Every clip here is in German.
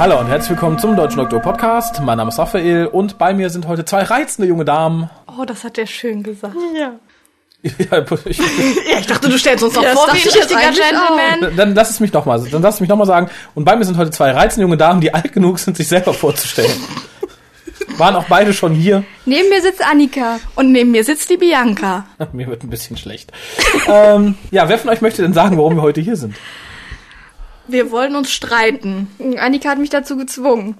Hallo und herzlich willkommen zum Deutschen Doktor Podcast. Mein Name ist Raphael und bei mir sind heute zwei reizende junge Damen. Oh, das hat der schön gesagt. Ja. Ja, ich, Ja, ich dachte, du stellst uns doch Ja, vor wie ein richtiger Gentleman. dann lass es mich noch mal, dann lass es mich noch mal sagen. Und bei mir sind heute zwei reizende junge Damen, die alt genug sind, sich selber vorzustellen. Waren auch beide schon hier. Neben mir sitzt Annika. Und neben mir sitzt die Bianca. Mir wird ein bisschen schlecht. ähm, ja, wer von euch möchte denn sagen, warum wir heute hier sind? Wir wollen uns streiten. Annika hat mich dazu gezwungen.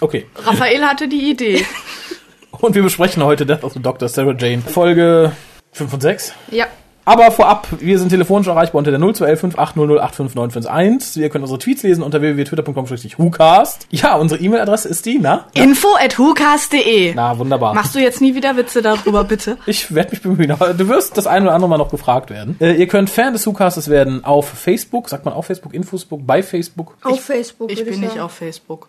Okay. Raphael hatte die Idee. Und wir besprechen heute Death of the Doctor Sarah Jane. Folge 5 und 6. Ja. Aber vorab, wir sind telefonisch erreichbar unter der 0211 5800 Ihr könnt unsere Tweets lesen unter www.twitter.com-whocast. Ja, unsere E-Mail-Adresse ist die, na? Info at whocast.de. Na, wunderbar. Machst du jetzt nie wieder Witze darüber, bitte? Ich werde mich bemühen, aber du wirst das eine oder andere Mal noch gefragt werden. Äh, ihr könnt Fan des WhoCastes werden auf Facebook, sagt man auf Facebook, Infosbook, bei Facebook. Auf Facebook. Ich bin nicht sagen. auf Facebook.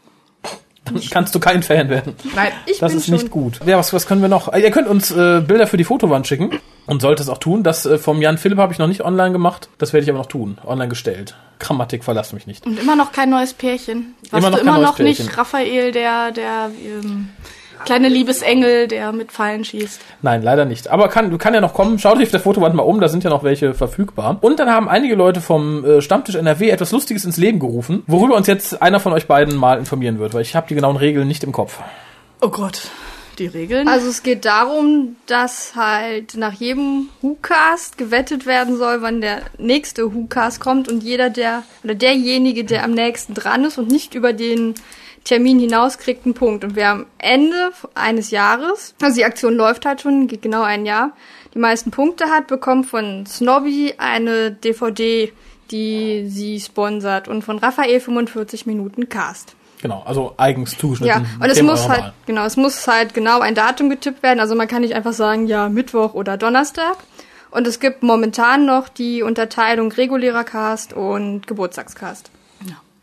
Dann kannst du kein Fan werden. Nein, Ich Das bin ist schon. nicht gut. Ja, was, was können wir noch? Ihr könnt uns äh, Bilder für die Fotowand schicken und sollt es auch tun. Das äh, vom Jan Philipp habe ich noch nicht online gemacht. Das werde ich aber noch tun. Online gestellt. Grammatik verlass mich nicht. Und immer noch kein neues Pärchen. Warst Immer noch du immer noch Pärchen. nicht Raphael, der, der ähm, kleine Liebesengel, der mit Pfeilen schießt? Nein, leider nicht. Aber kann, kann ja noch kommen. Schaut euch auf der Fotowand mal um, da sind ja noch welche verfügbar. Und dann haben einige Leute vom äh, Stammtisch NRW etwas Lustiges ins Leben gerufen, worüber uns jetzt einer von euch beiden mal informieren wird, weil ich habe die genauen Regeln nicht im Kopf. Oh Gott. Die Regeln? Also es geht darum, dass halt nach jedem WhoCast gewettet werden soll, wann der nächste WhoCast kommt und jeder der oder derjenige, der am nächsten dran ist und nicht über den Termin hinaus kriegt einen Punkt. Und wer am Ende eines Jahres, also die Aktion läuft halt schon, geht genau ein Jahr, die meisten Punkte hat, bekommt von Snobby eine DVD, die sie sponsert und von Raphael 45 Minuten Cast. Genau, also eigens zugeschnitten. Ja, und es 10 muss halt, mal. genau, es muss halt genau ein Datum getippt werden. Also man kann nicht einfach sagen, ja, Mittwoch oder Donnerstag. Und es gibt momentan noch die Unterteilung regulärer Cast und Geburtstagscast.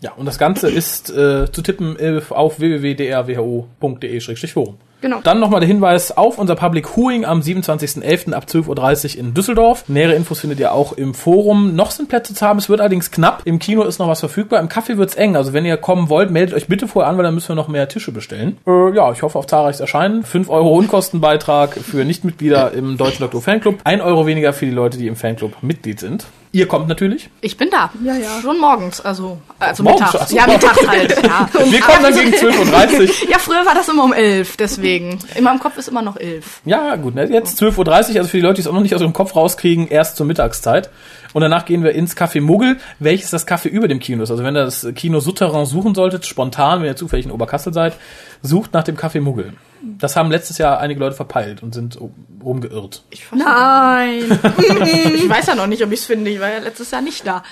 Ja, und das Ganze ist äh, zu tippen auf www.drwho.de-forum. Genau. Dann nochmal der Hinweis auf unser Public Hooing am 27.11. ab 12.30 Uhr in Düsseldorf. Nähere Infos findet ihr auch im Forum. Noch sind Plätze zu haben, es wird allerdings knapp. Im Kino ist noch was verfügbar, im Café wird's eng. Also wenn ihr kommen wollt, meldet euch bitte vorher an, weil dann müssen wir noch mehr Tische bestellen. Äh, ja, ich hoffe auf zahlreiches Erscheinen. 5 Euro Unkostenbeitrag für Nichtmitglieder im Deutschen Doktor Fanclub. 1 Euro weniger für die Leute, die im Fanclub Mitglied sind. Ihr kommt natürlich. Ich bin da. Ja, ja. Schon morgens, also, also Morgens mittags. schon? Ja, mittags halt, ja. Wir kommen dann gegen 12.30 Uhr. Ja, früher war das immer um elf, deswegen. In meinem Kopf ist immer noch elf. Ja, gut, ne? jetzt 12.30 Uhr, also für die Leute, die es auch noch nicht aus ihrem Kopf rauskriegen, erst zur Mittagszeit. Und danach gehen wir ins Café Muggel, welches das Café über dem Kino ist. Also wenn ihr das Kino Souterrain suchen solltet, spontan, wenn ihr zufällig in Oberkassel seid, sucht nach dem Café Muggel. Das haben letztes Jahr einige Leute verpeilt und sind rumgeirrt. Ich, weiß- Nein. ich weiß ja noch nicht, ob ich es finde. Ich war ja letztes Jahr nicht da.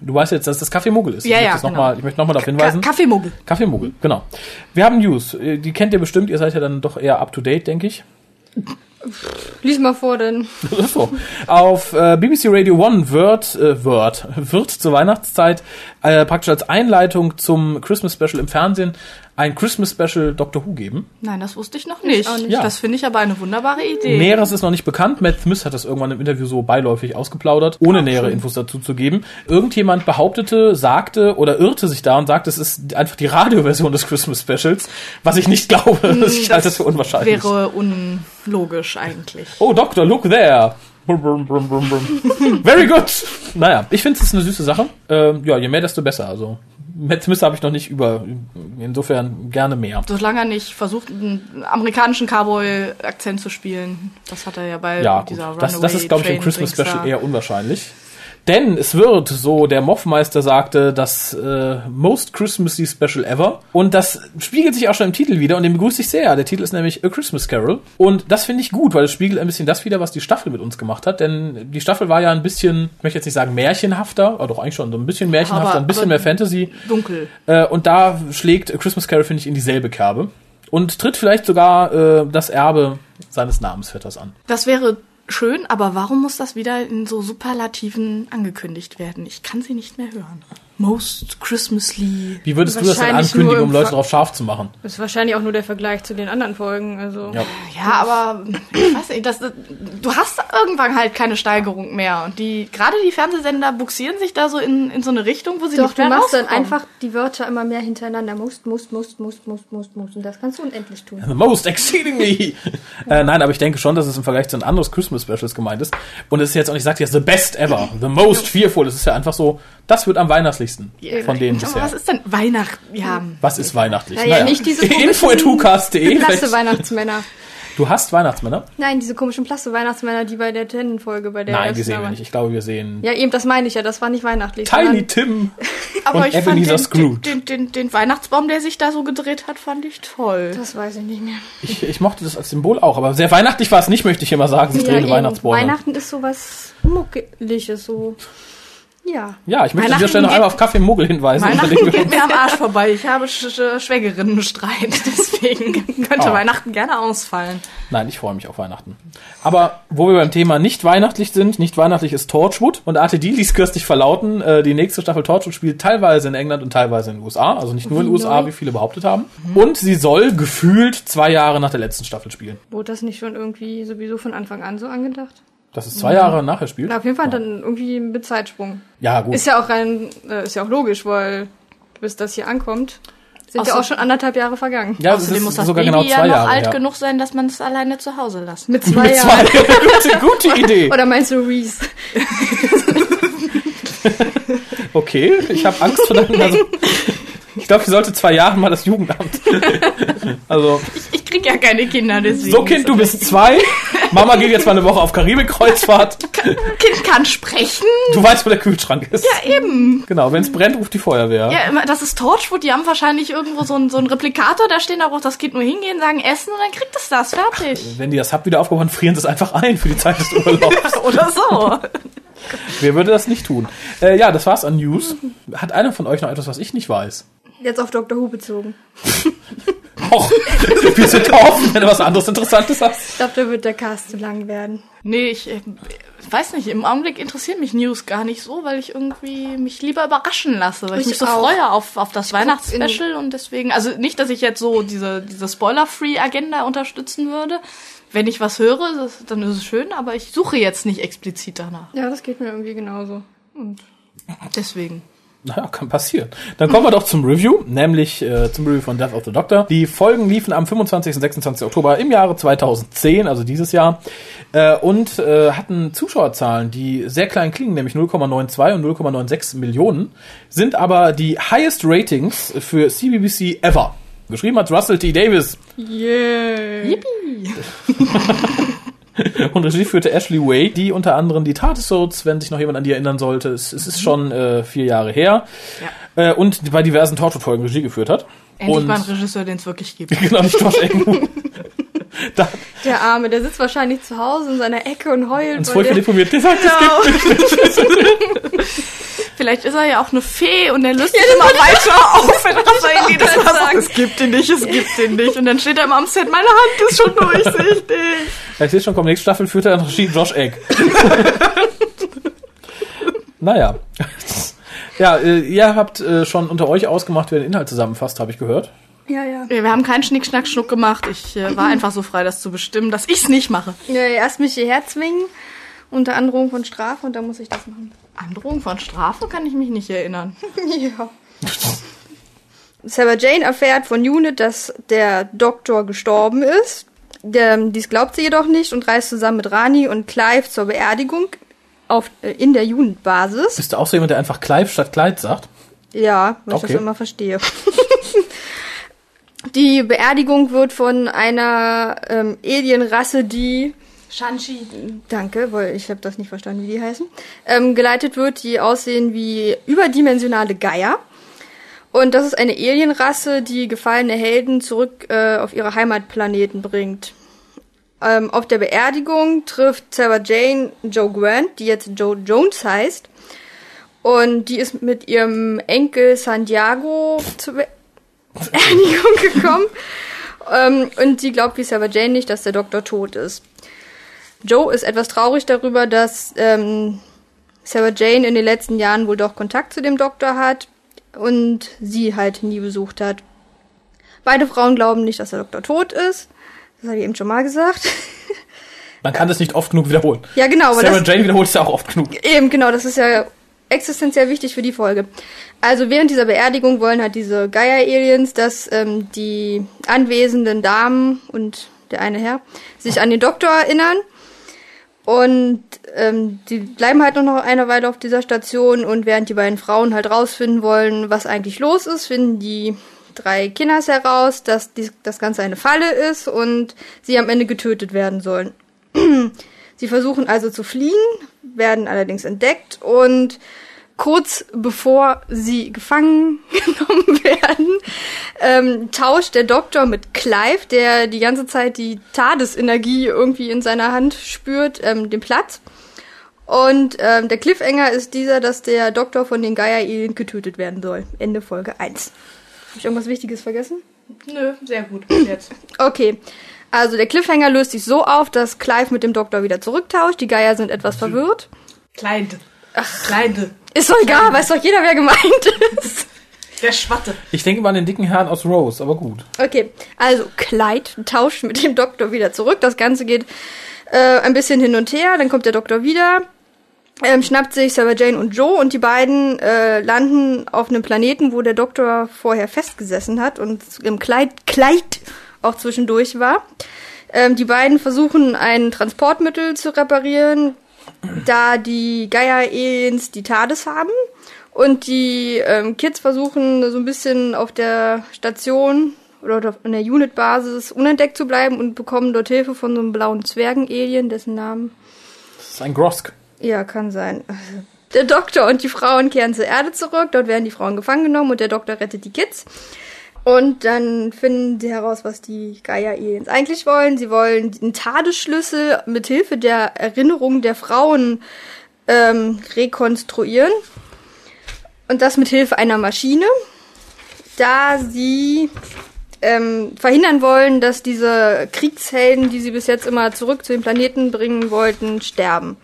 Du weißt jetzt, dass das Café Muggel ist. Ja, ich ja, noch genau. mal, ich möchte nochmal darauf hinweisen. Kaffeemuggel. Café Muggel, genau. Wir haben News. Äh, Die kennt ihr bestimmt. Ihr seid ja dann doch eher up to date, denke ich. Lies mal vor, denn. so. Auf äh, BBC Radio One wird, äh, wird, wird zur Weihnachtszeit äh, praktisch als Einleitung zum Christmas Special im Fernsehen ein Christmas Special Doctor Who geben. Nein, das wusste ich noch nicht. auch nicht. Ja. Das finde ich aber eine wunderbare Idee. Näheres ist noch nicht bekannt. Matt Smith hat das irgendwann im Interview so beiläufig ausgeplaudert, ohne nähere Infos dazu zu geben. Irgendjemand behauptete, sagte oder irrte sich da und sagte, es ist einfach die Radioversion des Christmas Specials, was ich nicht glaube. ich halte das für unwahrscheinlich. Wäre unlogisch eigentlich. Oh, Doctor, look there. Very good. Naja, ich finde es eine süße Sache. Ähm, ja, je mehr, desto besser. Also Matt Smith habe ich noch nicht über. Insofern gerne mehr. Solange er nicht versucht, einen amerikanischen Cowboy-Akzent zu spielen. Das hat er ja bei Ja, dieser Das, das ist, glaube ich, im Christmas Special eher unwahrscheinlich. Denn es wird, so der Moffmeister sagte, das äh, Most Christmassy Special ever. Und das spiegelt sich auch schon im Titel wieder und den begrüße ich sehr. Der Titel ist nämlich A Christmas Carol. Und das finde ich gut, weil es spiegelt ein bisschen das wieder, was die Staffel mit uns gemacht hat. Denn die Staffel war ja ein bisschen, ich möchte jetzt nicht sagen märchenhafter, aber doch eigentlich schon so ein bisschen märchenhafter, Aber- ein bisschen mehr Fantasy. Dunkel. Äh, und da schlägt A Christmas Carol, finde ich, in dieselbe Kerbe. Und tritt vielleicht sogar äh, das Erbe seines Namensvetters an. Das wäre schön, aber warum muss das wieder in so Superlativen angekündigt werden? Ich kann sie nicht mehr hören. Most Christmasly. Wie würdest du das denn ankündigen, um Leute darauf scharf zu machen? Das ist wahrscheinlich auch nur der Vergleich zu den anderen Folgen. Also Ja. Ja, aber ich weiß nicht, das, du hast irgendwann halt keine Steigerung mehr. Und die, gerade die Fernsehsender buxieren sich da so in, in so eine Richtung, wo sie Doch, nicht du mehr machst dann rauskommen. einfach die Wörter immer mehr hintereinander. Musst, musst, musst, musst, musst, musst, musst. Und das kannst du unendlich tun. The most exceedingly. äh, nein, aber ich denke schon, dass es im Vergleich zu ein anderes Christmas Specials gemeint ist. Und es ist jetzt auch nicht, ich sage jetzt the best ever, the most fearful. Es ist ja einfach so, das wird am weihnachtlichsten von denen Aber bisher. was ist denn Weihnachten? Ja, Was ist weihnachtlich? Naja, nicht diese Info at komischen hucast.de. Plasse Weihnachtsmänner. Du hast Weihnachtsmänner? Nein, diese komischen Plasse Weihnachtsmänner, die bei der Tennenfolge bei der Nein, die sehen wir nicht. Ich glaube, wir sehen Ja, eben, das meine ich ja. Das war nicht weihnachtlich. Tiny Tim aber und ich fand Ebenezer den, Scrooge. den, den, den Weihnachtsbaum, der sich da so gedreht hat, fand ich toll. Das weiß ich nicht mehr. Ich, ich mochte das als Symbol auch, aber sehr weihnachtlich war es nicht, möchte ich immer sagen. Sie drehen eben. Weihnachtsbäume. Weihnachten ist sowas Muckeliges, so. Ja. Ja, ich möchte an dieser Stelle noch einmal auf Kaffee im Muggel hinweisen. Weihnachten geht mir am Arsch vorbei. Ich habe Sch Sch Schwägerinnenstreit, deswegen könnte Oh. Weihnachten gerne ausfallen. Nein, ich freue mich auf Weihnachten. Aber wo wir beim Thema nicht weihnachtlich sind, nicht weihnachtlich ist Torchwood. Und ATD ließ kürzlich verlauten, äh, die nächste Staffel Torchwood spielt teilweise in England und teilweise in den USA. Also nicht nur in den USA, wie viele behauptet haben. Und sie soll gefühlt zwei Jahre nach der letzten Staffel spielen. Wurde das nicht schon irgendwie sowieso von Anfang an so angedacht? Dass es zwei Jahre nachher spielt? Na, auf jeden Fall dann irgendwie mit Zeitsprung. Ja, gut. Ist ja auch rein, äh, ist ja auch logisch, weil bis das hier ankommt, sind Ach ja so. auch schon anderthalb Jahre vergangen. ja, Außerdem muss das sogar Baby genau ja zwei noch Jahre. alt ja. genug sein, dass man es alleine zu Hause lässt. Mit zwei Mit Jahren. zwei. gute, gute Idee. Oder meinst du Reese? Okay, ich habe Angst vor deinem. Also, ich glaube, sie sollte zwei Jahre mal das Jugendamt. Also, Ich krieg ja keine Kinder, deswegen. so Kind, du bist zwei. Mama geht jetzt mal eine Woche auf Karibik-Kreuzfahrt. Kind kann sprechen. Du weißt, wo der Kühlschrank ist. Ja, eben. Genau, wenn es brennt, ruft die Feuerwehr. Ja, immer- das ist Torchwood. Die haben wahrscheinlich irgendwo so einen, so einen Replikator. Da stehen da auch das Kind nur hingehen, sagen essen und dann kriegt es das. Fertig. Wenn die das Hub wieder aufgebaut haben, frieren sie es einfach ein für die Zeit des Urlaubs. Oder so. Wer würde das nicht tun? Äh, ja, das war's an News. Hat einer von euch noch etwas, was ich nicht weiß? Jetzt auf Dr. Who bezogen. Och, wir sind offen, wenn du was anderes Interessantes hast. Ich glaube, da wird der Cast zu lang werden. Nee, ich äh, weiß nicht. Im Augenblick interessieren mich News gar nicht so, weil ich irgendwie mich lieber überraschen lasse. Weil ich, Ich mich so auch. freue auf, auf das Weihnachtsspecial und deswegen, also nicht, dass ich jetzt so diese, diese Spoiler-Free-Agenda unterstützen würde. Wenn ich was höre, das, dann ist es schön, aber ich suche jetzt nicht explizit danach. Ja, das geht mir irgendwie genauso. Deswegen. Naja, kann passieren. Dann kommen wir doch zum Review, nämlich äh, zum Review von Death of the Doctor. Die Folgen liefen am 25. und 26. Oktober im Jahre 2010, also dieses Jahr, äh, und äh, hatten Zuschauerzahlen, die sehr klein klingen, nämlich 0,92 und 0,96 Millionen, sind aber die highest Ratings für CBBC ever. Geschrieben hat Russell T. Davis Yeah. Yippie. und Regie führte Ashley Way, die unter anderem die Tatesodes, wenn sich noch jemand an die erinnern sollte, es, es ist schon äh, vier Jahre her, äh, und bei diversen Torchwood-Folgen Regie geführt hat. Endlich und mal ein Regisseur, den es wirklich gibt. genau, nicht Josh Eggen. da, Der Arme, der sitzt wahrscheinlich zu Hause in seiner Ecke und heult. weil voll der- informiert. Der sagt, es gibt Vielleicht ist er ja auch eine Fee und er löst sich immer weiter auf, wenn jedes Mal sagt, es gibt ihn nicht, es gibt ihn nicht. Und dann steht er immer am Set, meine Hand ist schon durchsichtig. Ja, ich sehe schon, kommt nächste Staffel führt er dann Regie Josh Egg. naja. Ja, äh, ihr habt äh, schon unter euch ausgemacht, wer den Inhalt zusammenfasst, habe ich gehört. Ja, ja. Wir haben keinen Schnick, Schnack, Schnuck gemacht. Ich äh, war einfach so frei, das zu bestimmen, dass ich's nicht mache. ja erst mich hierher zwingen, unter Androhung von Strafe, und dann muss ich das machen. Androhung von Strafe kann ich mich nicht erinnern. Ja. Sarah Jane erfährt von Unit, dass der Doktor gestorben ist. Der, dies glaubt sie jedoch nicht und reist zusammen mit Rani und Clive zur Beerdigung auf, äh, in der Unit-Basis. Bist du auch so jemand, der einfach Clive statt Kleid sagt? Ja, weil ich Okay. das immer verstehe. die Beerdigung wird von einer ähm, Alienrasse, die Shanshi. Danke, weil ich habe das nicht verstanden, wie die heißen. Ähm, geleitet wird, die aussehen wie überdimensionale Geier. Und das ist eine Alienrasse, die gefallene Helden zurück äh, auf ihre Heimatplaneten bringt. Ähm, auf der Beerdigung trifft Sarah Jane Joe Grant, die jetzt Joe Jones heißt. Und die ist mit ihrem Enkel Santiago zur Beerdigung gekommen. ähm, und sie glaubt wie Sarah Jane nicht, dass der Doktor tot ist. Joe ist etwas traurig darüber, dass ähm, Sarah Jane in den letzten Jahren wohl doch Kontakt zu dem Doktor hat und sie halt nie besucht hat. Beide Frauen glauben nicht, dass der Doktor tot ist. Das habe ich eben schon mal gesagt. Man kann das nicht oft genug wiederholen. Ja, genau. Sarah das, Jane wiederholt es ja auch oft genug. Eben, genau, das ist ja existenziell wichtig für die Folge. Also während dieser Beerdigung wollen halt diese Gaia-Aliens, dass ähm, die anwesenden Damen und der eine Herr sich an den Doktor erinnern. Und ähm, die bleiben halt noch eine Weile auf dieser Station und während die beiden Frauen halt rausfinden wollen, was eigentlich los ist, finden die drei Kinders heraus, dass dies, das Ganze eine Falle ist und sie am Ende getötet werden sollen. sie versuchen also zu fliehen, werden allerdings entdeckt und kurz bevor sie gefangen genommen werden, ähm, tauscht der Doktor mit Clive, der die ganze Zeit die Tadesenergie irgendwie in seiner Hand spürt, ähm, den Platz. Und ähm, der Cliffhanger ist dieser, dass der Doktor von den Gaia-Alien getötet werden soll. Ende Folge 1. Habe ich irgendwas Wichtiges vergessen? Nö, sehr gut bis jetzt. Okay. Also der Cliffhanger löst sich so auf, dass Clive mit dem Doktor wieder zurücktauscht. Die Geier sind etwas verwirrt. Kleinde. Ach, Kleinde. Ist doch egal, weiß doch jeder, wer gemeint ist. Der Schwatte. Ich denke mal an den dicken Herrn aus Rose, aber gut. Okay, also Clyde tauscht mit dem Doktor wieder zurück. Das Ganze geht äh, ein bisschen hin und her. Dann kommt der Doktor wieder, ähm, schnappt sich Sarah Jane und Joe und die beiden äh, landen auf einem Planeten, wo der Doktor vorher festgesessen hat und im Kleid, Kleid auch zwischendurch war. Ähm, die beiden versuchen ein Transportmittel zu reparieren, da die Gaia-Aliens die TARDIS haben. Und die ähm, Kids versuchen so ein bisschen auf der Station oder auf der Unit-Basis unentdeckt zu bleiben und bekommen dort Hilfe von so einem blauen Zwergen-Alien, dessen Namen. Das ist ein Grosk. Ja, kann sein. Der Doktor und die Frauen kehren zur Erde zurück. Dort werden die Frauen gefangen genommen und der Doktor rettet die Kids. Und dann finden sie heraus, was die Gaia-Aliens eigentlich wollen. Sie wollen den Tadeschlüssel mit Hilfe der Erinnerung der Frauen ähm, rekonstruieren. Und das mit Hilfe einer Maschine, da sie ähm, verhindern wollen, dass diese Kriegshelden, die sie bis jetzt immer zurück zu den Planeten bringen wollten, sterben.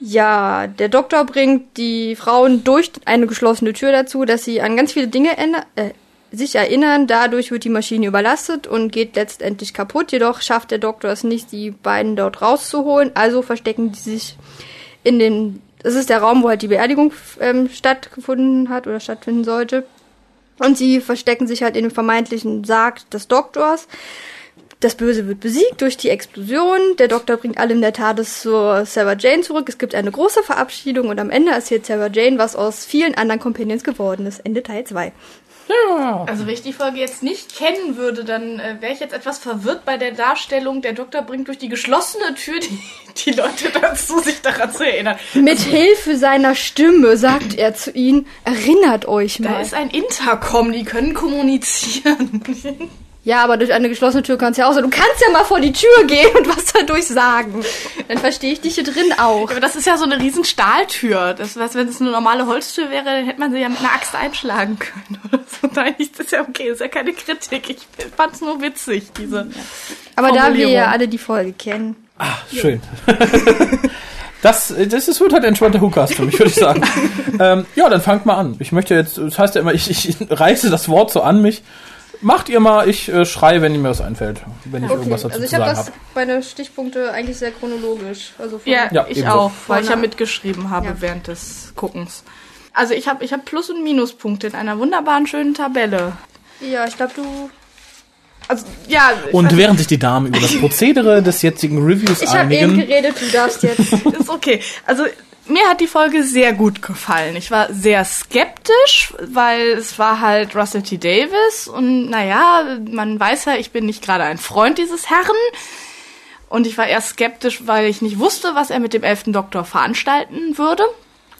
Ja, der Doktor bringt die Frauen durch eine geschlossene Tür dazu, dass sie an ganz viele Dinge äh, sich erinnern. Dadurch wird die Maschine überlastet und geht letztendlich kaputt. Jedoch schafft der Doktor es nicht, die beiden dort rauszuholen. Also verstecken die sich in den. Das ist der Raum, wo halt die Beerdigung ähm, stattgefunden hat oder stattfinden sollte. Und sie verstecken sich halt in dem vermeintlichen Sarg des Doktors. Das Böse wird besiegt durch die Explosion. Der Doktor bringt alle in der TARDIS zur Sarah Jane zurück. Es gibt eine große Verabschiedung und am Ende erzählt Sarah Jane, was aus vielen anderen Companions geworden ist. Ende Teil 2. Ja. Also wenn ich die Folge jetzt nicht kennen würde, dann äh, wäre ich jetzt etwas verwirrt bei der Darstellung. Der Doktor bringt durch die geschlossene Tür die, die Leute dazu, sich daran zu erinnern. Mit Hilfe seiner Stimme sagt er zu ihnen, erinnert euch mal. Da ist ein Intercom, die können kommunizieren. Ja, aber durch eine geschlossene Tür kannst du ja auch so. Du kannst ja mal vor die Tür gehen und was dadurch sagen. Dann verstehe ich dich hier drin auch. Aber das ist ja so eine riesen Stahltür. Das, was, wenn es eine normale Holztür wäre, dann hätte man sie ja mit einer Axt einschlagen können oder so. Nein, das ist ja okay, das ist ja keine Kritik. Ich fand es nur witzig, diese. Aber da wir ja alle die Folge kennen. Ah, schön. Das, das ist wird halt ein entspannter Hookast für mich, würde ich sagen. ähm, ja, dann fangt mal an. Ich möchte jetzt, das heißt ja immer, ich, ich reiße das Wort so an mich. Macht ihr mal, ich äh, schreie, wenn mir was einfällt, wenn ich Okay, irgendwas dazu also ich zu habe sagen das habe. meine Stichpunkte eigentlich sehr chronologisch. Also von Ja, Ja, ich ebenso. auch, weil ich ja mitgeschrieben habe Ja. während des Guckens. Also ich habe ich hab Plus- und Minuspunkte in einer wunderbaren, schönen Tabelle. Ja, ich glaube, du. Also, ja. ich Und während sich die Damen über das Prozedere des jetzigen Reviews Ich habe eben einigen, geredet, du darfst jetzt. ist okay. Also mir hat die Folge sehr gut gefallen. Ich war sehr skeptisch, weil es war halt Russell T. Davis und naja, man weiß ja, ich bin nicht gerade ein Freund dieses Herrn. Und ich war eher skeptisch, weil ich nicht wusste, was er mit dem elften Doktor veranstalten würde.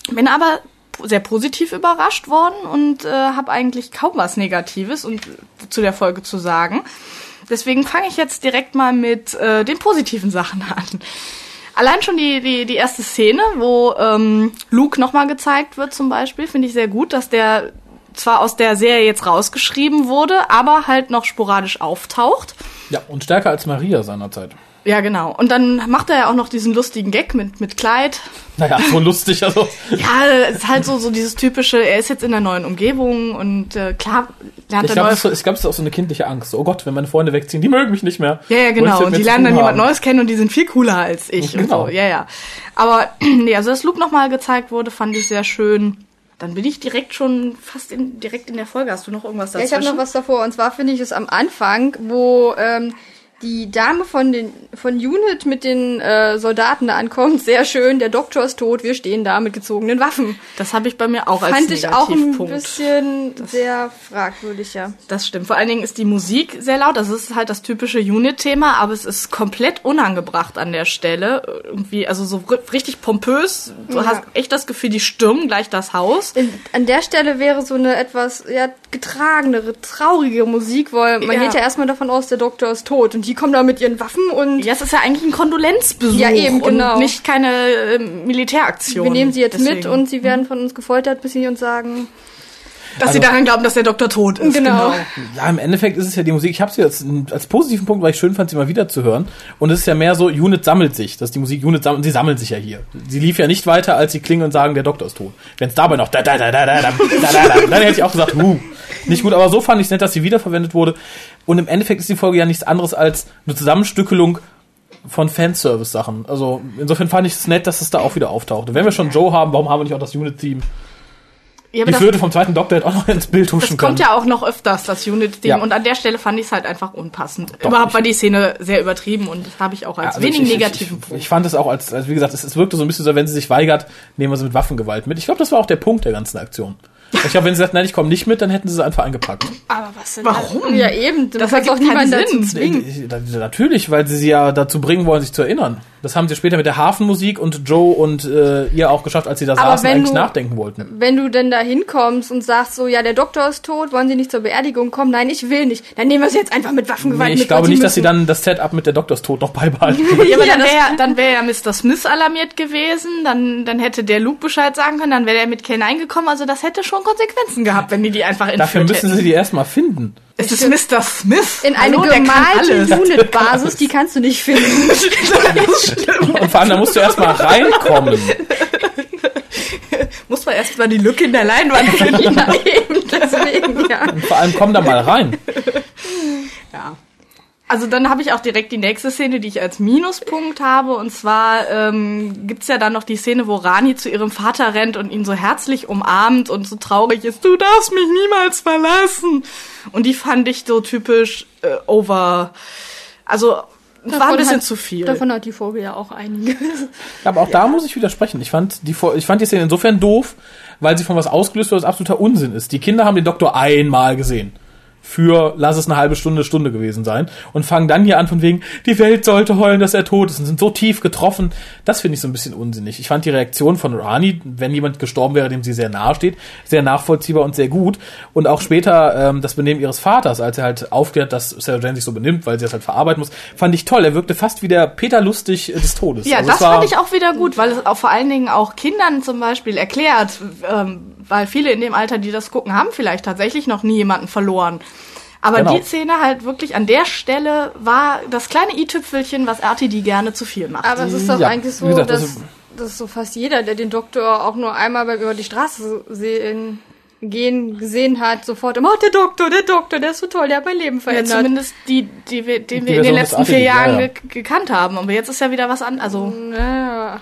Bin aber sehr positiv überrascht worden und äh, habe eigentlich kaum was Negatives und zu der Folge zu sagen. Deswegen fange ich jetzt direkt mal mit äh, den positiven Sachen an. Allein schon die, die, die erste Szene, wo ähm, Luke nochmal gezeigt wird zum Beispiel, finde ich sehr gut, dass der zwar aus der Serie jetzt rausgeschrieben wurde, aber halt noch sporadisch auftaucht. ja, und stärker als Maria seinerzeit. Ja, genau. Und dann macht er ja auch noch diesen lustigen Gag mit, mit Kleid. Naja, so lustig, also. Ja, es ist halt so, so dieses typische, er ist jetzt in der neuen Umgebung und äh, klar lernt Ich er glaube, neue es, glaub, ist auch so eine kindliche Angst. Oh Gott, wenn meine Freunde wegziehen, die mögen mich nicht mehr. Ja, ja, genau. Und die lernen dann jemand. Neues kennen und die sind viel cooler als ich. Genau. Und so. Ja, ja. Aber nee, also dass Luke nochmal gezeigt wurde, fand ich sehr schön. Dann bin ich direkt schon fast in, direkt in der Folge. Hast du noch irgendwas Ja, dazwischen? ich habe noch was davor. Und zwar finde ich es am Anfang, wo ähm, die Dame von den von Unit mit den äh, Soldaten da ankommt. Sehr schön. Der Doktor ist tot. Wir stehen da mit gezogenen Waffen. Das habe ich bei mir auch als Fand ich auch ein bisschen sehr fragwürdig, ja. Das stimmt. Vor allen Dingen ist die Musik sehr laut. Das ist halt das typische Unit-Thema, aber es ist komplett unangebracht an der Stelle. Irgendwie, also so ri- richtig pompös. Du Ja. hast echt das Gefühl, die stürmen gleich das Haus. In, an der Stelle wäre so eine etwas ja, getragenere, traurige Musik, weil man Ja. geht ja erstmal davon aus, der Doktor ist tot. Und die kommen da mit ihren Waffen und Ja, es ist ja eigentlich ein Kondolenzbesuch. Ja, eben, genau. Und nicht keine äh, Militäraktion. wir nehmen sie jetzt mit Deswegen. und sie werden von uns gefoltert, bis sie uns sagen, Dass sie daran glauben, dass der Doktor tot ist. Genau. Ja, im Endeffekt ist es ja die Musik. Ich habe sie jetzt als positiven Punkt, weil ich schön fand, sie mal wieder zu hören. Und es ist ja mehr so, Unit sammelt sich. Das ist die Musik, Unit sammelt, sie sammeln sich ja hier. Sie lief ja nicht weiter, als sie klingen und sagen, der Doktor ist tot. Wenn es dabei noch da, da, da, da, da, da, da, da, da, dann hätte ich auch gesagt, huh, nicht gut. Aber so fand ich es nett, dass sie wiederverwendet wurde. Und im Endeffekt ist die Folge ja nichts anderes als eine Zusammenstückelung von Fanservice-Sachen. Also insofern fand ich es nett, dass es da auch wieder auftauchte. Wenn wir schon Joe haben, warum haben wir nicht auch das Unit-Team? Ja, Die das, Flöte vom zweiten Doktor hätte auch noch ins Bild huschen das können. kommt ja auch noch öfters, das Unit-Ding. Ja. Und an der Stelle fand ich es halt einfach unpassend. Doch, Überhaupt ich- war die Szene sehr übertrieben und das habe ich auch als Also wenig ich, ich, negativen ich, Punkt. ich fand es auch als, als wie gesagt, es, es wirkte so ein bisschen so, wenn sie sich weigert, nehmen wir sie mit Waffengewalt mit. Ich glaube, das war auch der Punkt der ganzen Aktion. Ich glaube, wenn sie sagt, nein, ich komme nicht mit, dann hätten sie sie einfach eingepackt. aber was denn? Warum? Ja, eben. Das Das hat ergibt auch niemand keinen dazu Sinn. zwingen. Ich- da- Natürlich, weil sie sie ja dazu bringen wollen, sich zu erinnern. Das haben sie später mit der Hafenmusik und Joe und äh, ihr auch geschafft, als sie da Aber saßen, wenn eigentlich du- nachdenken wollten. Wenn du denn da hinkommst und sagst so, ja, der Doktor ist tot, wollen Sie nicht zur Beerdigung kommen? Nein, ich will nicht. Dann nehmen wir sie jetzt einfach mit Waffengewalt Nee, mit. ich glaube nicht, dass sie müssen. dann das Setup mit der Doktorstod noch beibehalten. Ja, aber Ja, dann wäre dann wär ja Mr. Smith alarmiert gewesen, dann, dann hätte der Luke Bescheid sagen können, dann wäre er mit Ken eingekommen. Also das hätte schon Konsequenzen gehabt, wenn die die einfach entführt Dafür müssen hätten. sie die erstmal finden. Es ist Mr. Smith. In eine Hallo, kann gemalte. Unit-Basis, die kannst du nicht finden. Und vor allem, da musst du erstmal reinkommen. Muss man erst mal die Lücke in der Leinwand finden. ja, eben, deswegen, ja. Und vor allem, komm da mal rein. Ja. Also dann habe ich auch direkt die nächste Szene, die ich als Minuspunkt habe. Und zwar ähm, gibt's ja dann noch die Szene, wo Rani zu ihrem Vater rennt und ihn so herzlich umarmt und so traurig ist, du darfst mich niemals verlassen. Und die fand ich so typisch äh, over. Also es war ein bisschen hat, zu viel. Davon hat die Folge ja auch einige. Ja, aber auch da muss ich widersprechen. Ich fand die, ich fand die Szene insofern doof, weil sie von was ausgelöst wird, was absoluter Unsinn ist. Die Kinder haben den Doktor einmal gesehen. Für, lass es eine halbe Stunde, Stunde gewesen sein. Und fangen dann hier an von wegen, die Welt sollte heulen, dass er tot ist und sind so tief getroffen. Das finde ich so ein bisschen unsinnig. Ich fand die Reaktion von Rani, wenn jemand gestorben wäre, dem sie sehr nahe steht, sehr nachvollziehbar und sehr gut. Und auch später ähm, das Benehmen ihres Vaters, als er halt aufklärt, dass Sarah Jane sich so benimmt, weil sie das halt verarbeiten muss, fand ich toll. Er wirkte fast wie der Peter Lustig des Todes. Ja, Also das fand ich auch wieder gut, weil es auch vor allen Dingen auch Kindern zum Beispiel erklärt, ähm, weil viele in dem Alter, die das gucken, haben vielleicht tatsächlich noch nie jemanden verloren. Aber Genau. die Szene halt wirklich an der Stelle war das kleine i-Tüpfelchen, was RTD gerne zu viel macht. Aber es ist doch Ja, eigentlich so, gesagt, dass, dass so fast jeder, der den Doktor auch nur einmal beim über die Straße sehen, gehen gesehen hat, sofort immer, oh, der Doktor, der Doktor, der ist so toll, der hat mein Leben ja, verändert. zumindest die, die wir, den Die wir in den letzten vier Jahren ja, ja. ge gekannt haben. Aber jetzt ist ja wieder was an. Also ja.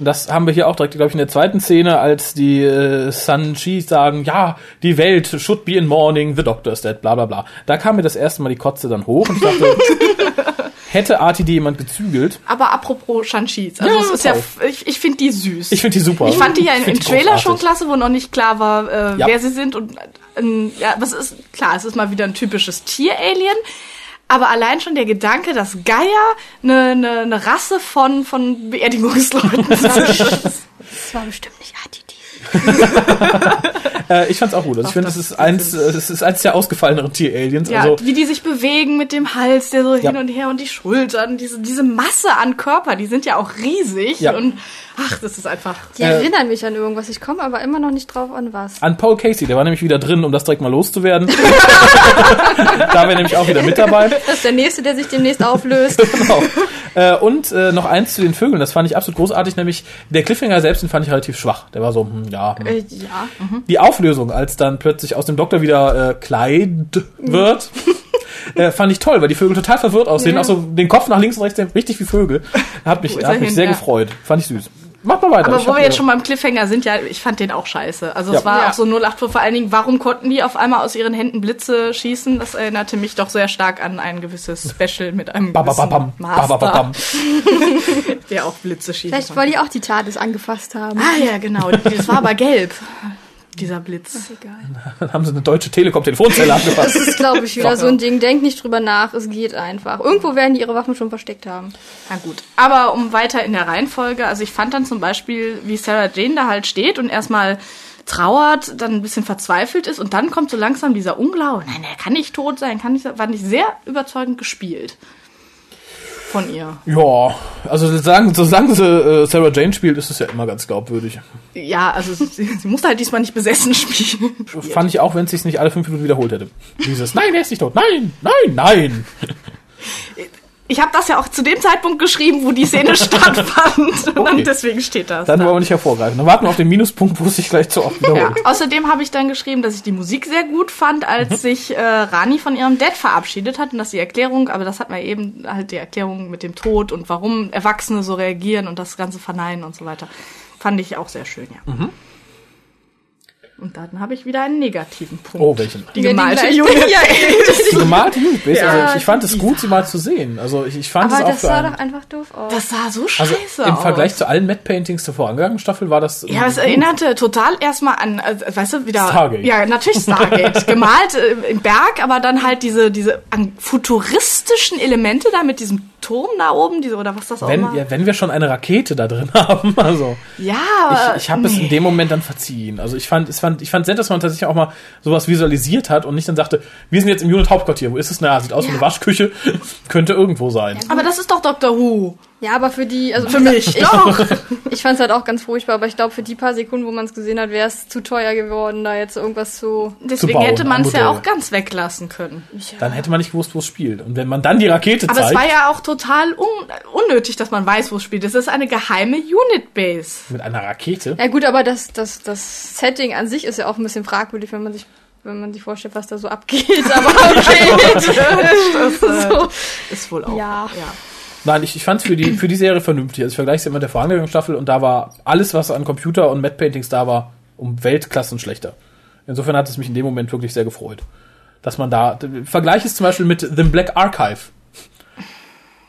Das haben wir hier auch direkt, glaube ich, in der zweiten Szene, als die äh, Sun Chi sagen, ja, die Welt should be in mourning, the doctor is dead, bla bla bla. Da kam mir das erste Mal die Kotze dann hoch und ich dachte, hätte RTD jemand gezügelt. Aber apropos Shanshis, also Ja, es ist ja, ich, ich finde die süß. Ich finde die super. Ich fand die ja im, Trailer schon großartig. klasse, wo noch nicht klar war, äh, Ja. wer sie sind. Und äh, ja, was ist klar, es ist mal wieder ein typisches Tier-Alien. Aber allein schon der Gedanke, dass Gaia eine, eine, eine Rasse von, von Beerdigungsleuten sind. Das war bestimmt nicht ATD. Äh, ich fand's auch gut. Also ich finde, das das ist eins, äh, das ist eins der ausgefalleneren Tier-Aliens. ja, Also, wie die sich bewegen mit dem Hals, der so Ja. hin und her und die Schultern, diese, diese Masse an Körper, die sind ja auch riesig. Ja. Und ach, das ist einfach. Die Äh, erinnern mich an irgendwas. Ich komme aber immer noch nicht drauf an was. an Paul Casey, der war nämlich wieder drin, um das direkt mal loszuwerden. da wäre nämlich auch wieder mit dabei. Das ist der nächste, der sich demnächst auflöst. genau. Äh, und äh, noch eins zu den Vögeln, das fand ich absolut großartig, nämlich der Cliffhanger selbst, den fand ich relativ schwach. Der war so, hm, ja. Hm. Äh, ja. Die Auflösung, als dann plötzlich aus dem Doktor wieder äh, Kleid wird, äh, fand ich toll, weil die Vögel total verwirrt aussehen, Ja. auch so den Kopf nach links und rechts, richtig wie Vögel. Hat mich, hat mich hin? sehr Ja. gefreut. Fand ich süß. Mach mal weiter. Aber Ich wo wir jetzt schon beim Cliffhanger sind, ja, ich fand den auch scheiße. Also Ja. es war Ja. auch so 08 vor allen Dingen, warum konnten die auf einmal aus ihren Händen Blitze schießen? Das erinnerte mich doch sehr stark an ein gewisses Special mit einem Ba, ba, ba, Master, ba, ba, bam. der auch Blitze schießt. Vielleicht, weil die auch die TARDIS angefasst haben. Ah ja, genau. Das war aber gelb, dieser Blitz. Egal. Dann haben sie eine deutsche Telekom-Telefonzelle Das angefasst. ist, glaube ich, wieder so ein Ding. Denkt nicht drüber nach, es geht einfach. Irgendwo werden die ihre Waffen schon versteckt haben. Na gut. Aber um weiter in der Reihenfolge, also ich fand dann zum Beispiel, wie Sarah Jane da halt steht und erstmal trauert, dann ein bisschen verzweifelt ist und dann kommt so langsam dieser Unglaube, nein, er kann nicht tot sein, kann nicht, fand ich sehr überzeugend gespielt. Von ihr. Ja, also solange, solange sie äh, Sarah Jane spielt, ist es ja immer ganz glaubwürdig. Ja, also sie, sie musste halt diesmal nicht besessen spielen. Fand ich auch, wenn es sich nicht alle fünf Minuten wiederholt hätte. Dieses, nein, er ist nicht tot, nein, nein, nein. Ich habe das ja auch zu dem Zeitpunkt geschrieben, wo die Szene stattfand. Und Okay. deswegen steht das. Dann da. wollen wir nicht hervorgreifen. Dann warten wir auf den Minuspunkt, wo es sich gleich zu oft Ja. wiederholt. Außerdem habe ich dann geschrieben, dass ich die Musik sehr gut fand, Mhm. als sich äh, Rani von ihrem Dad verabschiedet hat und dass die Erklärung, aber das hat man eben halt die Erklärung mit dem Tod und warum Erwachsene so reagieren und das ganze verneinen und so weiter, fand ich auch sehr schön, ja. Mhm. Und dann habe ich wieder einen negativen Punkt. Oh, welchen? Die gemalte ja, Die gemalte Unitbase, Ja, also ich, ich fand es gut, sie mal zu sehen. Also ich, ich fand Aber es auch das sah doch einfach doof aus. Das sah so also scheiße im aus. Vergleich zu allen Matte Paintings der vorangegangenen Staffel war das Ja, es erinnerte total erstmal an, äh, weißt du, wieder. Stargate. Ja, natürlich Stargate. Gemalt äh, im Berg, aber dann halt diese, diese an futuristischen Elemente da mit diesem Turm da oben, diese, oder was das auch wenn, immer. ja, wenn wir schon eine Rakete da drin haben, also Ja, ich, ich habe es in dem Moment dann verziehen. Also ich fand, es fand, ich fand nett, dass man tatsächlich auch mal sowas visualisiert hat und nicht dann sagte, wir sind jetzt im Unit Hauptquartier. Wo ist es? Na, sieht aus wie eine Waschküche, könnte irgendwo sein. aber das ist doch Doctor Who. Ja, aber für die, also Für mich. ich, Doch. ich fand es halt auch ganz furchtbar, aber ich glaube, für die paar Sekunden, wo man es gesehen hat, wäre es zu teuer geworden, da jetzt irgendwas zu. Deswegen bauen, hätte man es ja auch ganz weglassen können. Dann hätte man nicht gewusst, wo es spielt. Und wenn man dann die Rakete Aber es zeigt, war ja auch total un unnötig, dass man weiß, wo es spielt. Es ist eine geheime Unit-Base. mit einer Rakete, Ja gut, aber das, das, das Setting an sich ist ja auch ein bisschen fragwürdig, wenn man sich, wenn man sich vorstellt, was da so abgeht. Aber okay. Das äh, so. ist wohl auch. Ja. ja. Nein, ich, ich fand es für die, für die Serie vernünftig. Also ich vergleiche es immer mit der vorangegangenen Staffel und da war alles, was an Computer und Matte Paintings da war, um Weltklassen schlechter. Insofern hat es mich in dem Moment wirklich sehr gefreut. Dass man da, vergleich es zum Beispiel mit The Black Archive.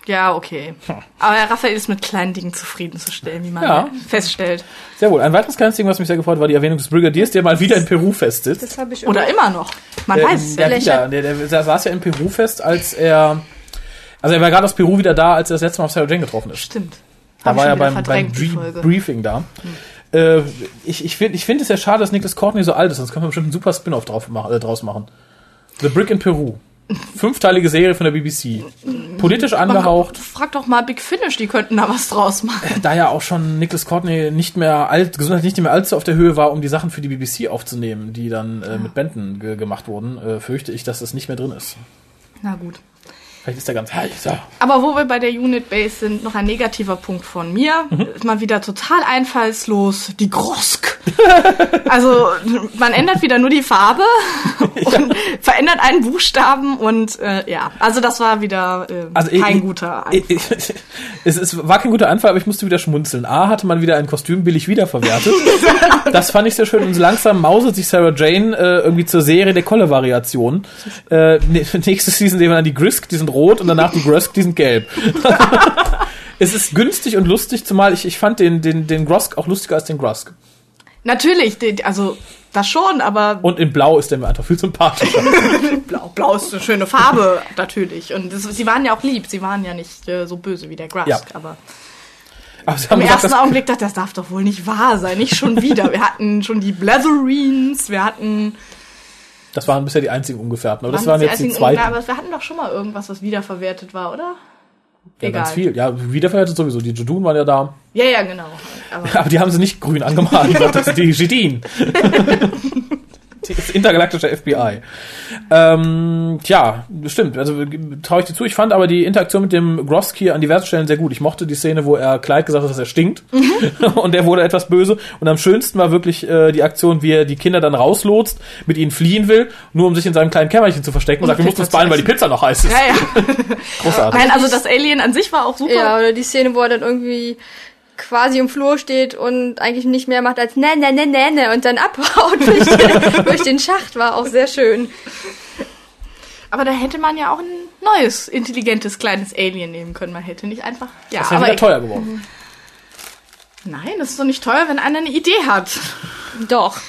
Ja, okay. Aber Raphael ist mit kleinen Dingen zufriedenzustellen, wie man Ja. feststellt. Sehr wohl. Ein weiteres kleines Ding, was mich sehr gefreut hat, war die Erwähnung des Brigadiers, der mal wieder in Peru festsitzt. Das habe ich Oder immer noch. Man Ähm, weiß es ja der, nicht. wieder, der, der, der saß ja in Peru fest, als er, also er war gerade aus Peru wieder da, als er das letzte Mal auf Sarah Jane getroffen ist. Stimmt. Da Hab war er beim, beim. Briefing da. Äh, ich ich finde ich find es ja schade, dass Nicholas Courtney so alt ist, sonst können wir bestimmt einen super Spin-off drauf mach, äh, draus machen. The Brick in Peru. Fünfteilige Serie von der BBC. Politisch angehaucht. Frag doch mal Big Finish, die könnten da was draus machen. Da ja auch schon Nicholas Courtney nicht mehr alt, gesundheitlich nicht mehr allzu auf der Höhe war, um die Sachen für die BBC aufzunehmen, die dann äh, mit Benton ge gemacht wurden, äh, fürchte ich, dass das nicht mehr drin ist. Na gut. Vielleicht ist er ganz heiß. Aber wo wir bei der Unit Base sind, noch ein negativer Punkt von mir. Mhm. Ist mal wieder total einfallslos. Die Grosk. also, man ändert wieder nur die Farbe und verändert einen Buchstaben und äh, ja, also das war wieder äh, Also kein ich- guter ich- es, es war kein guter Anfall, aber ich musste wieder schmunzeln. A, hatte man wieder ein Kostüm billig wiederverwertet. das fand ich sehr schön. Und so langsam mauset sich Sarah Jane äh, irgendwie zur Serie der Kolle-Variation. Äh, nächste Season sehen wir dann die Grisk, die sind rot und danach die Grusk, die sind gelb. es ist günstig und lustig, zumal ich, ich fand den, den, den Grosk auch lustiger als den Grusk. Natürlich, also das schon, aber Und in Blau ist der mir einfach viel sympathischer. blau, blau ist eine schöne Farbe natürlich. Und das, sie waren ja auch lieb, sie waren ja nicht äh, so böse wie der Grusk, Ja. aber Aber sie haben im gesagt, ersten Augenblick dachte ich, das darf doch wohl nicht wahr sein, nicht schon wieder. Wir hatten schon die Bletherines, wir hatten das waren bisher die einzigen Ungefährten. Aber das Waren waren die jetzt die zweiten. Aber wir hatten doch schon mal irgendwas, was wiederverwertet war, oder? Ja, ganz Egal. viel. Ja, wiederverwertet sowieso. Die Judun waren ja da. Ja, ja, genau. Aber Aber die haben sie nicht grün angemalt. Das sind die Jedin. Das intergalaktische FBI. Ähm, tja, stimmt. Also traue ich dir zu. Ich fand aber die Interaktion mit dem Grosky an diversen Stellen sehr gut. Ich mochte die Szene, wo er Clyde gesagt hat, dass er stinkt. und er wurde etwas böse. Und am schönsten war wirklich äh, die Aktion, wie er die Kinder dann rauslotst, mit ihnen fliehen will, nur um sich in seinem kleinen Kämmerchen zu verstecken und sagt, wir mussten uns beeilen, weil die Pizza noch heiß ist. Ja, ja. Großartig. Nein, also das Alien an sich war auch super. Ja, oder die Szene, wo er dann irgendwie quasi im Flur steht und eigentlich nicht mehr macht als ne, ne, ne, ne, ne und dann abhaut durch den, durch den Schacht, war auch sehr schön. Aber da hätte man ja auch ein neues, intelligentes, kleines Alien nehmen können. Man hätte nicht einfach. Ja, Das wäre aber wieder teuer geworden. nein, das ist doch nicht teuer, wenn einer eine Idee hat. Doch.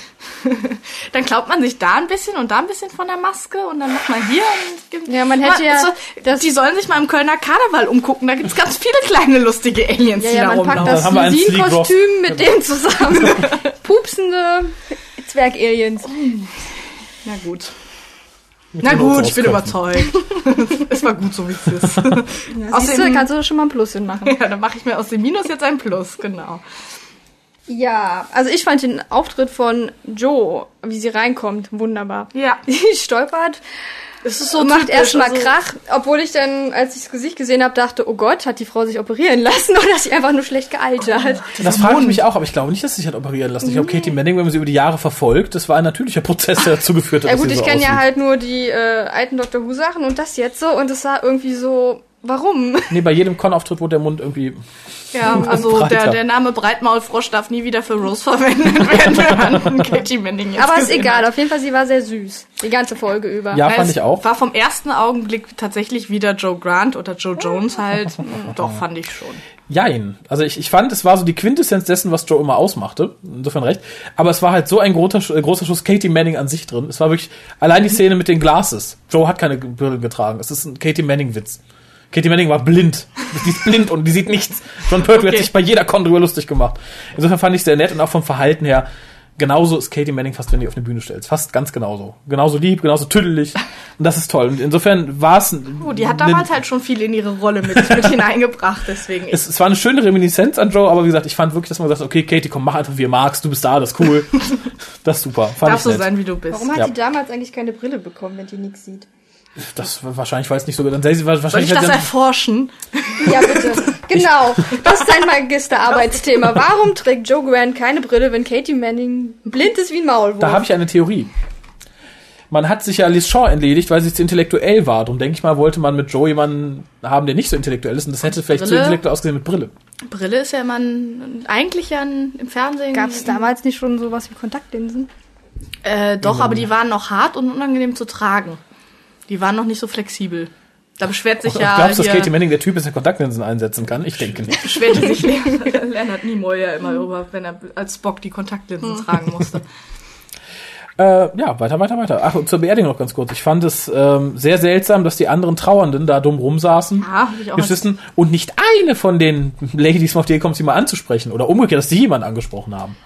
Dann glaubt man sich da ein bisschen und da ein bisschen von der Maske und dann macht man hier und gibt- Ja, man hätte ja also, das- die sollen sich mal im Kölner Karneval umgucken. Da gibt's ganz viele kleine lustige Aliens, Ja, die ja, da man packt rumlaufen. Das haben wir einen Sleek Ross. Kostüm mit dem zusammen. Pupsende Zwerg-Aliens. Na gut. Mit Na gut, ich bin überzeugt. es war gut, so wie es ist. Ja, siehst du, Außerdem- kannst du doch schon mal ein Plus hinmachen. ja, dann mache ich mir aus dem Minus jetzt ein Plus, genau. Ja, also ich fand den Auftritt von Joe, wie sie reinkommt, wunderbar. Ja. Die stolpert, Es ist so macht typisch, erstmal also- Krach, obwohl ich dann, als ich das Gesicht gesehen habe, dachte, oh Gott, hat die Frau sich operieren lassen oder ist sie einfach nur schlecht gealtert? Das frage ich mich auch, aber ich glaube nicht, dass sie sich hat operieren lassen. Ich glaube, Katie Manning, wenn man sie über die Jahre verfolgt, das war ein natürlicher Prozess, der dazu geführt hat, Ja dass gut, sie ich so kenne ja halt nur die äh, alten Dr. Who Sachen und das jetzt so und es sah irgendwie so, warum? Nee, bei jedem Con-Auftritt wurde der Mund irgendwie. Ja, also der, der Name Breitmaulfrosch darf nie wieder für Rose verwendet werden, wenn man Katie Manning jetzt Aber ist egal, hat. auf jeden Fall, sie war sehr süß. Die ganze Folge über. Ja, Weil fand es ich auch. War vom ersten Augenblick tatsächlich wieder Joe Grant oder Joe Jones halt. Doch, fand ich schon. Jein. Also ich, ich fand, es war so die Quintessenz dessen, was Joe immer ausmachte. Insofern recht. Aber es war halt so ein großer, äh, großer Schuss Katie Manning an sich drin. Es war wirklich allein die Szene mit den Glasses. Joe hat keine Brille getragen. Es ist ein Katie Manning-Witz. Katie Manning war blind. Die ist blind und die sieht nichts. John Pertwee hat Okay. sich bei jeder Con drüber lustig gemacht. Insofern fand ich sehr nett und auch vom Verhalten her. Genauso ist Katie Manning fast, wenn du die auf eine Bühne stellst. Fast ganz genauso. Genauso lieb, genauso tüdelig. Und das ist toll. Und insofern war es. Oh, die hat damals halt schon viel in ihre Rolle mit, mit hineingebracht, deswegen. es, es war eine schöne Reminiszenz an Joe, aber wie gesagt, ich fand wirklich, dass man gesagt hat, okay, Katie, komm, mach einfach, wie du magst, du bist da, das ist cool. das ist super. Fand darfst ich so nett. sein, wie du bist. Warum hat Ja. die damals eigentlich keine Brille bekommen, wenn die nichts sieht? Das war wahrscheinlich, weil es nicht so, dann sei sie Soll ich wahrscheinlich das erforschen? Ja, bitte. genau. Das ist dein Magisterarbeitsthema. Warum trägt Joe Grant keine Brille, wenn Katie Manning blind ist wie ein Maulwurf? da habe ich eine Theorie. Man hat sich ja Liz Shaw entledigt, weil sie zu intellektuell war. Darum denke ich mal, wollte man mit Joe jemanden haben, der nicht so intellektuell ist. Und das hätte vielleicht zu Brille? intellektuell ausgesehen mit Brille. Brille ist ja immer ein, eigentlich ja ein, im Fernsehen. Gab es damals nicht schon sowas wie Kontaktlinsen? Äh, doch, aber die waren noch hart und unangenehm zu tragen. Die waren noch nicht so flexibel. Da beschwert sich ja Glaubst du, dass Katie Manning der Typ ist, der Kontaktlinsen einsetzen kann? Ich denke nicht. beschwerte sich Leonard Nimoy ja immer über, wenn er als Spock die Kontaktlinsen tragen musste. Äh, ja, weiter, weiter, weiter. Ach, und zur Beerdigung noch ganz kurz. Ich fand es ähm, sehr seltsam, dass die anderen Trauernden da dumm rumsaßen. Ja, hab ich auch und nicht eine von den Ladies auf die kommt, sie mal anzusprechen. Oder umgekehrt, dass die jemanden angesprochen haben.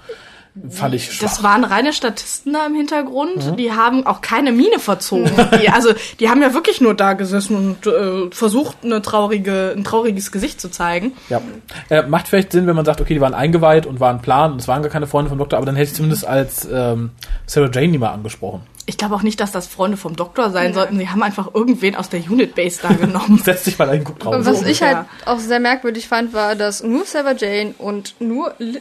Fand ich schwach. Das waren reine Statisten da im Hintergrund. Mhm. Die haben auch keine Miene verzogen. die, also, die haben ja wirklich nur da gesessen und äh, versucht, eine traurige, ein trauriges Gesicht zu zeigen. Ja. Äh, macht vielleicht Sinn, wenn man sagt, okay, die waren eingeweiht und waren Plan und es waren gar keine Freunde vom Doktor, aber dann hätte ich zumindest als ähm, Sarah Jane die mal angesprochen. Ich glaube auch nicht, dass das Freunde vom Doktor sein sollten. Sie haben einfach irgendwen aus der Unit Base da genommen. Setz dich mal ein, guck drauf. Was so ich ungefähr. halt auch sehr merkwürdig fand, war, dass nur Sarah Jane und nur, Li-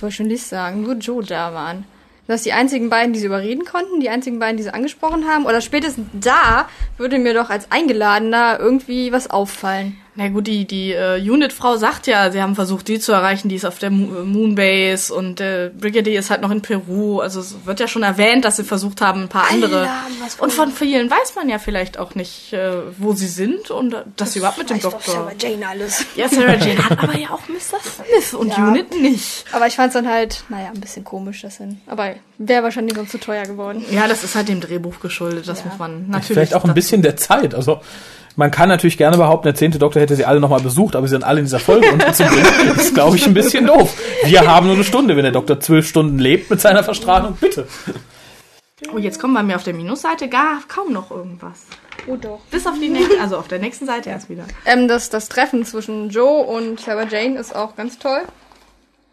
soll ich schon Liz sagen, nur Joe da waren. Dass die einzigen beiden, die sie überreden konnten, die einzigen beiden, die sie angesprochen haben, oder spätestens da würde mir doch als Eingeladener irgendwie was auffallen. Na gut, die, die äh, Unit-Frau sagt ja, sie haben versucht, die zu erreichen, die ist auf der Mo- äh, Moonbase und äh, Brigadier ist halt noch in Peru. Also es wird ja schon erwähnt, dass sie versucht haben, ein paar andere. Und von vielen weiß man ja vielleicht auch nicht, äh, wo sie sind und äh, dass sie überhaupt mit dem Doktor. Sarah Jane alles. Ja, Sarah Jane hat aber ja auch Mr. Smith und Ja. Unit nicht. Aber ich fand's dann halt, naja, ein bisschen komisch, das hin. Aber wäre wahrscheinlich sonst zu teuer geworden. Ja, das ist halt dem Drehbuch geschuldet, das muss man natürlich. Vielleicht auch ein bisschen der Zeit. Also man kann natürlich gerne behaupten, der zehnte Doktor hätte sie alle nochmal besucht, aber sie sind alle in dieser Folge unterzubringen. Das ist, glaube ich, ein bisschen doof. Wir haben nur eine Stunde, wenn der Doktor zwölf Stunden lebt mit seiner Verstrahlung. Bitte. Oh, jetzt kommen bei mir auf der Minusseite gar kaum noch irgendwas. Oh doch. Bis auf die nächste, also auf der nächsten Seite erst wieder. Ähm, das, das Treffen zwischen Joe und Sarah Jane ist auch ganz toll.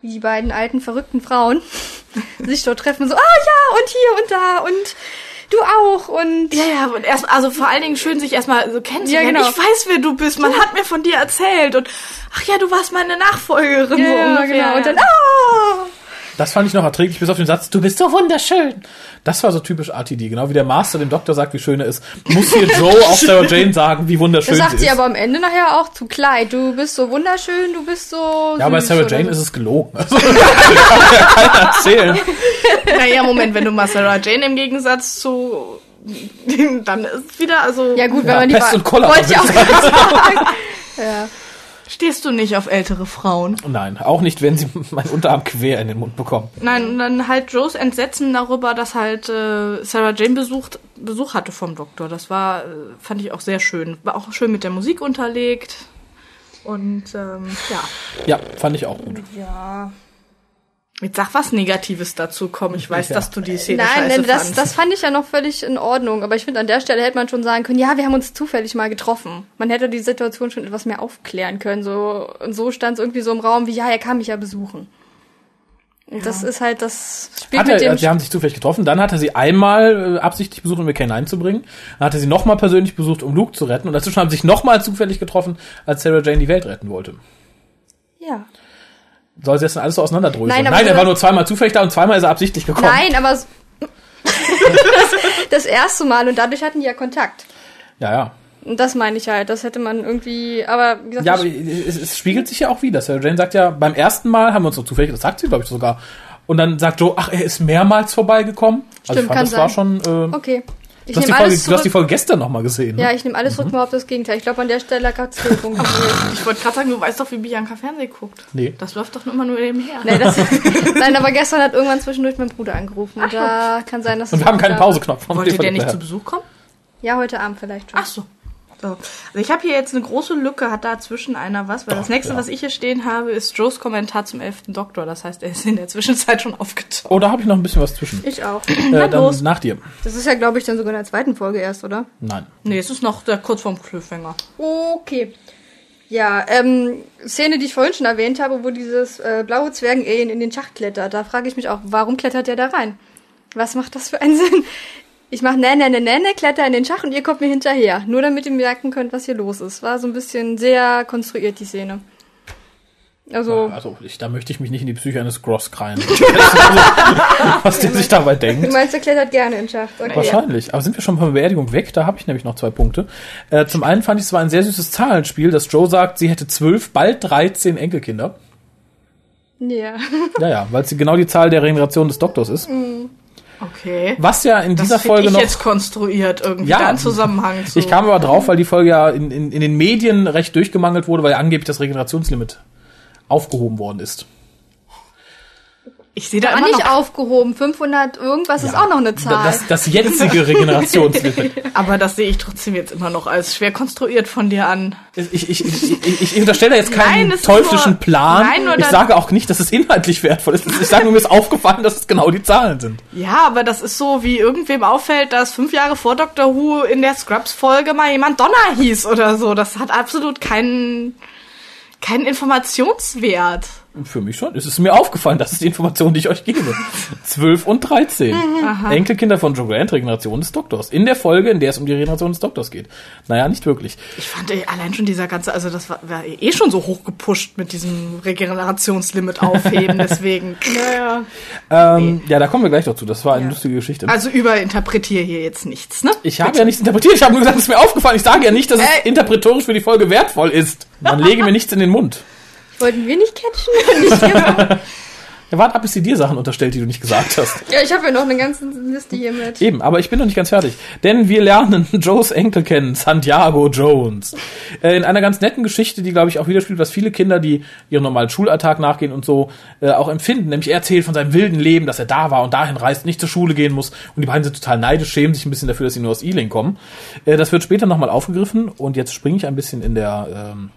Wie die beiden alten, verrückten Frauen. sich dort treffen, so, ah ja, und hier und da und du auch und Ja, ja, und erst, also vor allen Dingen schön, sich erstmal so kennenzulernen. Ja, genau. Ich weiß, wer du bist. Man hat mir von dir erzählt und ach ja, du warst meine Nachfolgerin. so ja, ungefähr. genau. Und dann, ah! Das fand ich noch erträglich, bis auf den Satz, du bist so wunderschön. Das war so typisch RTD, genau wie der Master dem Doktor sagt, wie schön er ist. Muss hier Joe auf Sarah Jane sagen, wie wunderschön Das sagt sie sie ist. aber am Ende nachher auch zu Clyde. Du bist so wunderschön, du bist so. ja, bei Sarah oder Jane ist es gelogen. Also, kann ja keiner erzählen. Naja, Moment, wenn du mal Sarah Jane im Gegensatz zu dann ist wieder, also Ja, gut, wenn Ja, man die Pest und Cholera, Wollte ich auch sagen. Ja. Stehst du nicht auf ältere Frauen. Nein, auch nicht, wenn sie meinen Unterarm quer in den Mund bekommen. Nein, und dann halt Joes Entsetzen darüber, dass halt äh, Sarah Jane besucht, Besuch hatte vom Doktor. Das war, äh, fand ich auch sehr schön. War auch schön mit der Musik unterlegt. Und ähm, ja. Ja, fand ich auch gut. ja. Jetzt sag was Negatives dazu, komm. Ich weiß, Ja. dass du die Szene Nein, scheiße nein, das, fandst. das fand ich ja noch völlig in Ordnung. Aber ich finde, an der Stelle hätte man schon sagen können, ja, wir haben uns zufällig mal getroffen. Man hätte die Situation schon etwas mehr aufklären können. So, und so stand es irgendwie so im Raum wie, ja, er kann mich ja besuchen. Und das ist halt, das spielt Hat mit er, dem... sie haben sich zufällig getroffen, dann hat er sie einmal äh, absichtlich besucht, um Mickey hineinzubringen. Dann hat er sie nochmal persönlich besucht, um Luke zu retten. Und dazwischen haben sie sich nochmal zufällig getroffen, als Sarah Jane die Welt retten wollte. ja. Soll sie das dann alles so auseinanderdröseln? Nein, Nein, er war nur zweimal zufällig da und zweimal ist er absichtlich gekommen. Nein, aber das, das erste Mal und dadurch hatten die ja Kontakt. Ja, ja. Und das meine ich halt, das hätte man irgendwie, aber wie gesagt, Ja, aber ich- es, es spiegelt sich ja auch wieder. Sarah Jane sagt ja, beim ersten Mal haben wir uns so zufällig, das sagt sie, glaube ich, sogar. Und dann sagt Joe, ach, er ist mehrmals vorbeigekommen. also ich Stimmt, fand, kann das war sein. schon. Äh, okay. Ich du, hast die nehme Folge, alles du hast die. Folge gestern nochmal gesehen. Ne? Ja, ich nehme alles zurück, mal auf das Gegenteil. Ich glaube, an der Stelle gab es Fehlpunkte. ich wollte gerade sagen, du weißt doch, wie Bianca Fernsehen guckt. Nee. Das läuft doch immer nur nebenher. nee, das, nein, aber gestern hat irgendwann zwischendurch mein Bruder angerufen. Und da kann sein, dass Und wir haben keinen Pauseknopf. Wollte der nicht zu Besuch kommen? Ja, heute Abend vielleicht schon. Ach so. So. Also ich habe hier jetzt eine große Lücke, hat dazwischen einer was, weil das Doch, nächste, ja. was ich hier stehen habe, ist Joes Kommentar zum elften Doktor. Das heißt, er ist in der Zwischenzeit schon aufgetaucht. Oh, da habe ich noch ein bisschen was zwischen. Ich auch. Äh, dann los. nach dir. Das ist ja, glaube ich, dann sogar in der zweiten Folge erst, oder? Nein. Nee, es ist noch der, kurz vorm Cliffhanger. Okay. Ja, ähm, Szene, die ich vorhin schon erwähnt habe, wo dieses äh, blaue Zwergen-Alien in den Schacht klettert. Da frage ich mich auch, warum klettert der da rein? Was macht das für einen Sinn? Ich mache ne, ne, ne, ne, ne, kletter in den Schacht und ihr kommt mir hinterher. Nur damit ihr merken könnt, was hier los ist. War so ein bisschen sehr konstruiert, die Szene. Also, Also, ich, da möchte ich mich nicht in die Psyche eines Gross kreien. was der sich dabei du denkt. meinst, er klettert gerne in den Schacht. Okay. Wahrscheinlich. Aber sind wir schon von Beerdigung weg? Da habe ich nämlich noch zwei Punkte. Äh, zum einen fand ich es war ein sehr süßes Zahlenspiel, dass Joe sagt, sie hätte zwölf, bald 13 Enkelkinder. Ja. Ja, ja, weil sie genau die Zahl der Regeneration des Doktors ist. Okay. Was ja in dieser das find Folge ich noch. jetzt konstruiert irgendwie Ja. da einen Zusammenhang zu. Ich kam aber drauf, weil die Folge ja in, in, in den Medien recht durchgemangelt wurde, weil ja angeblich das Regenerationslimit aufgehoben worden ist. Ich sehe da War immer nicht noch, aufgehoben. 500 irgendwas ist auch noch eine Zahl. Das, das jetzige Regenerationslimit. aber das sehe ich trotzdem jetzt immer noch als schwer konstruiert von dir an. Ich, ich, ich, ich, ich unterstelle jetzt keinen Nein, teuflischen nur- Plan. Nein, nur ich sage auch nicht, dass es inhaltlich wertvoll ist. Ich sage nur, mir ist aufgefallen, dass es genau die Zahlen sind. Ja, aber das ist so, wie irgendwem auffällt, dass fünf Jahre vor Doctor Who in der Scrubs-Folge mal jemand Donner hieß oder so. Das hat absolut keinen, keinen Informationswert. Für mich schon. Es ist mir aufgefallen, das ist die Information, die ich euch gebe. 12 und 13. Enkelkinder von Joe Grant, Regeneration des Doktors. In der Folge, in der es um die Regeneration des Doktors geht. Naja, nicht wirklich. Ich fand eh, allein schon dieser ganze, also das war, war eh schon so hoch gepusht mit diesem Regenerationslimit aufheben, deswegen. Naja. Ähm, Ja, da kommen wir gleich dazu. Das war eine lustige Geschichte. Also überinterpretiere hier jetzt nichts, ne? Ich habe ja nichts interpretiert, ich habe nur gesagt, es ist mir aufgefallen. Ich sage ja nicht, dass es Äh. interpretorisch für die Folge wertvoll ist. Man lege mir nichts in den Mund. Wollten wir nicht catchen? Ja, warte ab, bis sie dir Sachen unterstellt, die du nicht gesagt hast. ja, ich habe ja noch eine ganze Liste hier mit. Eben, aber ich bin noch nicht ganz fertig. Denn wir lernen Joes Enkel kennen, Santiago Jones. Äh, in einer ganz netten Geschichte, die, glaube ich, auch widerspiegelt, was viele Kinder, die ihrem normalen Schulalltag nachgehen und so, äh, auch empfinden. Nämlich er erzählt von seinem wilden Leben, dass er da war und dahin reist, nicht zur Schule gehen muss. Und die beiden sind total neidisch, schämen sich ein bisschen dafür, dass sie nur aus Ealing kommen. Äh, das wird später nochmal aufgegriffen und jetzt springe ich ein bisschen in der ähm,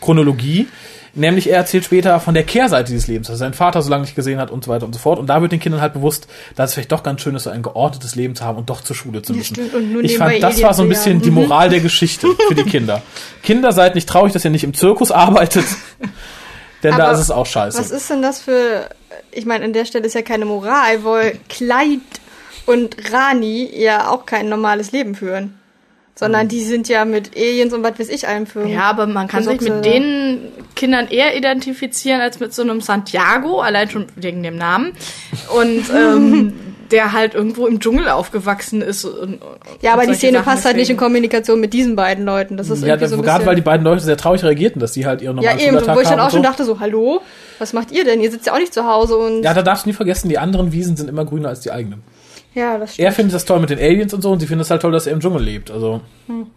Chronologie. Nämlich er erzählt später von der Kehrseite dieses Lebens, dass er seinen Vater so lange nicht gesehen hat und so weiter und so fort. Und da wird den Kindern halt bewusst, dass es vielleicht doch ganz schön ist, so ein geordnetes Leben zu haben und doch zur Schule zu müssen. ich fand, das war so ein bisschen die Moral der Geschichte für die Kinder. Kinder, seid nicht traurig, dass ihr nicht im Zirkus arbeitet. Denn da Aber ist es auch scheiße. Was ist denn das für. Ich meine, an der Stelle ist ja keine Moral, weil Clyde und Rani ja auch kein normales Leben führen. Sondern die sind ja mit Aliens und was weiß ich allem für. Ja, aber man kann sich mit den Kindern eher identifizieren als mit so einem Santiago, allein schon wegen dem Namen. Und ähm, der halt irgendwo im Dschungel aufgewachsen ist. Und, und Ja, aber die Szene Sachen, passt halt nicht in deswegen- Kombination mit diesen beiden Leuten. Das ist ja, irgendwie so ein gerade weil die beiden Leute sehr traurig reagierten, dass die halt ihren ja, normalen eben, Schultag wo ich dann auch schon so. dachte so, hallo, was macht ihr denn? Ihr sitzt ja auch nicht zu Hause und... Ja, da darfst du nie vergessen, die anderen Wiesen sind immer grüner als die eigenen. Ja, das stimmt. Er findet das toll mit den Aliens und so und sie findet es halt toll, dass er im Dschungel lebt. Also,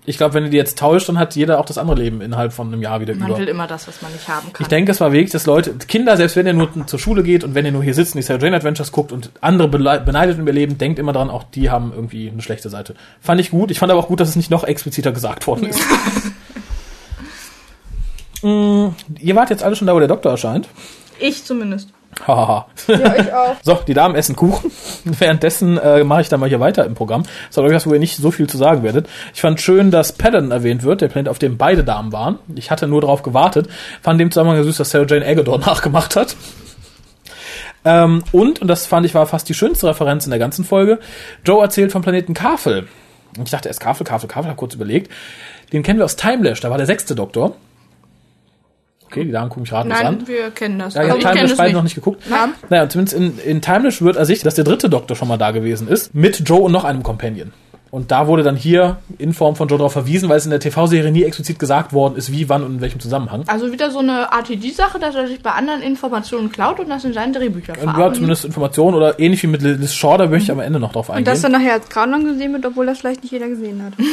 ich glaube, wenn du die jetzt tauscht, dann hat jeder auch das andere Leben innerhalb von einem Jahr wieder Man über. will immer das, was man nicht haben kann. Ich denke, es war wirklich, dass Leute, Kinder, selbst wenn ihr nur zur Schule geht und wenn ihr nur hier sitzt und die Sarah Jane Adventures guckt und andere beneidet um ihr Leben, denkt immer dran, auch die haben irgendwie eine schlechte Seite. Fand ich gut. Ich fand aber auch gut, dass es nicht noch expliziter gesagt worden ist. Mm, ihr wart jetzt alle schon da, wo der Doktor erscheint. ich zumindest. Hahaha. Ja, ich auch. So, die Damen essen Kuchen. Währenddessen äh, mache ich dann mal hier weiter im Programm. Das ist aber was, wo ihr nicht so viel zu sagen werdet. Ich fand schön, dass Paddon erwähnt wird, der Planet, auf dem beide Damen waren. Ich hatte nur darauf gewartet. Fand dem Zusammenhang süß, dass Sarah Jane Agador nachgemacht hat. Ähm, und, und das fand ich war fast die schönste Referenz in der ganzen Folge, Joe erzählt vom Planeten Kafel. Und ich dachte erst Kafel, Kafel, Kafel, hab kurz überlegt. Den kennen wir aus Timelash, da war der sechste Doktor. Okay, die Damen gucken mich ratlos an. Nein, wir kennen das. Ja, ich ich habe Timeless es beide noch nicht geguckt. Nein. Naja, zumindest in, in Timeless wird ersichtlich, dass der dritte Doktor schon mal da gewesen ist, mit Joe und noch einem Companion. Und da wurde dann hier in Form von Joe darauf verwiesen, weil es in der TV-Serie nie explizit gesagt worden ist, wie, wann und in welchem Zusammenhang. Also wieder so eine RTD-Sache, dass er sich bei anderen Informationen klaut und das in seinen Drehbüchern Und ja, verarbeitet. zumindest Informationen oder ähnlich wie mit Liz Shaw, da möchte ich am Ende noch drauf Und eingehen. das dann nachher als Kanon gesehen wird, obwohl das vielleicht nicht jeder gesehen hat.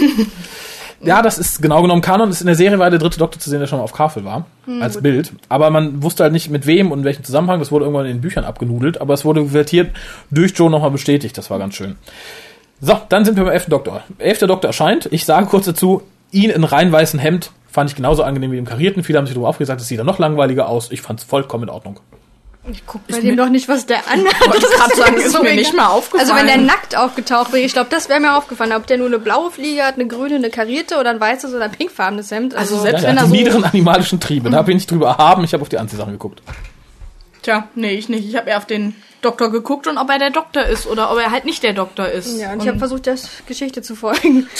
Ja, das ist genau genommen Kanon. Ist in der Serie war der dritte Doktor zu sehen, der schon mal auf Kafel war. als Bild. Aber man wusste halt nicht mit wem und in welchem Zusammenhang. Das wurde irgendwann in den Büchern abgenudelt. Aber es wurde vertiert durch Joe nochmal bestätigt. Das war ganz schön. So, dann sind wir beim elften Doktor. Elfter Doktor erscheint. Ich sage kurz dazu, ihn in rein weißem Hemd fand ich genauso angenehm wie im karierten. Viele haben sich darüber aufgesagt, es sieht dann noch langweiliger aus. Ich fand es vollkommen in Ordnung. Ich guck bei dem doch nicht, was der anhat. Wollte Das gerade sagen, ist so mir nicht mal aufgefallen. Also wenn der nackt aufgetaucht wäre, ich glaube, das wäre mir aufgefallen. Ob der nur eine blaue Fliege hat, eine grüne, eine karierte oder ein weißes oder ein pinkfarbenes Hemd. Also, Also selbst ja, wenn er so... niederen animalischen Triebe. Da bin ich drüber erhaben. Ich habe auf die Anziehsachen geguckt. Tja, nee, ich nicht. Ich habe eher auf den Doktor geguckt und ob er der Doktor ist oder ob er halt nicht der Doktor ist. ja, und ich habe versucht, der Geschichte zu folgen.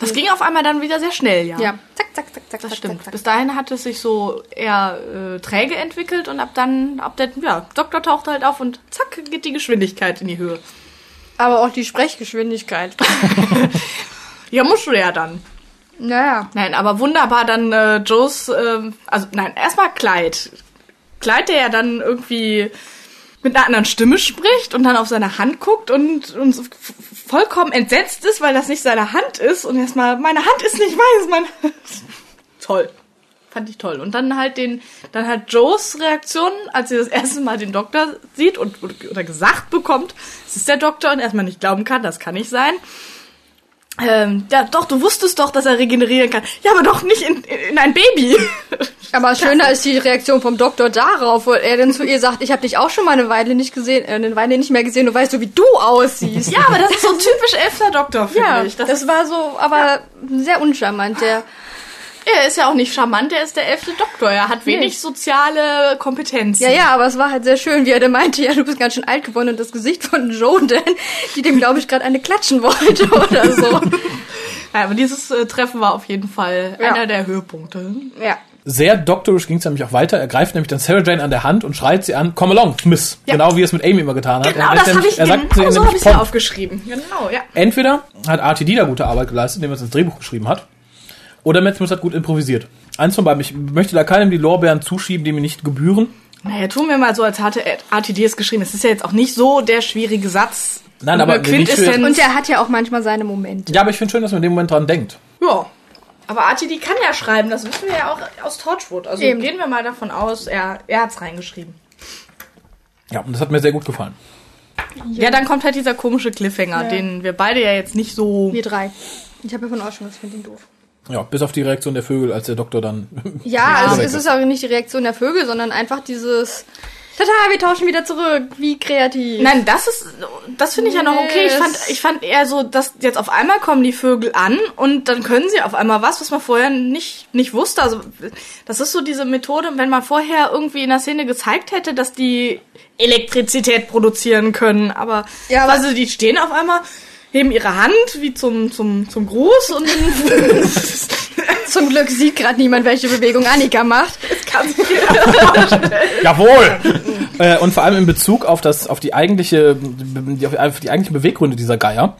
das ging auf einmal dann wieder sehr schnell, ja. Ja, zack, zack, zack, zack, Das zack, stimmt. zack, zack. Bis dahin hat es sich so eher äh, träge entwickelt und ab dann, ab der, ja, Doktor taucht halt auf und zack, geht die Geschwindigkeit in die Höhe. Aber auch die Sprechgeschwindigkeit. Ja, musst du ja dann. naja. Nein, aber wunderbar dann äh, Joes, ähm, also nein, erstmal Kleid. Kleid, der ja dann irgendwie mit einer anderen Stimme spricht und dann auf seine Hand guckt und, und so f- vollkommen entsetzt ist, weil das nicht seine Hand ist und erstmal, meine Hand ist nicht weiß, meine Toll. Fand ich toll. Und dann halt den, dann halt Joes Reaktion, als sie das erste Mal den Doktor sieht und oder gesagt bekommt, es ist der Doktor und erstmal nicht glauben kann, das kann nicht sein. Ähm, ja, doch, du wusstest doch, dass er regenerieren kann. Ja, aber doch nicht in, in ein Baby. Aber schöner ist die Reaktion vom Doktor darauf, wo er dann zu ihr sagt, ich habe dich auch schon mal eine Weile nicht gesehen, äh, eine Weile nicht mehr gesehen, du weißt so, wie du aussiehst. ja, aber das ist so typisch elfter Doktor, finde Ja, ich. Das, das war so, aber sehr uncharmant. Der, er ist ja auch nicht charmant, er ist der elfte Doktor. Er hat wenig Nee. soziale Kompetenzen. ja, ja, aber es war halt sehr schön, wie er dann meinte, ja, du bist ganz schön alt geworden und das Gesicht von Joe dann, die dem, glaube ich, gerade eine klatschen wollte oder so. Ja, aber dieses äh, Treffen war auf jeden Fall Ja. einer der Höhepunkte. ja. Sehr doktorisch ging es nämlich auch weiter. Er greift nämlich dann Sarah Jane an der Hand und schreit sie an, come along, Miss. Ja. Genau wie er es mit Amy immer getan hat. Genau, er, das habe ich, er sagt genau so nämlich habe ich ja Pom. aufgeschrieben. Genau, ja. Entweder hat RTD da gute Arbeit geleistet, indem er es ins Drehbuch geschrieben hat, oder Matt Smith hat gut improvisiert. Eins von beiden. Ich möchte da keinem die Lorbeeren zuschieben, die mir nicht gebühren. Naja, tun wir mal so, als hatte RTD es geschrieben. Es ist ja jetzt auch nicht so der schwierige Satz. Nein, aber Quintessenz. Und er hat ja auch manchmal seine Momente. Ja, aber ich finde schön, dass man in dem Moment dran denkt. Ja. Aber RTD kann ja schreiben, das wissen wir ja auch aus Torchwood. Also Eben. gehen wir mal davon aus, er, er hat's reingeschrieben. Ja, und das hat mir sehr gut gefallen. Ja. dann kommt halt dieser komische Cliffhanger, Ja. den wir beide ja jetzt nicht so. Wir drei. Ich habe davon auch schon was, ich finde den doof. Ja, bis auf die Reaktion der Vögel, als der Doktor dann. Ja, also es ist. auch nicht die Reaktion der Vögel, sondern einfach dieses, Tata, wir tauschen wieder zurück. Wie kreativ. Nein, das ist, das finde ich ja noch okay. Ich fand, Yes. ich fand eher so, dass jetzt auf einmal kommen die Vögel an und dann können sie auf einmal was, was man vorher nicht, nicht wusste. Also, das ist so diese Methode, wenn man vorher irgendwie in der Szene gezeigt hätte, dass die Elektrizität produzieren können, aber, Ja, aber- also die stehen auf einmal, heben ihre Hand wie zum, zum, zum Gruß und Zum Glück sieht gerade niemand, welche Bewegung Annika macht. kann sich Jawohl! äh, und vor allem in Bezug auf das, auf die eigentliche, die, auf die eigentlichen Beweggründe dieser Geier,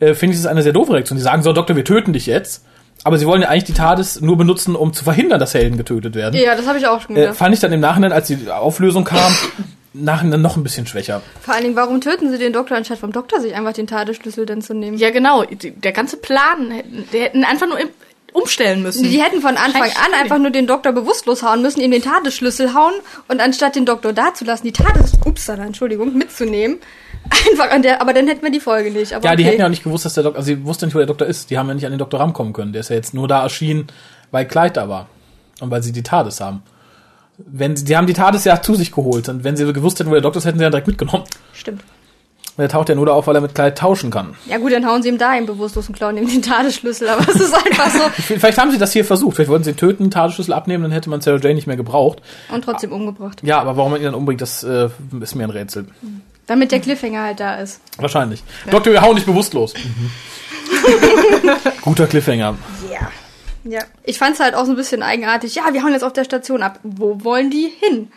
äh, finde ich es eine sehr doofe Reaktion. Die sagen so, Doktor, wir töten dich jetzt. Aber sie wollen ja eigentlich die TARDIS nur benutzen, um zu verhindern, dass Helden getötet werden. Ja, das habe ich auch schon Äh, gedacht. fand ich dann im Nachhinein, als die Auflösung kam, nachhinein noch ein bisschen schwächer. Vor allen Dingen, warum töten sie den Doktor, anstatt vom Doktor sich einfach den Tadeschlüssel denn zu nehmen? Ja, genau. Die- Der ganze Plan, hätten- die hätten einfach nur umstellen müssen. Die hätten von Anfang an einfach nur den Doktor bewusstlos hauen müssen, ihm den Tadeschlüssel hauen und anstatt den Doktor da zu lassen, die Tades, upsala, Entschuldigung, mitzunehmen, einfach an der, aber dann hätten wir die Folge nicht. Aber Ja, die okay. hätten ja auch nicht gewusst, dass der Doktor, also sie wussten nicht, wo der Doktor ist. Die haben ja nicht an den Doktor rankommen können. Der ist ja jetzt nur da erschienen, weil Clyde da war. Und weil sie die TARDIS haben. Wenn sie, die haben die TARDIS ja zu sich geholt. Und wenn sie gewusst hätten, wo der Doktor ist, hätten sie ja direkt mitgenommen. Stimmt. Und der taucht ja nur da auf, weil er mit Clyde tauschen kann. Ja gut, dann hauen sie ihm da eben bewusstlos und klauen ihm den Tadeschlüssel, aber es ist einfach so. Vielleicht haben sie das hier versucht. Vielleicht wollten sie ihn töten, TARDIS-Schlüssel abnehmen, dann hätte man Sarah Jane nicht mehr gebraucht. Und trotzdem umgebracht. Ja, aber warum man ihn dann umbringt, das äh, ist mir ein Rätsel. Damit der Cliffhanger halt da ist. Wahrscheinlich. Doktor, wir hauen dich bewusstlos. Guter Cliffhanger. Ja. Ich fand's halt auch so ein bisschen eigenartig. Ja, wir hauen jetzt auf der Station ab. Wo wollen die hin?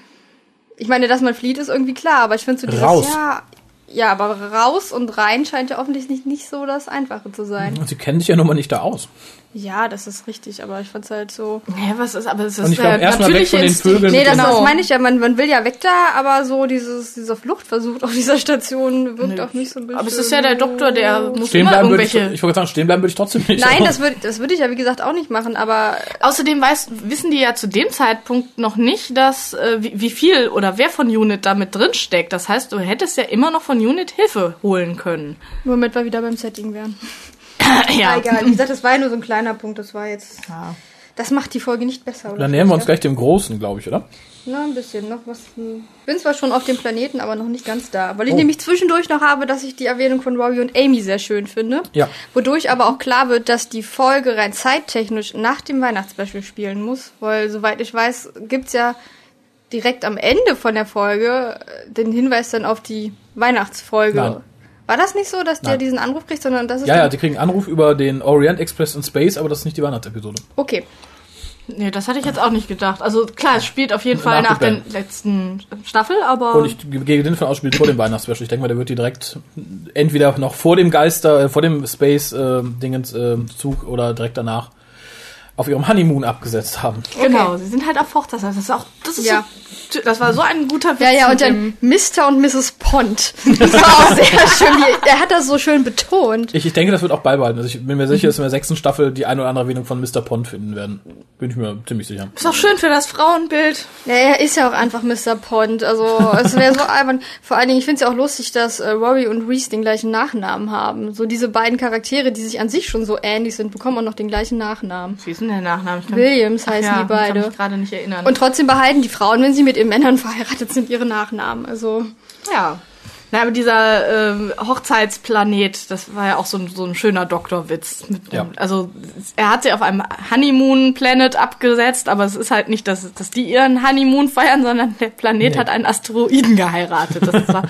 Ich meine, dass man flieht, ist irgendwie klar, aber ich finde so dieses, Raus. ja, ja, aber raus und rein scheint ja offensichtlich nicht, nicht so das Einfache zu sein. Und sie kennen sich ja nun mal nicht da aus. Ja, das ist richtig, aber ich fand's halt so. Ja, was ist, aber es ist Und ich glaube, der erstmal weg natürliche von den Instinkt. Vögeln. Nee, das, Genau. das meine ich ja, man, man will ja weg da, aber so dieses, dieser Fluchtversuch auf dieser Station wirkt Nö. auch nicht so ein bisschen. Aber es ist ja der Doktor, der muss Stehen immer bleiben würde ich, irgendwelche... ich wollte sagen, stehen bleiben würde ich trotzdem nicht. Nein, das würde das würde ich ja wie gesagt auch nicht machen, aber Außerdem weiß, wissen die ja zu dem Zeitpunkt noch nicht, dass äh, wie, wie viel oder wer von Unit da mit drin steckt. Das heißt, du hättest ja immer noch von Unit Hilfe holen können. womit wir wieder beim Setting wären. ja. Egal, wie gesagt, das war ja nur so ein kleiner Punkt, das war jetzt. Ja. Das macht die Folge nicht besser, oder? Dann nähern wir uns gleich dem Großen, glaube ich, oder? Na, ein bisschen, noch was. Bin zwar schon auf dem Planeten, aber noch nicht ganz da. Weil ich Oh. nämlich zwischendurch noch habe, dass ich die Erwähnung von Robbie und Amy sehr schön finde. Ja. Wodurch aber auch klar wird, dass die Folge rein zeittechnisch nach dem Weihnachtsspecial spielen muss. Weil, soweit ich weiß, gibt's ja direkt am Ende von der Folge äh, den Hinweis dann auf die Weihnachtsfolge. Nein. War das nicht so, dass der Nein. diesen Anruf kriegt, sondern das ist Ja, ja, die kriegen einen Anruf über den Orient Express in Space, aber das ist nicht die Weihnachtsepisode. Okay. Nee, das hatte ich jetzt auch nicht gedacht. Also klar, es spielt auf jeden Fall Nach nach der letzten Staffel, aber Und ich gehe den von aus, spielt vor dem Weihnachtsspecial. Ich denke mal, der wird die direkt entweder noch vor dem Geister, äh, vor dem Space-Dingens äh, Zug oder direkt danach auf ihrem Honeymoon abgesetzt haben. genau, sie sind halt auf Hochzeit. Das ist auch, das ist Ja. so, das war so ein guter Witz. Ja, ja, und dann Mr. und Mrs. Pond. Das war auch sehr schön. Er hat das so schön betont. Ich, ich denke, das wird auch beibehalten. Also ich bin mir sicher, dass wir in der sechsten Staffel die eine oder andere Erwähnung von Mr. Pond finden werden. Bin ich mir ziemlich sicher. ist auch schön für das Frauenbild. Ja, er ist ja auch einfach Mr. Pond. Also es wäre so albern. Vor allen Dingen, ich finde es ja auch lustig, dass äh, Rory und Reese den gleichen Nachnamen haben. So diese beiden Charaktere, die sich an sich schon so ähnlich sind, bekommen auch noch den gleichen Nachnamen. Ist denn der Nachname? Ich kann, Williams Ach heißen ja, die beide. Ich kann mich gerade nicht erinnern. Und trotzdem behalten die Frauen, wenn sie mit ihren Männern verheiratet sind, ihre Nachnamen. Also Ja. Na, aber dieser ähm, Hochzeitsplanet, das war ja auch so ein, so ein schöner Doktorwitz. Mit, Ja. Also er hat sie auf einem Honeymoon-Planet abgesetzt, aber es ist halt nicht, dass, dass die ihren Honeymoon feiern, sondern der Planet Nee. hat einen Asteroiden geheiratet. Das war,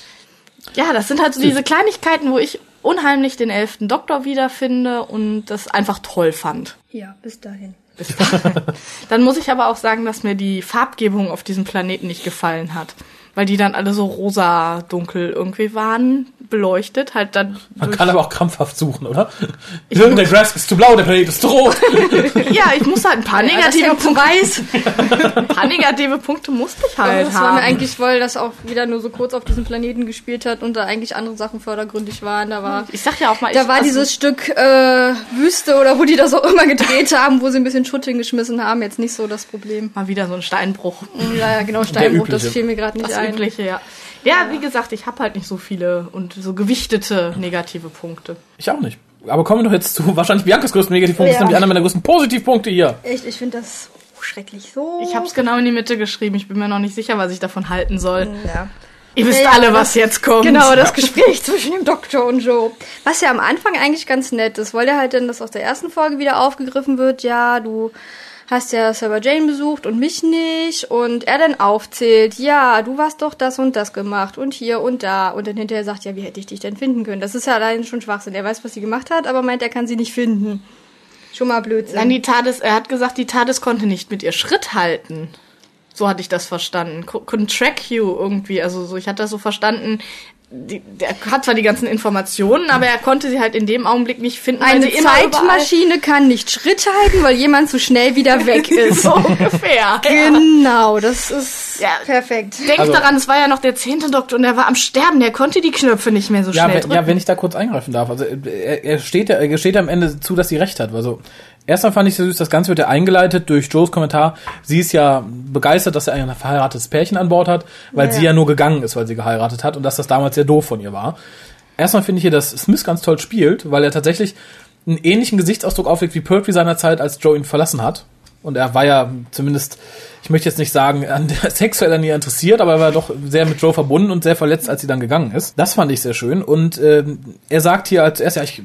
ja, das sind halt so diese Kleinigkeiten, wo ich unheimlich den elften Doktor wiederfinde und das einfach toll fand. ja, bis dahin. Dann muss ich aber auch sagen, dass mir die Farbgebung auf diesem Planeten nicht gefallen hat. Weil die dann alle so rosa dunkel irgendwie waren, beleuchtet, halt dann. Man kann aber auch krampfhaft suchen, oder? der Grass ist zu blau, der Planet ist zu rot. Ja, ich muss halt ein paar negative Negativ Punkte, weiß. ein paar negative Punkte musste ich halt das haben. war mir eigentlich, weil das auch wieder nur so kurz auf diesem Planeten gespielt hat und da eigentlich andere Sachen vordergründig waren. Da war, ich sag ja auch mal, da ich, war also, dieses Stück äh, Wüste oder wo die das auch immer gedreht haben, wo sie ein bisschen Schutt hingeschmissen haben, jetzt nicht so das Problem. mal wieder so ein Steinbruch. Ja, ja, genau, Steinbruch, das fiel mir gerade nicht Das ein. übliche, ja. Ja, wie gesagt, ich habe halt nicht so viele und so gewichtete negative Punkte. Ich auch nicht. Aber kommen wir doch jetzt zu wahrscheinlich Biancas größten Negativpunkt. Das Ja. ist nämlich einer meiner größten Positivpunkte hier. Echt, ich finde das. schrecklich. So. Ich habe es genau in die Mitte geschrieben. Ich bin mir noch nicht sicher, was ich davon halten soll. Ja. Ihr wisst Ja, alle, was das- jetzt kommt. Genau, das Gespräch zwischen dem Doktor und Joe. Was ja am Anfang eigentlich ganz nett ist, weil ja halt dann das aus der ersten Folge wieder aufgegriffen wird. Ja, du hast ja Sarah Jane besucht und mich nicht. Und er dann aufzählt, ja, du warst doch das und das gemacht und hier und da. Und dann hinterher sagt, ja, wie hätte ich dich denn finden können? Das ist ja allein schon Schwachsinn. Er weiß, was sie gemacht hat, aber meint, er kann sie nicht finden. Schon mal Blödsinn. Nein, die TARDIS, er hat gesagt, die TARDIS konnte nicht mit ihr Schritt halten. So hatte ich das verstanden. Co- Couldn't track you irgendwie. Also so, ich hatte das so verstanden. Die, der hat zwar die ganzen Informationen, aber er konnte sie halt in dem Augenblick nicht finden. weil Eine Zeitmaschine kann nicht Schritt halten, weil jemand zu schnell wieder weg ist. So ungefähr. Genau, das ist Ja. perfekt. Denkt Also- daran, es war ja noch der zehnte Doktor und er war am Sterben. Der konnte die Knöpfe nicht mehr so Ja, schnell wenn, drücken. ja, wenn ich da kurz eingreifen darf. Also er, er steht ja, er gesteht ja am Ende zu, dass sie recht hat. Also erstmal fand ich sehr süß, das Ganze wird ja eingeleitet durch Joes Kommentar. Sie ist ja begeistert, dass er ein verheiratetes Pärchen an Bord hat, weil Ja. sie ja nur gegangen ist, weil sie geheiratet hat und dass das damals sehr doof von ihr war. Erstmal finde ich hier, dass Smith ganz toll spielt, weil er tatsächlich einen ähnlichen Gesichtsausdruck auflegt wie Pertwee seinerzeit, als Joe ihn verlassen hat. Und er war ja zumindest, ich möchte jetzt nicht sagen, an der sexuell an ihr interessiert, aber er war doch sehr mit Joe verbunden und sehr verletzt, als sie dann gegangen ist. Das fand ich sehr schön. Und ähm, er sagt hier als erst, ja, ich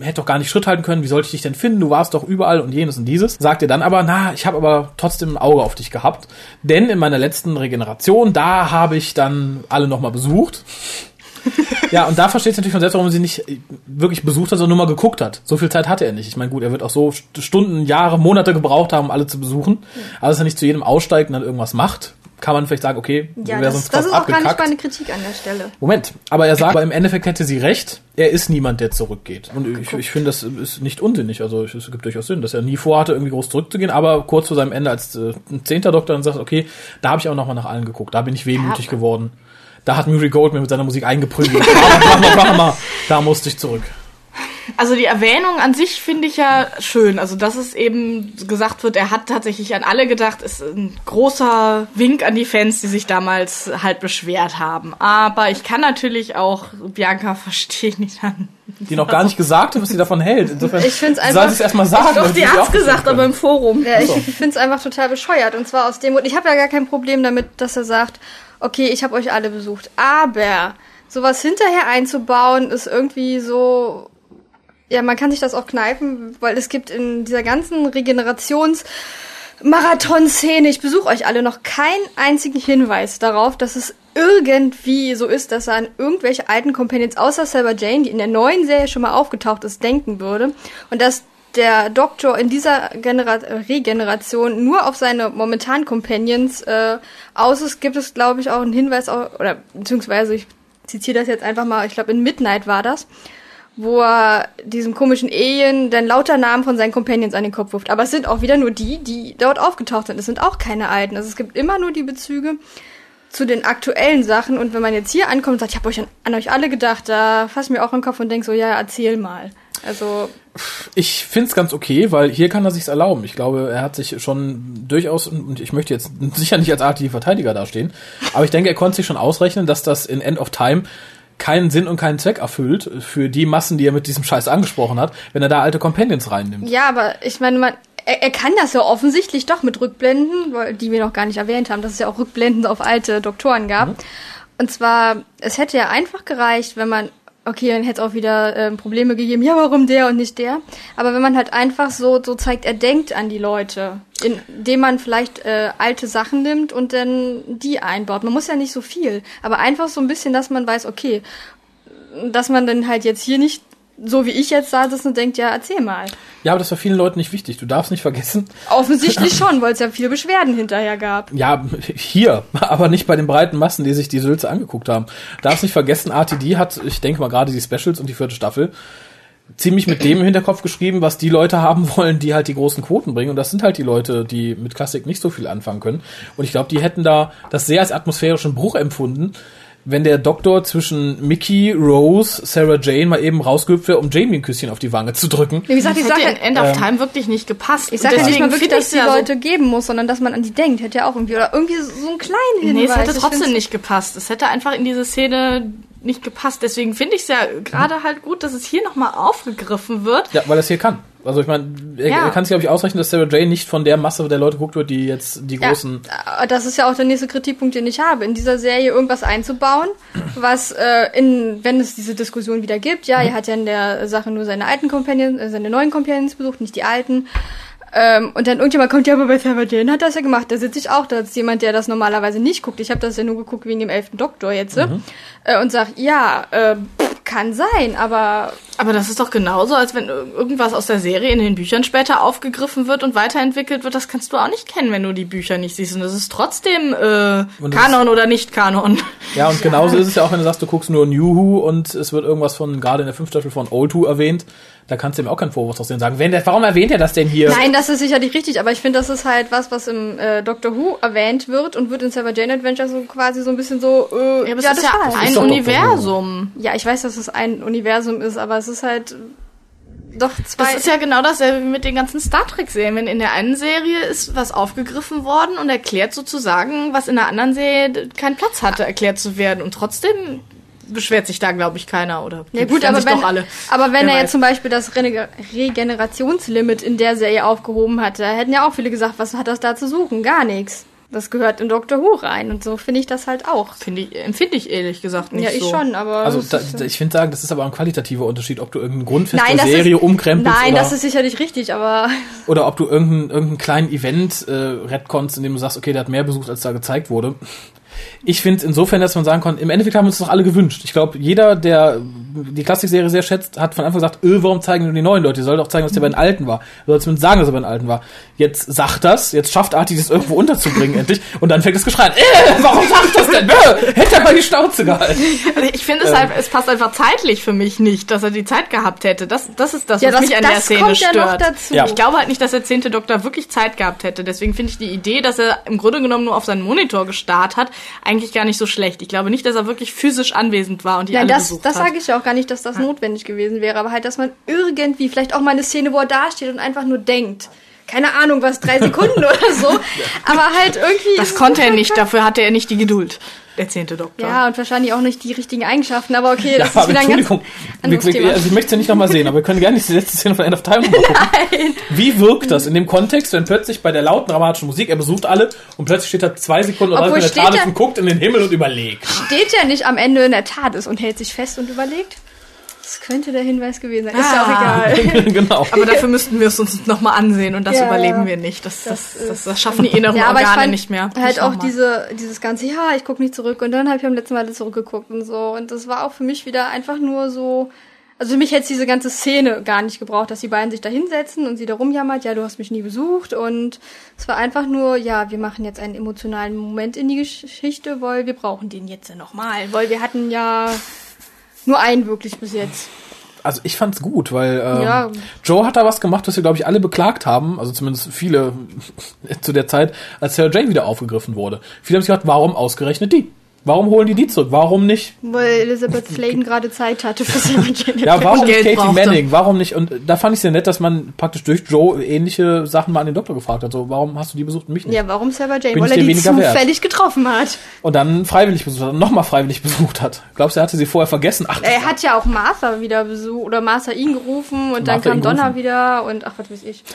hätte doch gar nicht Schritt halten können, wie sollte ich dich denn finden? Du warst doch überall und jenes und dieses. Sagt er dann aber, na, ich habe aber trotzdem ein Auge auf dich gehabt. Denn in meiner letzten Regeneration, da habe ich dann alle nochmal besucht. Ja, und da versteht sich natürlich von selbst, warum er sie nicht wirklich besucht hat, sondern nur mal geguckt hat. So viel Zeit hatte er nicht. Ich meine, gut, er wird auch so St- Stunden, Jahre, Monate gebraucht haben, um alle zu besuchen. Aber dass er nicht zu jedem aussteigt und dann irgendwas macht, kann man vielleicht sagen, okay, Ja, wäre das, sonst das drauf ist auch gar nicht abgekackt. meine Kritik an der Stelle. Moment, aber er sagt, aber im Endeffekt hätte sie recht, er ist niemand, der zurückgeht. Und ich, ich finde, das ist nicht unsinnig. Also es es gibt durchaus Sinn, dass er nie vorhatte, irgendwie groß zurückzugehen, aber kurz vor seinem Ende als äh, zehnter Doktor dann sagt, okay, da habe ich auch nochmal nach allen geguckt, da bin ich wehmütig Ja. geworden. Da hat Murray Goldman mit seiner Musik eingeprügelt. mach mal, mach mal. Da musste ich zurück. Also die Erwähnung an sich finde ich ja schön. Also dass es eben gesagt wird, er hat tatsächlich an alle gedacht, ist ein großer Wink an die Fans, die sich damals halt beschwert haben. Aber ich kann natürlich auch Bianca verstehen, die dann... Die noch gar nicht gesagt hat, was sie davon hält. Insofern Ich find's sie einfach- soll es erstmal sagen. Doch, die sie hat's auch gesagt, aber im Forum. Ja, ich finde es einfach total bescheuert. Und zwar aus dem Grund, ich habe ja gar kein Problem damit, dass er sagt, okay, ich habe euch alle besucht. Aber sowas hinterher einzubauen, ist irgendwie so. Ja, man kann sich das auch kneifen, weil es gibt in dieser ganzen Regenerations- Marathon-Szene, ich besuche euch alle noch keinen einzigen Hinweis darauf, dass es irgendwie so ist, dass er an irgendwelche alten Companions außer Sarah Jane, die in der neuen Serie schon mal aufgetaucht ist, denken würde. Und dass der Doktor in dieser Genera Regeneration nur auf seine momentanen Companions äh, aus ist, gibt es, glaube ich, auch einen Hinweis, auf, oder beziehungsweise ich zitiere das jetzt einfach mal, ich glaube in Midnight war das, wo er diesem komischen Alien dann lauter Namen von seinen Companions an den Kopf wirft. Aber es sind auch wieder nur die, die dort aufgetaucht sind. Es sind auch keine alten. Also es gibt immer nur die Bezüge zu den aktuellen Sachen. Und wenn man jetzt hier ankommt und sagt, ich habe euch an, an euch alle gedacht, da fasse ich mir auch den Kopf und denk so, ja, erzähl mal. Also, Ich find's ganz okay, weil hier kann er sich's erlauben. Ich glaube, er hat sich schon durchaus, und ich möchte jetzt sicher nicht als artige Verteidiger dastehen, aber ich denke, er konnte sich schon ausrechnen, dass das in End of Time keinen Sinn und keinen Zweck erfüllt für die Massen, die er mit diesem Scheiß angesprochen hat, wenn er da alte Companions reinnimmt. ja, aber ich meine, man, er, er kann das ja offensichtlich doch mit Rückblenden, weil, die wir noch gar nicht erwähnt haben, dass es ja auch Rückblenden auf alte Doktoren gab. Und zwar, es hätte ja einfach gereicht, wenn man, okay, dann hätte es auch wieder ähm, Probleme gegeben, ja, warum der und nicht der. Aber wenn man halt einfach so, so zeigt, er denkt an die Leute, indem man vielleicht äh, alte Sachen nimmt und dann die einbaut. Man muss ja nicht so viel, aber einfach so ein bisschen, dass man weiß, okay, dass man dann halt jetzt hier nicht so wie ich jetzt da sitzt und denkt, ja, erzähl mal. Ja, aber das war vielen Leuten nicht wichtig. Du darfst nicht vergessen, Offensichtlich schon, weil es ja viel Beschwerden hinterher gab. ja, hier, aber nicht bei den breiten Massen, die sich die Sülze angeguckt haben. Darfst nicht vergessen, RTD hat, ich denke mal gerade die Specials und die vierte Staffel, ziemlich mit dem im Hinterkopf geschrieben, was die Leute haben wollen, die halt die großen Quoten bringen. Und das sind halt die Leute, die mit Klassik nicht so viel anfangen können. Und ich glaube, die hätten da das sehr als atmosphärischen Bruch empfunden, wenn der Doktor zwischen Mickey, Rose, Sarah Jane mal eben rausgehüpft wäre, um Jamie ein Küsschen auf die Wange zu drücken. Wie gesagt, hätte sage in End of Time wirklich nicht gepasst. ich sag ja nicht mal wirklich, dass ich's die ja so- Leute geben muss, sondern dass man an die denkt. Hätte ja auch irgendwie, oder irgendwie so einen kleinen Hinweis. Nee, es hätte trotzdem nicht gepasst. Es hätte einfach in diese Szene nicht gepasst. Deswegen finde ich es ja gerade halt gut, dass es hier nochmal aufgegriffen wird. Ja, weil er es hier kann. Also ich meine, Ja. er kann sich, glaube ich, ausrechnen, dass Sarah Jane nicht von der Masse der Leute geguckt wird, die jetzt die Ja, großen... äh, das ist ja auch der nächste Kritikpunkt, den ich habe, in dieser Serie irgendwas einzubauen, was äh, in, wenn es diese Diskussion wieder gibt, ja, er hat ja in der Sache nur seine alten Companions, äh, seine neuen Companions besucht, nicht die alten. Ähm, und dann irgendjemand kommt, ja, aber bei Sarah Jane hat das ja gemacht. Da sitze ich auch, da ist jemand, der das normalerweise nicht guckt. Ich habe das ja nur geguckt wegen dem elften Doktor jetzt. Äh, und sag, ja, äh, kann sein, aber Aber das ist doch genauso, als wenn ir- irgendwas aus der Serie in den Büchern später aufgegriffen wird und weiterentwickelt wird. Das kannst du auch nicht kennen, wenn du die Bücher nicht siehst. Und das ist trotzdem äh, Kanon oder nicht Kanon. Ja, und genauso ist es ja auch, wenn du sagst, du guckst nur New Who und es wird irgendwas von, gerade in der fünften Staffel von Old Who erwähnt, da kannst du ihm auch keinen Vorwurf draus sehen. Sagen, wenn der, warum erwähnt er das denn hier? Nein, das ist sicherlich richtig, aber ich finde, das ist halt was, was im äh, Doctor Who erwähnt wird und wird in Sarah Jane Adventure so quasi so ein bisschen so, äh, Ja, aber ja, ist das ja ein ist doch Dr. Who. Universum. Ja, ich weiß, dass es ein Universum ist, aber es ist halt doch zwei. Das ist ja genau dasselbe wie mit den ganzen Star Trek-Serien. Wenn in der einen Serie ist was aufgegriffen worden und erklärt sozusagen, was in der anderen Serie keinen Platz hatte, erklärt zu werden. Und trotzdem beschwert sich da, glaube ich, keiner. Oder ja, gut, aber wenn, doch alle. aber wenn Wer er weiß. jetzt zum Beispiel das Rene Regenerationslimit in der Serie aufgehoben hatte, hätten ja auch viele gesagt, was hat das da zu suchen? Gar nichts. Das gehört in Doctor Who rein und so finde ich das halt auch. Finde ich, empfinde ich ehrlich gesagt nicht ja, ich so. schon, aber. Also da, da, ich finde sagen, das ist aber ein qualitativer Unterschied, ob du irgendeinen Grundfest Nein, der das Serie ist, umkrempelst Nein, oder, das ist sicherlich richtig, aber oder ob du irgendeinen, irgendeinen kleinen Event äh, retconst, in dem du sagst, okay, der hat mehr besucht, als da gezeigt wurde. Ich finde insofern, dass man sagen kann, im Endeffekt haben wir uns das doch alle gewünscht. Ich glaube, jeder, der die Klassikserie sehr schätzt, hat von Anfang gesagt, öh, warum zeigen nur die neuen Leute? Die soll doch zeigen, dass der bei den Alten war. Du sollst zumindest sagen, dass er bei den Alten war. Jetzt sagt das, jetzt schafft Arti das irgendwo unterzubringen endlich und dann fängt das Geschrei an, äh, warum sagt das denn? Äh, hätte er mal die Schnauze gehalten. Also ich finde es Ähm. halt, es passt einfach zeitlich für mich nicht, dass er die Zeit gehabt hätte. Das, das ist das, Ja, was das- mich an das der Szene kommt ja stört. noch dazu. Ja. Ich glaube halt nicht, dass der zehnte Doktor wirklich Zeit gehabt hätte. Deswegen finde ich die Idee, dass er im Grunde genommen nur auf seinen Monitor gestarrt hat, eigentlich gar nicht so schlecht. Ich glaube nicht, dass er wirklich physisch anwesend war und die Nein, alle das, besucht das hat. sage ich ja auch gar nicht, dass das notwendig gewesen wäre, aber halt, dass man irgendwie, vielleicht auch mal eine Szene, wo er dasteht und einfach nur denkt. Keine Ahnung, was, drei Sekunden oder so. Aber halt irgendwie. Das ist konnte er nicht, dafür hatte er nicht die Geduld, der zehnte Doktor. Ja, und wahrscheinlich auch nicht die richtigen Eigenschaften, aber okay, Ja, das ist aber wieder ein ganz anderes Wir- Thema. Also ich möchte es ja nicht nochmal sehen, aber wir können gerne die letzte Szene von End of Time gucken. Wie wirkt das in dem Kontext, wenn plötzlich bei der lauten dramatischen Musik, er besucht alle und plötzlich steht er zwei Sekunden oder Obwohl in der er- und guckt in den Himmel und überlegt. Steht ja nicht am Ende in der Tat ist und hält sich fest und überlegt. Das könnte der Hinweis gewesen sein. Ist ja auch Ah. egal. genau. Aber dafür müssten wir es uns nochmal ansehen und das Ja, überleben ja. wir nicht. Das, das, Das das, das, schaffen die inneren Ja, aber ich Organe fand nicht mehr. halt Nicht auch diese, dieses ganze, ja, ich gucke nicht zurück und dann habe ich am letzten Mal zurückgeguckt und so. Und das war auch für mich wieder einfach nur so, also für mich hätte diese ganze Szene gar nicht gebraucht, dass die beiden sich da hinsetzen und sie da rumjammert, ja, du hast mich nie besucht und es war einfach nur, ja, wir machen jetzt einen emotionalen Moment in die Geschichte, weil wir brauchen den jetzt nochmal, weil wir hatten ja nur einen wirklich bis jetzt. Also ich fand's gut, weil ähm, Ja. Joe hat da was gemacht, was wir, glaube ich, alle beklagt haben, also zumindest viele zu der Zeit, als Sarah Jane wieder aufgegriffen wurde. Viele haben sich gedacht, warum ausgerechnet die? Warum holen die die zurück? Warum nicht? Weil Elizabeth Sladen gerade Zeit hatte für Jane. Ja, warum nicht Geld Katie brauchte. Manning? Warum nicht? Und da fand ich sehr nett, dass man praktisch durch Joe ähnliche Sachen mal an den Doktor gefragt hat. So, warum hast du die besucht und mich nicht? Ja, warum Sarah Jane? Bin Weil er die weniger wert? zufällig getroffen hat. Und dann freiwillig besucht hat, nochmal freiwillig besucht hat. Glaubst du, er hatte sie vorher vergessen? Ach, Er hat ja auch Martha wieder besucht oder Martha ihn gerufen und dann Martha kam ihn Donna gerufen. wieder und ach, was weiß ich.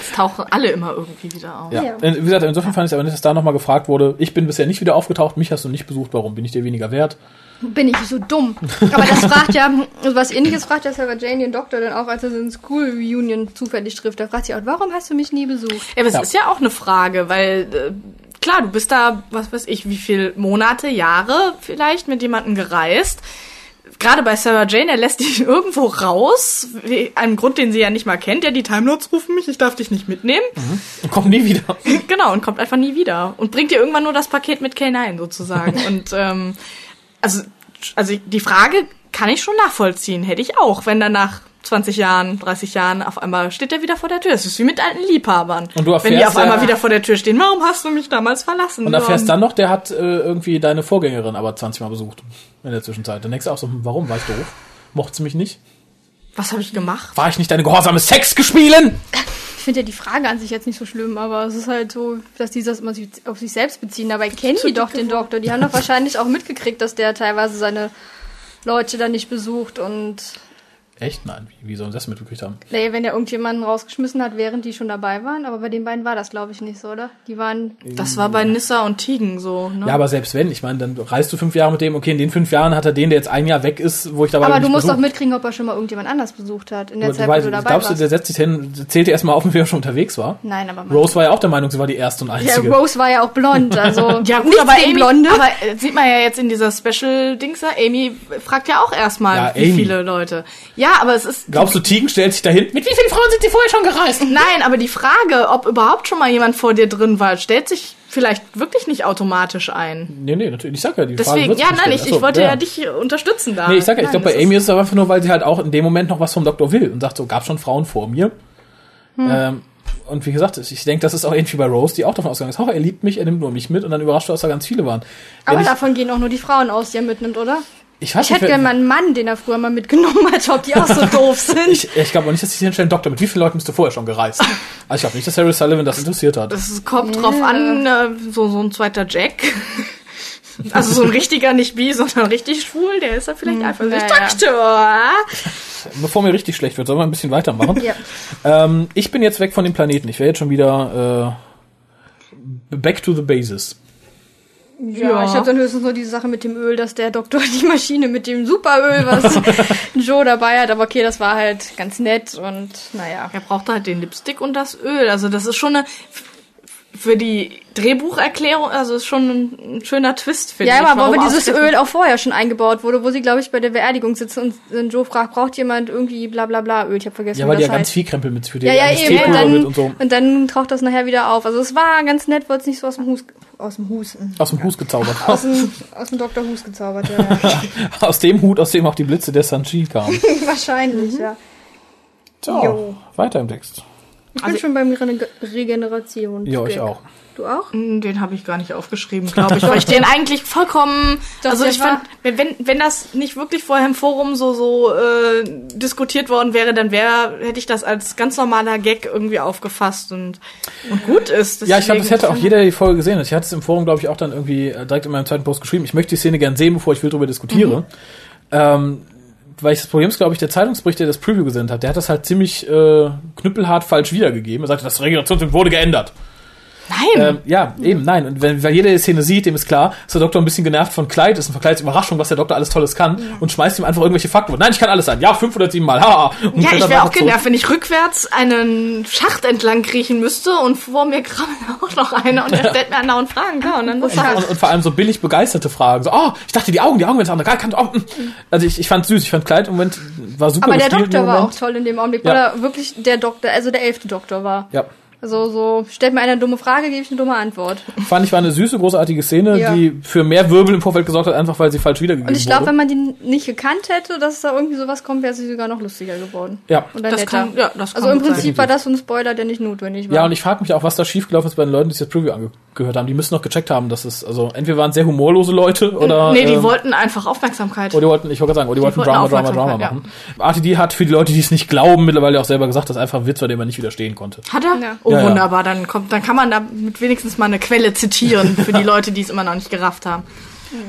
Es tauchen alle immer irgendwie wieder auf. ja. Ja. Wie gesagt, insofern fand ich es aber nett, dass da nochmal gefragt wurde. Ich bin bisher nicht wieder aufgetaucht, mich hast du nicht besucht, warum? Bin ich dir weniger wert? Bin ich so dumm. Aber das fragt ja, was ähnliches fragt ja Sarah Jane den Doktor dann auch, als er so eine School Reunion zufällig trifft. Da fragt sie auch, warum hast du mich nie besucht? Ja, aber es Ja. ist ja auch eine Frage, weil äh, klar, du bist da, was weiß ich, wie viel Monate, Jahre vielleicht mit jemandem gereist. Gerade bei Sarah Jane, er lässt dich irgendwo raus, wie- einem Grund, den sie ja nicht mal kennt. Ja, die Time Lords rufen mich, ich darf dich nicht mitnehmen. Und komm nie wieder. Genau, und kommt einfach nie wieder. Und bringt dir irgendwann nur das Paket mit K9 sozusagen. und ähm, also, also die Frage kann ich schon nachvollziehen. Hätte ich auch, wenn dann nach 20 Jahren, 30 Jahren auf einmal steht er wieder vor der Tür. Es ist wie mit alten Liebhabern. Und du wenn die erfährst auf einmal ja- wieder vor der Tür stehen, warum hast du mich damals verlassen? Und erfährst dann noch, der hat äh, irgendwie deine Vorgängerin aber 20 Mal besucht. In der Zwischenzeit. Dann denkst du auch so, hm, warum? War ich doof? Mochte sie mich nicht? Was habe ich gemacht? War ich nicht deine gehorsame Sex gespielen? Ich finde ja die Frage an sich jetzt nicht so schlimm, aber es ist halt so, dass die das immer sich- auf sich selbst beziehen. Dabei kennen die doch den Doktor. Die haben doch wahrscheinlich auch mitgekriegt, dass der teilweise seine Leute dann nicht besucht und Echt? Nein. Wie, wie sollen sie das mitgekriegt haben? Nee, wenn er irgendjemanden rausgeschmissen hat, während die schon dabei waren. Aber bei den beiden war das, glaube ich, nicht so, oder? Die waren. Das war bei Nissa und Tigen so, ne? Ja, aber selbst wenn, ich meine, dann reist du fünf Jahre mit dem, okay, in den fünf Jahren hat er den, der jetzt ein Jahr weg ist, wo ich dabei Aber bin, du nicht musst doch mitkriegen, ob er schon mal irgendjemand anders besucht hat. In der Aber Zeit, du weißt, wo du dabei glaubst du, warst. der setzt sich hin, zählt erstmal auf, wie er schon unterwegs war? Nein, aber Rose war ja auch der Meinung, sie war die erste und ja, einzige. Rose war ja auch blond, also Ja, gut, aber Amy, Blonde. aber äh, sieht man ja jetzt in dieser Special-Dings da, Amy fragt ja auch erstmal, Ja, wie Amy. viele Leute. Ja, aber es ist, Glaubst du, Tegan stellt sich dahin? Mit wie vielen Frauen sind sie vorher schon gereist? nein, aber die Frage, ob überhaupt schon mal jemand vor dir drin war, stellt sich vielleicht wirklich nicht automatisch ein. Nee, nee, natürlich. Ich sag ja, die Frage Deswegen, wird's ja, nein, stellen. ich, ich Achso, wollte ja. dich unterstützen da. Nee, ich sag ja, ich Nein, glaube, bei Amy ist es aber einfach nur, weil sie halt auch in dem Moment noch was vom Doktor will und sagt so, gab schon Frauen vor mir. Hm. Ähm, und wie gesagt, ich denke, das ist auch ähnlich wie bei Rose, die auch davon ausgegangen ist, oh, er liebt mich, er nimmt nur mich mit und dann überrascht, dass da ganz viele waren. Wenn aber ich, davon gehen auch nur die Frauen aus, die er mitnimmt, oder? Ich, weiß Ich hätte gerne mal einen Mann, den er früher mal mitgenommen hat, ob die auch so doof sind. Ich, ich glaube auch nicht, dass sie sich hinstellen, Doktor, mit wie vielen Leuten bist du vorher schon gereist? Also ich glaube nicht, dass Harry Sullivan das interessiert hat. Es kommt drauf an, äh, so, so ein zweiter Jack. Also so ein richtiger, nicht bi, sondern richtig schwul, der ist da vielleicht einfach nicht naja. Doktor. Bevor mir richtig schlecht wird, sollen wir ein bisschen weitermachen? Ja. ähm, ich bin jetzt weg von dem Planeten. Ich wäre jetzt schon wieder äh, back to the basis. Ja, Ja. ich habe dann höchstens nur die Sache mit dem Öl, dass der Doktor die Maschine mit dem Superöl, was Joe dabei hat, aber okay, das war halt ganz nett und naja. Er braucht halt den Lipstick und das Öl. Also das ist schon eine für die Drehbucherklärung, also ist schon ein, schöner Twist, finde Ja, ich. aber warum wo dieses Öl auch vorher schon eingebaut wurde, wo sie, glaube ich, bei der Beerdigung sitzen und Joe fragt, braucht jemand irgendwie bla bla bla Öl? Ich habe vergessen, Ja, weil die ja ganz heißt. viel Krempel mit für die Ja, ja, eben. Und dann, mit und so und dann taucht das nachher wieder auf. Also es war ganz nett, wurde es nicht so aus dem Hus, aus dem Hus, aus dem Hus gezaubert. aus dem, aus dem Dr. Hus gezaubert, ja. ja. aus dem Hut, aus dem auch die Blitze der Sanchi kamen. Wahrscheinlich, ja. So, Jo. weiter im Text. Ich bin schon beim Rene Regeneration. Ja, ich auch. Du auch? Den habe ich gar nicht aufgeschrieben, glaube ich, weil ich den eigentlich vollkommen. Doch, also ich fand, wenn, wenn wenn das nicht wirklich vorher im Forum so so äh, diskutiert worden wäre, dann wäre hätte ich das als ganz normaler Gag irgendwie aufgefasst und und gut ist. Ja, ich glaube, das hätte auch jeder die Folge gesehen. Ich hatte es im Forum, glaube ich, auch dann irgendwie äh, direkt in meinem zweiten Post geschrieben. Ich möchte die Szene gern sehen, bevor ich wild darüber diskutiere. Mhm. Ähm, weil ich das Problem ist, glaube ich, der Zeitungsbericht, der das Preview gesendet hat, der hat das halt ziemlich äh, knüppelhart falsch wiedergegeben. Er sagte, das Regenerationssymbol wurde geändert. Nein. Ähm, ja, eben, nein. Und wenn, weil jeder die Szene sieht, dem ist klar, dass der Doktor ein bisschen genervt von Clyde ist und von Clydes Überraschung, was der Doktor alles Tolles kann und schmeißt ihm einfach irgendwelche Fakten. Nein, ich kann alles sein. Ja, 507 Mal. Haha. Und ja, ich wäre auch genervt, wenn ich rückwärts einen Schacht entlang kriechen müsste und vor mir krabbelt auch noch einer und er stellt mir andauernd Fragen. Ja, und dann muss ich halt Und, und vor allem so billig begeisterte Fragen. So, oh, ich dachte, die Augen, die Augen, wenn es andere kann. Oh, also ich, ich fand süß, ich fand Clyde im Moment war super. Aber der Doktor war auch toll in dem Augenblick, Ja. weil er wirklich der Doktor, also der elfte Doktor war. Ja. Also so, stellt mir eine dumme Frage, gebe ich eine dumme Antwort. Fand ich war eine süße, großartige Szene, Ja. die für mehr Wirbel im Vorfeld gesorgt hat, einfach weil sie falsch wiedergegeben Und ich glaube, wurde. wenn man die nicht gekannt hätte, dass da irgendwie sowas kommt, wäre sie sogar noch lustiger geworden. Ja. Und dann Das netter. kann- ja, das kann also im gut sein. Prinzip war das so ein Spoiler, der nicht notwendig war. Ja, und ich frage mich auch, was da schiefgelaufen ist bei den Leuten, die sich das Preview angehört haben. Die müssen noch gecheckt haben, dass es, also entweder waren es sehr humorlose Leute oder. Nee, die ähm, wollten einfach Aufmerksamkeit. Oder die wollten, ich wollte gerade sagen, oder die, wollten wollten Drama, Drama, Drama machen. RTD hat für die Leute, die es nicht glauben, mittlerweile auch selber gesagt, dass einfach ein Witz war, den man nicht widerstehen konnte. Hat er? Ja. Oh, Ja, ja. wunderbar. Dann kommt, dann kann man damit wenigstens mal eine Quelle zitieren für die Leute, die es immer noch nicht gerafft haben.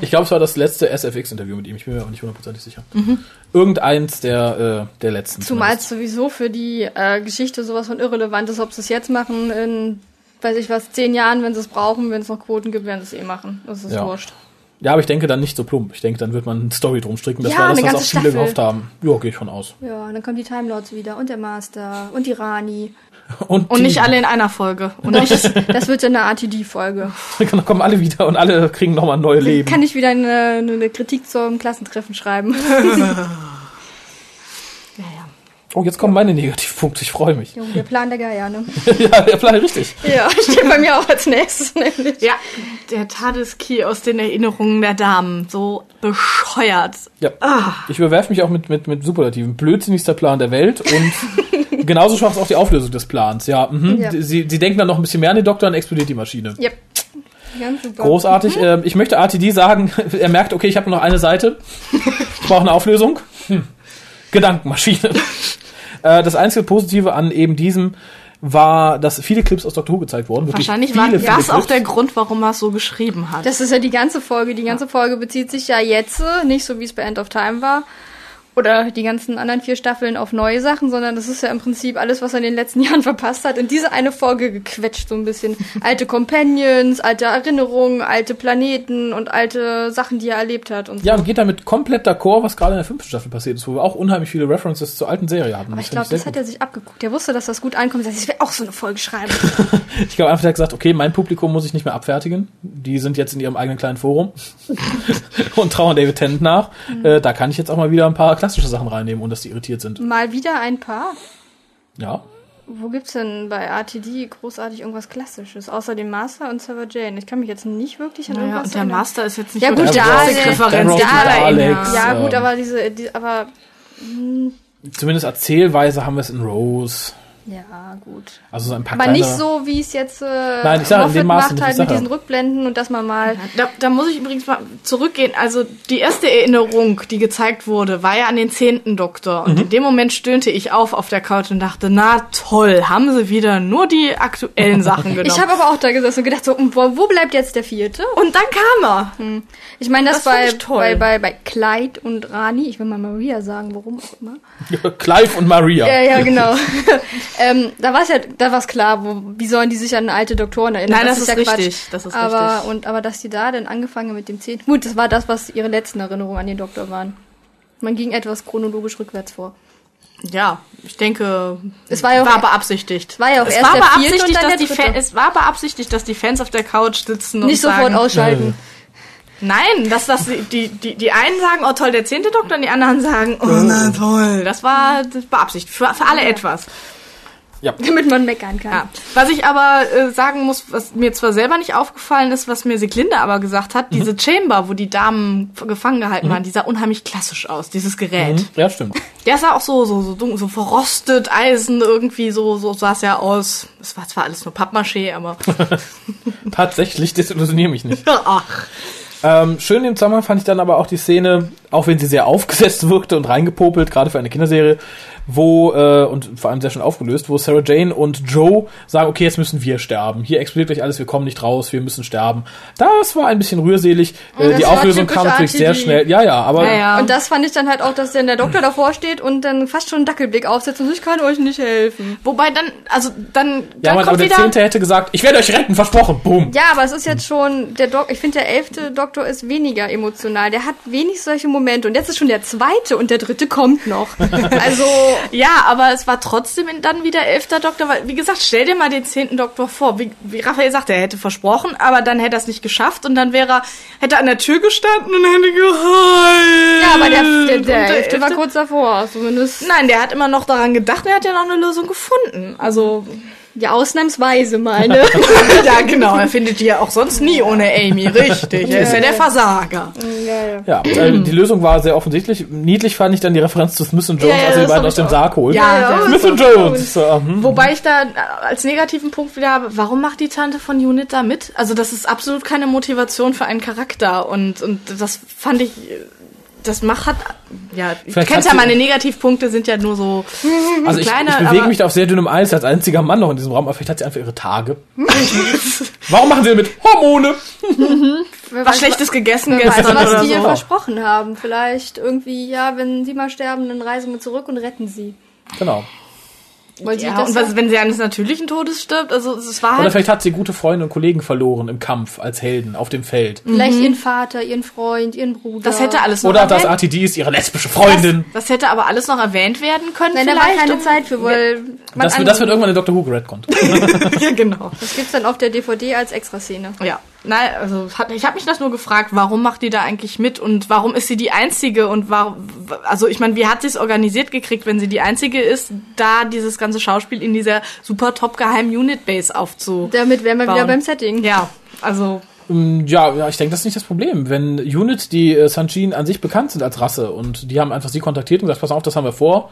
Ich glaube, es war das letzte SFX-Interview mit ihm. Ich bin mir aber nicht hundertprozentig sicher. Mhm. Irgendeins der, äh, der letzten. Zumal es sowieso für die äh, Geschichte sowas von irrelevant ist, ob sie es jetzt machen, in, weiß ich was, zehn Jahren, wenn sie es brauchen, wenn es noch Quoten gibt, werden sie es eh machen. Das ist Ja. wurscht. Ja, aber ich denke dann nicht so plump. Ich denke, dann wird man eine Story drum stricken. Das Ja, war das, eine was auch ganze viele Staffel. gehofft haben. Ja, gehe ich von aus. Ja, dann kommen die Time Lords wieder und der Master und die Rani. Und, Und nicht alle in einer Folge. Und nicht, Das wird ja eine RTD-Folge. Dann kommen alle wieder und alle kriegen nochmal ein neues Leben. Kann ich wieder eine, eine Kritik zum Klassentreffen schreiben. ja, ja. Oh, jetzt kommen meine Negativpunkte. Ich freue mich. Junge, der Plan der Geier, ne? ja, der Plan richtig. Ja, steht bei mir auch als nächstes nämlich. ja, der Tadeskey aus den Erinnerungen der Damen. So bescheuert. Ja. Ah. Ich überwerfe mich auch mit, mit, mit Superlativen. Blödsinnigster Plan der Welt und genauso schwach ist auch die Auflösung des Plans. Ja, mhm. Ja. Sie, sie denken dann noch ein bisschen mehr an den Doktor und explodiert die Maschine. Yep. Ganz super. Großartig. Ähm, ich möchte RTD sagen, er merkt, okay, ich habe nur noch eine Seite. Ich brauche eine Auflösung. Hm. Gedankenmaschine. äh, das einzige Positive an eben diesem war, dass viele Clips aus Doctor Who gezeigt wurden. Wirklich Wahrscheinlich viele, war viele das auch Clips. der Grund, warum er es so geschrieben hat. Das ist ja die ganze Folge. Die ganze Folge bezieht sich ja jetzt, äh, nicht so wie es bei End of Time war, oder die ganzen anderen vier Staffeln auf neue Sachen, sondern das ist ja im Prinzip alles, was er in den letzten Jahren verpasst hat, in diese eine Folge gequetscht, so ein bisschen. Alte Companions, alte Erinnerungen, alte Planeten und alte Sachen, die er erlebt hat und so. Ja, und geht damit komplett d'accord, was gerade in der fünften Staffel passiert ist, wo wir auch unheimlich viele References zur alten Serie hatten. Aber ich glaube, das hat er sich abgeguckt. Er wusste, dass das gut ankommt. Er ich will auch so eine Folge schreiben. Ich glaube, einfach hat gesagt, okay, mein Publikum muss ich nicht mehr abfertigen. Die sind jetzt in ihrem eigenen kleinen Forum und trauern David Tennant nach. Mhm. Äh, da kann ich jetzt auch mal wieder ein paar klassische Sachen reinnehmen, ohne dass die irritiert sind. Mal wieder ein paar. Ja. Wo gibt's denn bei RTD großartig irgendwas Klassisches? Außer dem Master und Server Jane. Ich kann mich jetzt nicht wirklich an Naja, irgendwas und der erinnern. Master ist jetzt nicht Ja, gut, und erinnern. Alex. Ja, gut, ähm, aber diese, die, aber Zumindest erzählweise haben wir es in Rose. Ja, gut. Also so ein paar Aber kleine, nicht so, wie es jetzt äh, Nein, ich sage in dem Maße macht halt ich mit diesen Rückblenden und dass man mal Da, da muss ich übrigens mal zurückgehen. Also die erste Erinnerung, die gezeigt wurde, war ja an den zehnten Doktor. Und in dem Moment stöhnte ich auf auf der Couch und dachte, na toll, haben sie wieder nur die aktuellen Sachen genommen. Ich habe aber auch da gesessen und gedacht, so, wo, wo bleibt jetzt der vierte? und dann kam er. Ich meine, das, Das bei, bei, bei, bei Clyde und Rani, ich will mal Maria sagen, warum auch immer. Clive und Maria. Ja, ja, genau. ähm, da war es ja, da war es klar, wo, wie sollen die sich an alte Doktoren erinnern? Nein, das ist ja richtig, das ist aber, richtig. Und, aber dass die da dann angefangen haben mit dem zehnten, gut, das war das, was ihre letzten Erinnerungen an den Doktor waren. Man ging etwas chronologisch rückwärts vor. Ja, ich denke, Es war ja auch- war beabsichtigt. war ja auch es erst war der vierte und beabsichtigt, dann dass der die. Fan, es war beabsichtigt, dass die Fans auf der Couch sitzen und Nicht sagen, sofort ausschalten. Nein, dass das die, die, die einen sagen, oh toll, der zehnte Doktor, und die anderen sagen, oh na toll. Das war das beabsichtigt. Für, für alle etwas. Damit man meckern kann. Ja. Was ich aber äh, sagen muss, was mir zwar selber nicht aufgefallen ist, was mir Siglinde aber gesagt hat, diese Chamber, wo die Damen gefangen gehalten waren, die sah unheimlich klassisch aus, dieses Gerät. Mhm. Ja, stimmt. Der sah auch so, so, so, dunkel, so verrostet, Eisen irgendwie, so, so sah es ja aus. Es war zwar alles nur Pappmaché, aber. Tatsächlich, desillusioniere mich nicht. Ach. Ähm, schön im Zusammenhang fand ich dann aber auch die Szene, auch wenn sie sehr aufgesetzt wirkte und reingepopelt, gerade für eine Kinderserie, wo, äh, und vor allem sehr schön aufgelöst, wo Sarah Jane und Joe sagen, okay, jetzt müssen wir sterben. Hier explodiert gleich alles, wir kommen nicht raus, wir müssen sterben. Das war ein bisschen rührselig. Äh, das die Auflösung kam natürlich sehr schnell. Ja, ja, aber Ja, ja. Und das fand ich dann halt auch, dass dann der Doktor davor steht und dann fast schon einen Dackelblick aufsetzt und ich kann euch nicht helfen. Wobei dann, also dann, ja, dann Mann, aber kommt der wieder. Zehnte hätte gesagt, ich werde euch retten, versprochen. Boom. Ja, aber es ist jetzt schon, der Dok ich finde, der elfte Doktor ist weniger emotional. Der hat wenig solche Momente. Und jetzt ist schon der zweite und der dritte kommt noch. Also, Ja, aber es war trotzdem dann wieder elfter Doktor, weil, wie gesagt, stell dir mal den zehnten Doktor vor. Wie, wie Raphael sagte, er hätte versprochen, aber dann hätte er es nicht geschafft und dann wäre er, hätte er an der Tür gestanden und hätte geheult. ja, aber der, der, Und der elfte war kurz davor. Zumindest, Nein, der hat immer noch daran gedacht und er hat ja noch eine Lösung gefunden. Also, ja, ausnahmsweise meine. ja, genau, er findet die ja auch sonst nie ohne Amy, richtig. Er ist ja der Versager. Ja, äh, die Lösung war sehr offensichtlich. Niedlich fand ich dann die Referenz zu Smith und Jones, Ja, ja, als er die beiden aus dem auch. Sarg holt. Ja, Ja, ja. Smith und Jones. So, hm. Wobei ich da äh, als negativen Punkt wieder habe, warum macht die Tante von Unit da mit? Also das ist absolut keine Motivation für einen Charakter und, und das fand ich, äh, das macht hat, ja, Vielleicht kennst ja meine Negativpunkte sind ja nur so Also ich, kleine, ich bewege aber- mich da auf sehr dünnem Eis als einziger Mann noch in diesem Raum, aber vielleicht hat sie einfach ihre Tage. Warum machen sie mit Hormone? Wer was Schlechtes gegessen weiß, gestern was oder die ihr so. versprochen haben. Vielleicht irgendwie, ja, wenn sie mal sterben, dann reisen wir zurück und retten sie. Genau. Weil Ja, das und was, wenn sie eines natürlichen Todes stirbt, also es war Oder halt, vielleicht hat sie gute Freunde und Kollegen verloren im Kampf als Helden auf dem Feld. Vielleicht ihren Vater, ihren Freund, ihren Bruder. Mhm. das hätte alles noch Oder das erwähnt, RTD ist ihre lesbische Freundin. das hätte aber alles noch erwähnt werden können Nein, da war vielleicht. keine um- Zeit für, weil Das, an- das wird irgendwann in Dr. Who geredconnt. ja, genau. das gibt's dann auf der DVD als Extraszene. Ja, nein, also hat, ich habe mich das nur gefragt, warum macht die da eigentlich mit und warum ist sie die einzige und warum also ich meine, wie hat sie es organisiert gekriegt, wenn sie die einzige ist, da dieses ganze Schauspiel in dieser super top geheimen Unit Base aufzu. Damit wären wir wieder beim Setting. Ja, also Mm, Ja, ja, ich denke, das ist nicht das Problem. Wenn Units, die äh, Sanjin an sich bekannt sind als Rasse und die haben einfach sie kontaktiert und gesagt, pass auf, das haben wir vor,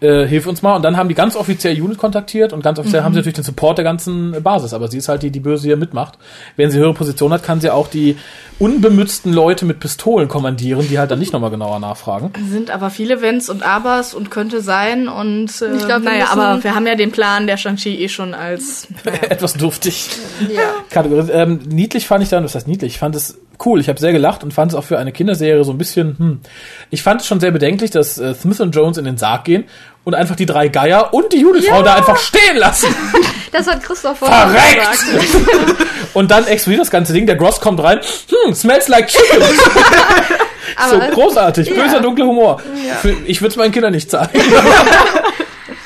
äh, hilf uns mal. Und dann haben die ganz offiziell Unit kontaktiert und ganz offiziell haben sie natürlich den Support der ganzen Basis. Aber sie ist halt die, die böse hier mitmacht. Wenn sie höhere Position hat, kann sie auch die unbemützten Leute mit Pistolen kommandieren, die halt dann nicht nochmal genauer nachfragen. sind aber viele Wenns und Abers und könnte sein und äh, Ich glaub, wir naja, aber wir haben ja den Plan der Shang-Chi eh schon als naja. Etwas duftig. Ja. Kategorie. Ähm, niedlich fand ich dann, das heißt niedlich, ich fand es cool. Ich habe sehr gelacht und fand es auch für eine Kinderserie so ein bisschen, hm. Ich fand es schon sehr bedenklich, dass äh, Smith und Jones in den Sarg gehen und einfach die drei Geier und die Judithfrau Ja. da einfach stehen lassen. Das hat Christoph vorhin gesagt. Und dann explodiert das ganze Ding, der Gross kommt rein, hm, smells like chicken. so großartig, ja. böser, dunkler Humor. Für, ich würde es meinen Kindern nicht zeigen.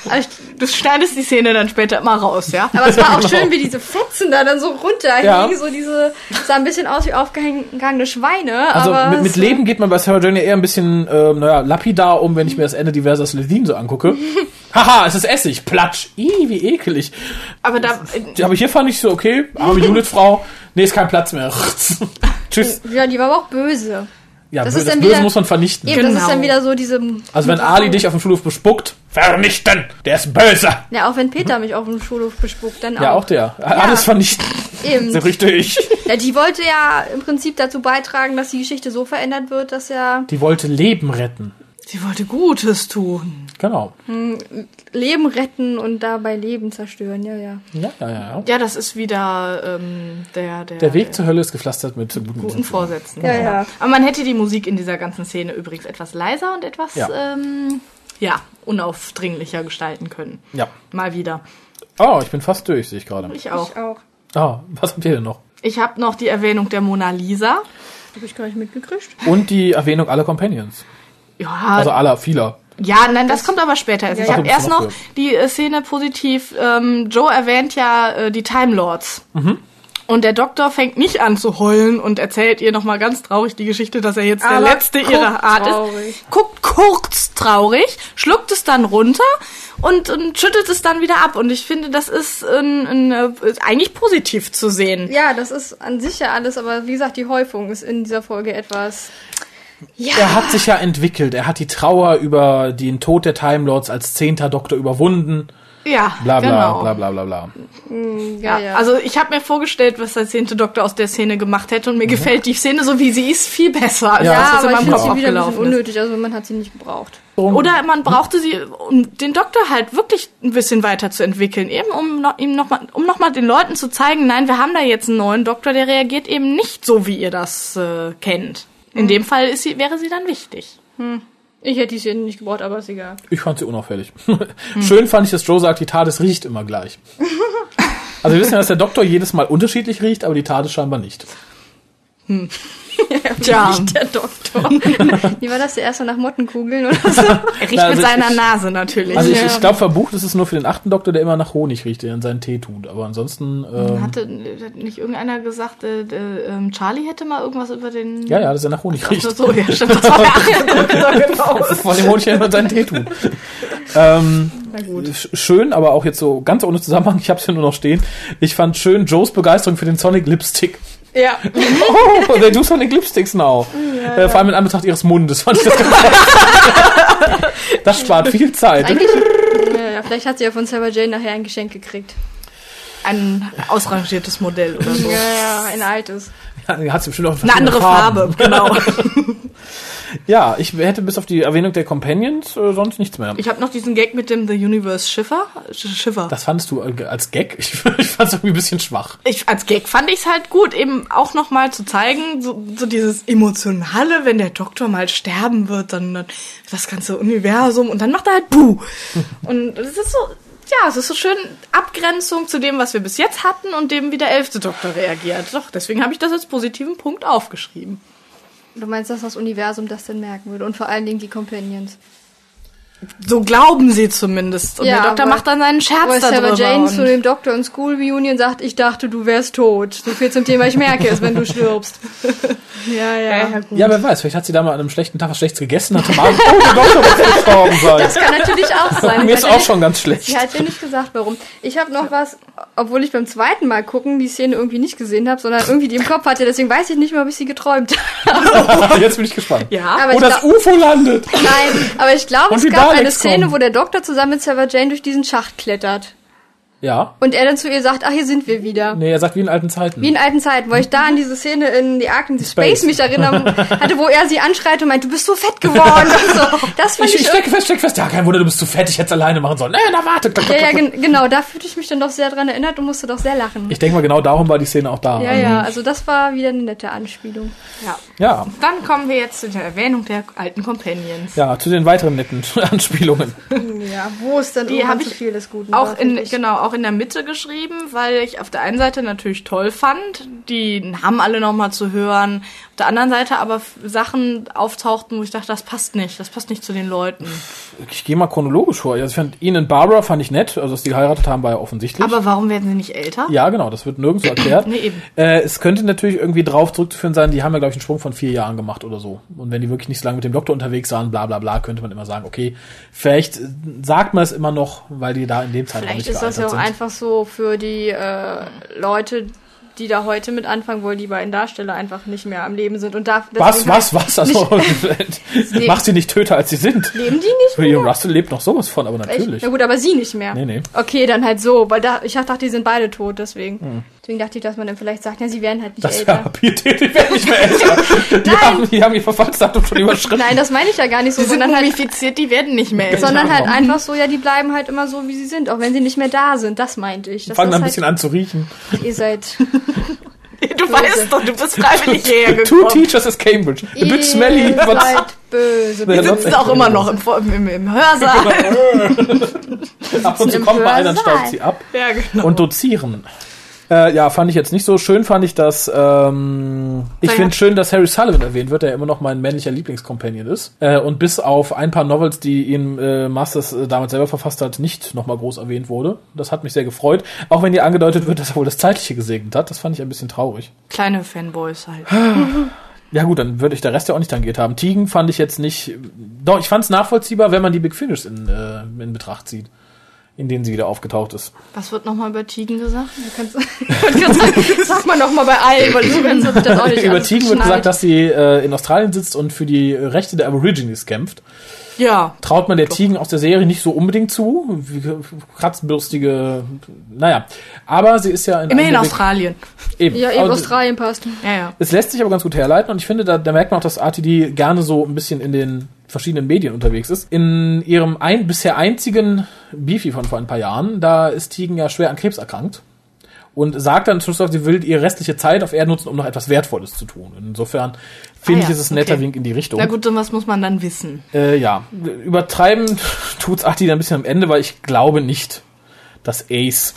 Aber ich, du schneidest die Szene dann später immer raus, ja? aber es war auch schön, wie diese Fetzen da dann so runterhingen. Ja. So diese, sah ein bisschen aus wie aufgegangene Schweine. Also aber mit, mit Leben geht man bei Sarah Jane eher ein bisschen, ähm, naja, lapidar um, wenn ich mir das Ende diverser Slitheen so angucke. Haha, es ist Essig, platsch. Ih, wie ekelig. Aber da, Aber hier fand ich so, okay, arme Judith-Frau, nee, ist kein Platz mehr. Tschüss. Ja, die war aber auch böse. Ja, Das das, ist dann Böse wieder- muss man vernichten. Eben, das ist Genau. dann wieder so diese... Also wenn Ali dich auf dem Schulhof bespuckt, vernichten, der ist böse. Ja, auch wenn Peter mich auf dem Schulhof bespuckt, dann auch. Ja, auch der. Alles vernichten. Eben. So richtig. Ja, die wollte ja im Prinzip dazu beitragen, dass die Geschichte so verändert wird, dass ja Die wollte Leben retten. sie wollte Gutes tun. Genau. Leben retten und dabei Leben zerstören. Ja, ja. Ja, ja, ja. ja. Ja, das ist wieder ähm, der, der, Der Weg zur Hölle ist gepflastert mit guten, guten Vorsätzen. Ja, ja. Aber man hätte die Musik in dieser ganzen Szene übrigens etwas leiser und etwas, Ja. ähm, ja, unaufdringlicher gestalten können. Ja. Mal wieder. Oh, ich bin fast durch, sehe ich gerade. Ich auch. Ich auch. Ah, was habt ihr denn noch? Ich habe noch die Erwähnung der Mona Lisa. Hab ich gar nicht mitgekriegt. Und die Erwähnung aller Companions. Ja, Also aller, vieler. Ja, nein, das, kommt aber später. Also Ja, ich habe erst noch die äh, Szene positiv. Ähm, Joe erwähnt ja äh, die Time Lords. Mhm. Und der Doktor fängt nicht an zu heulen und erzählt ihr nochmal ganz traurig die Geschichte, dass er jetzt der Aber letzte guckt ihrer Art traurig. ist. Guckt kurz traurig, schluckt es dann runter und, und schüttelt es dann wieder ab. Und ich finde, das ist, ein, ein, äh, ist eigentlich positiv zu sehen. Ja, das ist an sich ja alles, aber wie gesagt, die Häufung ist in dieser Folge etwas. Ja. Er hat sich ja entwickelt. Er hat die Trauer über den Tod der Time Lords als zehnter Doktor überwunden. Ja, Bla bla genau. bla bla bla bla. ja, Ja, also ich habe mir vorgestellt, was der zehnte Doktor aus der Szene gemacht hätte und mir gefällt die Szene so wie sie ist viel besser, als Ja, das, was in aber ich meinem finde Kopf sie wieder ein bisschen unnötig, also man hat sie nicht gebraucht. Oder man brauchte sie, um den Doktor halt wirklich ein bisschen weiterzuentwickeln, eben um noch, ihm noch mal, um noch mal den Leuten zu zeigen, nein, wir haben da jetzt einen neuen Doktor, der reagiert eben nicht so, wie ihr das äh, kennt. In dem Fall ist sie, wäre sie dann wichtig. Ich hätte die Szene nicht gebraucht, aber ist egal. Ich fand sie unauffällig. Schön fand ich, dass Joe sagt, die TARDIS riecht immer gleich. Also wir wissen ja, dass der Doktor jedes Mal unterschiedlich riecht, aber die TARDIS scheinbar nicht. Tja, Nicht der Doktor. Wie war das? Der erste nach Mottenkugeln oder so? er riecht Na, also mit seiner ich- Nase natürlich. Also ich, Ja. ich glaube, verbucht ist es nur für den achten Doktor, der immer nach Honig riecht, der er in seinen Tee tut. Aber ansonsten, ähm, Hatte nicht irgendeiner gesagt, äh, äh, Charlie hätte mal irgendwas über den... ja, ja, dass er nach Honig riecht. Ach so, ja, stimmt, das war der achte Doktor, genau. Von dem Honig, der immer in seinen Tee tut. ähm, sch- schön, aber auch jetzt so ganz ohne Zusammenhang, ich habe es hier nur noch stehen. Ich fand schön Joes Begeisterung für den Sonic Lipstick. Ja. Oh, they do Sonic Lipsticks now. äh, vor allem in Anbetracht ihres Mundes fand ich das ganz Das spart viel Zeit. Eigentlich, ja, ja, vielleicht hat sie ja von Sarah Jane nachher ein Geschenk gekriegt. Ein ausrangiertes Modell oder so. Ja, ja, ein altes. Ja, hat sie bestimmt auch Eine andere verschiedene Farbe, genau. Ja, ich hätte bis auf die Erwähnung der Companions äh, sonst nichts mehr. Ich habe noch diesen Gag mit dem The Universe Schiffer. Sch- Schiffer. Das fandest du äh, als Gag? Ich, ich fand es irgendwie ein bisschen schwach. ich, als Gag fand ich es halt gut, eben auch nochmal zu zeigen, so, so dieses Emotionale, wenn der Doktor mal sterben wird, dann, dann das ganze Universum und dann macht er halt Buh. Und es ist so, ja, es ist so schön Abgrenzung zu dem, was wir bis jetzt hatten und dem, wie der elfte Doktor reagiert. Doch, deswegen habe ich das als positiven Punkt aufgeschrieben. Du meinst, dass das Universum das denn merken würde und vor allen Dingen die Companions. So glauben sie zumindest. Und Ja, der Doktor aber- macht dann seinen Scherz Aber Sarah darüber. Jane und- zu dem Doktor in School Reunion sagt, ich dachte, du wärst tot. So viel zum Thema, ich merke es, wenn du stirbst. ja, ja. ja, gut. Ja, wer weiß, vielleicht hat sie da mal an einem schlechten Tag was Schlechtes gegessen, hatte mal, oh, der Doktor muss gestorben sein. Das kann natürlich auch sein. Mir ist auch schon ganz schlecht. Ich hatte dir nicht gesagt, warum. Ich habe noch was, obwohl ich beim zweiten Mal gucken die Szene irgendwie nicht gesehen habe, sondern irgendwie die im Kopf hatte. Deswegen weiß ich nicht mehr, ob ich sie geträumt habe. Jetzt bin ich gespannt. Ja, Aber Wo ich das glaub- UFO landet. Nein, aber ich glaube, Und es gab eine Szene, wo der Doktor zusammen mit Sarah Jane durch diesen Schacht klettert. Ja. Und er dann zu ihr sagt, ach, hier sind wir wieder. Nee, er sagt wie in alten Zeiten. Wie in alten Zeiten, weil ich da an diese Szene in The Ark in Space, Space. mich erinnern hatte, wo er sie anschreit und meint, du bist so fett geworden. und so. Das fand ich, ich, ich stecke fest, stecke fest. Ja, kein Wunder, du bist zu fett. Ich hätte es alleine machen sollen. Nee, na warte. ja, ja, gen genau, da fühlte ich mich dann doch sehr dran erinnert und musste doch sehr lachen. Ich denke mal, genau darum war die Szene auch da. ja, ja, also das war wieder eine nette Anspielung. Ja. Ja, Dann kommen wir jetzt zu der Erwähnung der alten Companions. ja, zu den weiteren netten Anspielungen. Ja, wo ist denn Die irgendwann zu ich viel des Guten? Auch war, in, genau, auch in der Mitte geschrieben, weil ich auf der einen Seite natürlich toll fand, die Namen alle nochmal zu hören, auf der anderen Seite aber Sachen auftauchten, wo ich dachte, das passt nicht, das passt nicht zu den Leuten. Ich gehe mal chronologisch vor. Also ich fand ihn und Barbara fand ich nett. Also, dass die geheiratet haben, war ja offensichtlich. Aber warum werden sie nicht älter? ja, genau, das wird nirgendwo erklärt. Nee, eben. Äh, es könnte natürlich irgendwie drauf zurückzuführen sein, die haben ja, glaube ich, einen Sprung von vier Jahren gemacht oder so. Und wenn die wirklich nicht so lange mit dem Doktor unterwegs waren, bla bla bla, könnte man immer sagen, okay, vielleicht äh, sagt man es immer noch, weil die da in dem Zeitraum Vielleicht nicht ist das ja gealtert auch sind. einfach so für die äh, Leute, die da heute mit anfangen, wo die beiden Darsteller einfach nicht mehr am Leben sind. Und da, Was, was, was? Also, macht sie nicht töter, als sie sind. Leben die nicht mehr? William Russell lebt noch sowas von, aber Echt? natürlich. Na gut, aber sie nicht mehr. Nee, nee. Okay, dann halt so, weil da, ich dachte, die sind beide tot, deswegen. Deswegen dachte ich, dass man dann vielleicht sagt, ja, sie werden halt nicht. Das wäre älter. Pietät, die werden nicht mehr älter. Die, Nein. haben, die haben ihr Verfallsdatum schon überschritten. Nein, das meine ich ja gar nicht so, Sie sind sondern halt, mumifiziert, die werden nicht mehr älter. sondern halt Genau. einfach so, ja, die bleiben halt immer so, wie sie sind, auch wenn sie nicht mehr da sind. Das meinte ich. Das Fangen ein halt, bisschen an zu riechen. Ihr seid, du weißt doch, du bist freiwillig hierher Two gekommen. teachers is Cambridge. A bit ihr smelly, but seid böse. Wir Wir sitzen auch immer noch im, im, im Hörsaal. ab und zu kommt mal einer staubt sie ab. ja, genau. Und dozieren. Äh, ja, fand ich jetzt nicht so schön, fand ich das, ähm, ich Naja. finde schön, dass Harry Sullivan erwähnt wird, der immer noch mein männlicher Lieblingscompanion ist. Äh, und bis auf ein paar Novels, die ihn äh, Masters äh, damals selber verfasst hat, nicht nochmal groß erwähnt wurde. Das hat mich sehr gefreut. Auch wenn hier angedeutet wird, dass er wohl das Zeitliche gesegnet hat. Das fand ich ein bisschen traurig. Kleine Fanboys halt. Ja gut, dann würde ich der Rest ja auch nicht tangiert haben. Tigen fand ich jetzt nicht. Doch, ich fand es nachvollziehbar, wenn man die Big Finish in, äh, in Betracht zieht, in denen sie wieder aufgetaucht ist. Was wird nochmal über Tigen gesagt? Kannst, ich wollte gerade sagen, sag mal noch mal bei allen, weil so ganz ich das auch nicht Über Tigen wird gesagt, dass sie äh, in Australien sitzt und für die Rechte der Aborigines kämpft. Ja. Traut man der Tigen aus der Serie nicht so unbedingt zu. Wie kratzbürstige, naja. Aber sie ist ja in Immerhin Australien. Eben. Ja, eben Aber Australien passt. Ja, ja. Es lässt sich aber ganz gut herleiten und ich finde, da, da merkt man auch, dass RTD gerne so ein bisschen in den verschiedenen Medien unterwegs ist. In ihrem ein, bisher einzigen Beefy von vor ein paar Jahren, da ist Tigen ja schwer an Krebs erkrankt und sagt dann zum Schluss, sie will ihre restliche Zeit auf Erde nutzen, um noch etwas Wertvolles zu tun. Insofern finde Ah ich, ja, ist es ein netter okay. Wink in die Richtung. Na gut, so was muss man dann wissen. Äh, ja, übertreiben tut's Ati ein bisschen am Ende, weil ich glaube nicht, dass ACE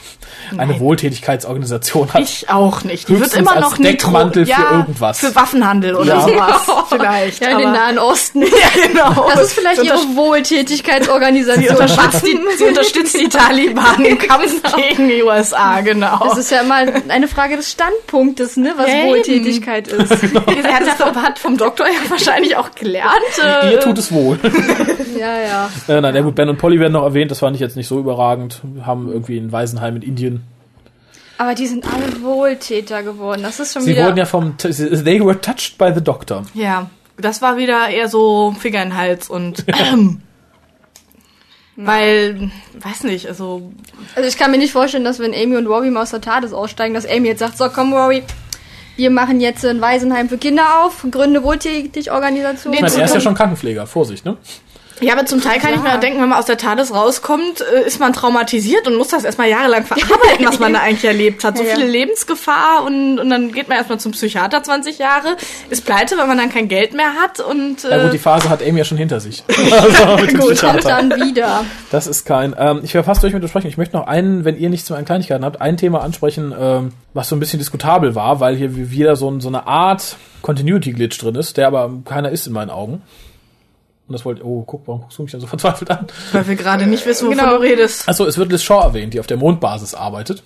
eine Nein. Wohltätigkeitsorganisation hat. Ich auch nicht. Die wird immer als noch nie Deckmantel für ja, irgendwas. Für Waffenhandel oder Ja. sowas. Vielleicht. Ja, in den Nahen Osten. ja, genau. Das ist vielleicht ihre unterst- Sie Wohltätigkeitsorganisation. unterstützt, die, sie unterstützt die Taliban im Kampf gegen die USA, genau. Das ist ja immer eine Frage des Standpunktes, ne, was Ja, eben. Wohltätigkeit ist. sie hat das doch- hat vom Doktor ja wahrscheinlich auch gelernt. Äh, Ihr tut es wohl. ja, ja. äh, nein, ja gut, Ben und Polly werden noch erwähnt, das fand ich jetzt nicht so überragend. Haben irgendwie ein Waisenheim in Indien. Aber die sind alle Wohltäter geworden. Das ist schon Sie wieder. wurden ja vom, they were touched by the doctor. Ja, das war wieder eher so Finger in den Hals und ähm, weil, weiß nicht, also also ich kann mir nicht vorstellen, dass wenn Amy und Rory mal aus der TARDIS aussteigen, dass Amy jetzt sagt, so komm Rory, wir machen jetzt ein Waisenheim für Kinder auf, gründe Wohltätigorganisation. Nee, Ich meine, er ist ja schon Krankenpfleger, Vorsicht, ne? Ja, aber zum Teil kann ich mir auch denken, wenn man aus der TARDIS rauskommt, äh, ist man traumatisiert und muss das erstmal jahrelang verarbeiten, was man da eigentlich erlebt hat. So Ja, ja. viele Lebensgefahr und, und dann geht man erstmal zum Psychiater 20 Jahre, ist pleite, weil man dann kein Geld mehr hat und Ja äh, gut, die Phase hat Amy ja schon hinter sich. Also mit dem Gut, Psychiater. kommt dann wieder. Das ist kein. Ähm, ich wäre fast durch mit der Besprechung. Ich möchte noch einen, wenn ihr nichts zu meinen Kleinigkeiten habt, ein Thema ansprechen, ähm, was so ein bisschen diskutabel war, weil hier wie- wieder so, ein, so eine Art Continuity-Glitch drin ist, der aber keiner ist in meinen Augen. Und das wollte. Oh, guck, warum guckst du mich dann so verzweifelt an? weil wir gerade nicht wissen, wovon Genau. du redest. Achso, es wird Liz Shaw erwähnt, die auf der Mondbasis arbeitet.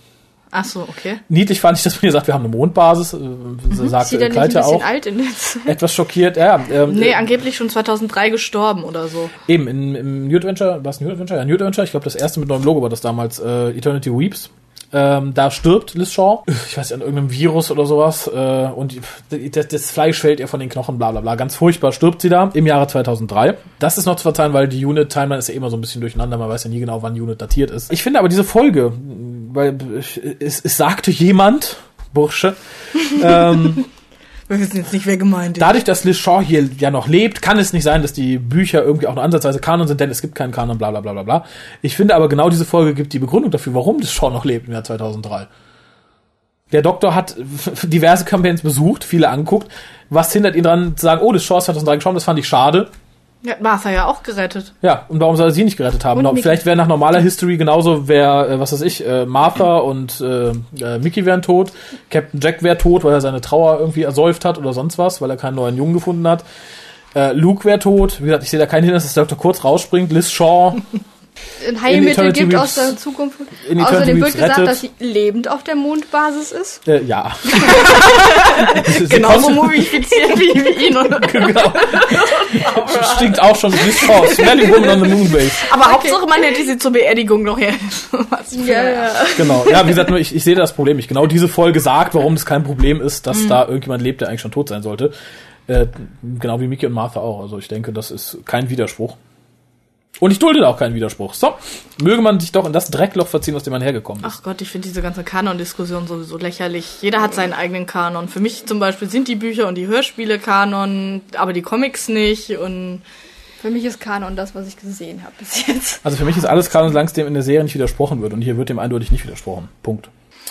Ach so, okay. Niedlich fand ich, dass man hier sagt, wir haben eine Mondbasis. Äh, sagt Ist sie äh, dann nicht ein auch. alt in der Zeit? Etwas schockiert, ja. Ähm, Nee, äh, angeblich schon 2003 gestorben oder so. Eben, in, im New Adventure, war es New Adventure? Ja, New Adventure, ich glaube, das erste mit neuem Logo war das damals, äh, Eternity Weeps. Ähm, da stirbt Liz Shaw, ich weiß nicht, an irgendeinem Virus oder sowas, äh, und das, das Fleisch fällt ihr von den Knochen, bla bla bla. Ganz furchtbar stirbt sie da im Jahre 2003. Das ist noch zu verzeihen, weil die Unit-Timeline ist ja immer so ein bisschen durcheinander, man weiß ja nie genau, wann Unit datiert ist. Ich finde aber diese Folge, weil es, es sagte jemand, Bursche, ähm, Wir wissen jetzt nicht, wer gemeint ist. dadurch, dass Liz Shaw hier ja noch lebt, kann es nicht sein, dass die Bücher irgendwie auch nur ansatzweise Kanon sind, denn es gibt keinen Kanon, bla bla bla bla bla. Ich finde aber genau diese Folge gibt die Begründung dafür, warum Liz Shaw noch lebt im Jahr 2003. Der Doktor hat diverse Campaigns besucht, viele angeguckt. Was hindert ihn dran zu sagen, oh, Liz Shaw ist 2003 gestorben, das fand ich schade. Ja, Martha ja auch gerettet. Ja, und warum soll er sie nicht gerettet haben? Und Mickey. vielleicht wäre nach normaler History genauso, wäre, äh, was weiß ich, äh, Martha und äh, äh, Mickey wären tot, Captain Jack wäre tot, weil er seine Trauer irgendwie ersäuft hat oder sonst was, weil er keinen neuen Jungen gefunden hat. Äh, Luke wäre tot. Wie gesagt, ich sehe da keinen Hinweis, dass der Doktor kurz rausspringt. Liz Shaw Ein Heilmittel gibt aus der Zukunft. Außerdem wird gesagt, rettet. dass sie lebend auf der Mondbasis ist. Äh, ja. Genauso mumifiziert wie, wie ihn. Und, genau. Stinkt auch schon Liz Shaw. Smelling Woman on the Moonbase. aber Hauptsache, man hätte sie zur Beerdigung noch her. Was für- Genau. Ja, wie gesagt, nur ich, ich sehe das Problem nicht. Genau diese Folge sagt, warum es kein Problem ist, dass da irgendjemand lebt, der eigentlich schon tot sein sollte. Äh, genau wie Mickey und Martha auch. Also ich denke, das ist kein Widerspruch. Und ich dulde da auch keinen Widerspruch. So, möge man sich doch in das Dreckloch verziehen, aus dem man hergekommen ist. Ach Gott, ich finde diese ganze Kanon-Diskussion sowieso lächerlich. Jeder hat seinen eigenen Kanon. Für mich zum Beispiel sind die Bücher und die Hörspiele Kanon, aber die Comics nicht. Und Für mich ist Kanon das, was ich gesehen habe bis jetzt. Also für mich ist alles Kanon, solange es dem in der Serie nicht widersprochen wird. Und hier wird dem eindeutig nicht widersprochen. Punkt.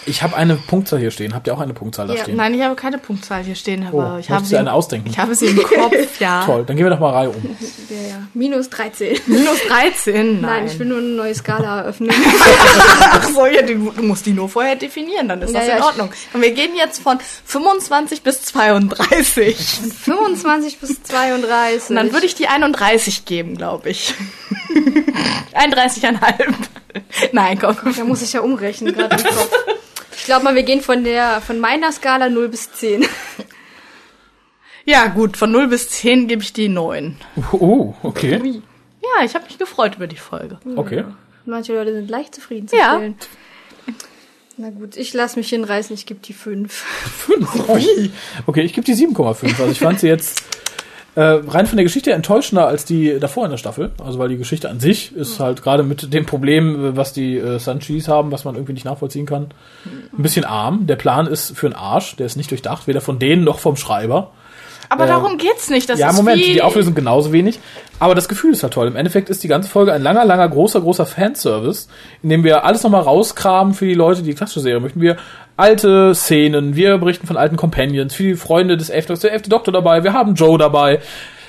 Ich habe eine Punktzahl hier stehen. Habt ihr auch eine Punktzahl da Ja, stehen? nein, ich habe keine Punktzahl hier stehen, aber Oh, ich habe sie, eine ausdenken? ich habe sie im Kopf, ja. Toll, dann gehen wir doch mal Reihe um. Ja, ja. Minus 13. Minus 13, nein. Nein, ich will nur eine neue Skala eröffnen. Ach so, ja, du, du musst die nur vorher definieren, dann ist Ja, das ja, in Ordnung. Und wir gehen jetzt von 25 bis 32. 25 bis 32. Und dann würde ich die 31 geben, glaube ich. 31,5. Nein, komm. Da muss ich ja umrechnen gerade im Kopf. Ich glaube mal, wir gehen von der von meiner Skala 0 bis 10. Ja, gut, von 0 bis 10 gebe ich die 9. Oh, okay. Ja, ich habe mich gefreut über die Folge. Okay. Manche Leute sind leicht zufrieden Ja. stellen. Na gut, ich lasse mich hinreißen, ich gebe die 5. Fünf. Oh. Okay, ich gebe die 7,5. Also ich fand sie jetzt äh, rein von der Geschichte enttäuschender als die davor in der Staffel. Also weil die Geschichte an sich ist halt gerade mit dem Problem, was die äh, Sunchis haben, was man irgendwie nicht nachvollziehen kann, ein bisschen arm. Der Plan ist für einen Arsch, der ist nicht durchdacht, weder von denen noch vom Schreiber. Aber Äh, darum geht's nicht. Das ja, ist Moment, die Auflösung genauso wenig. Aber das Gefühl ist halt toll. Im Endeffekt ist die ganze Folge ein langer, langer, großer, großer Fanservice, in dem wir alles nochmal rauskramen für die Leute, die die klassische Serie möchten. Wir alte Szenen, wir berichten von alten Companions, für die Freunde des Elften, der elfte Doktor dabei, wir haben Joe dabei.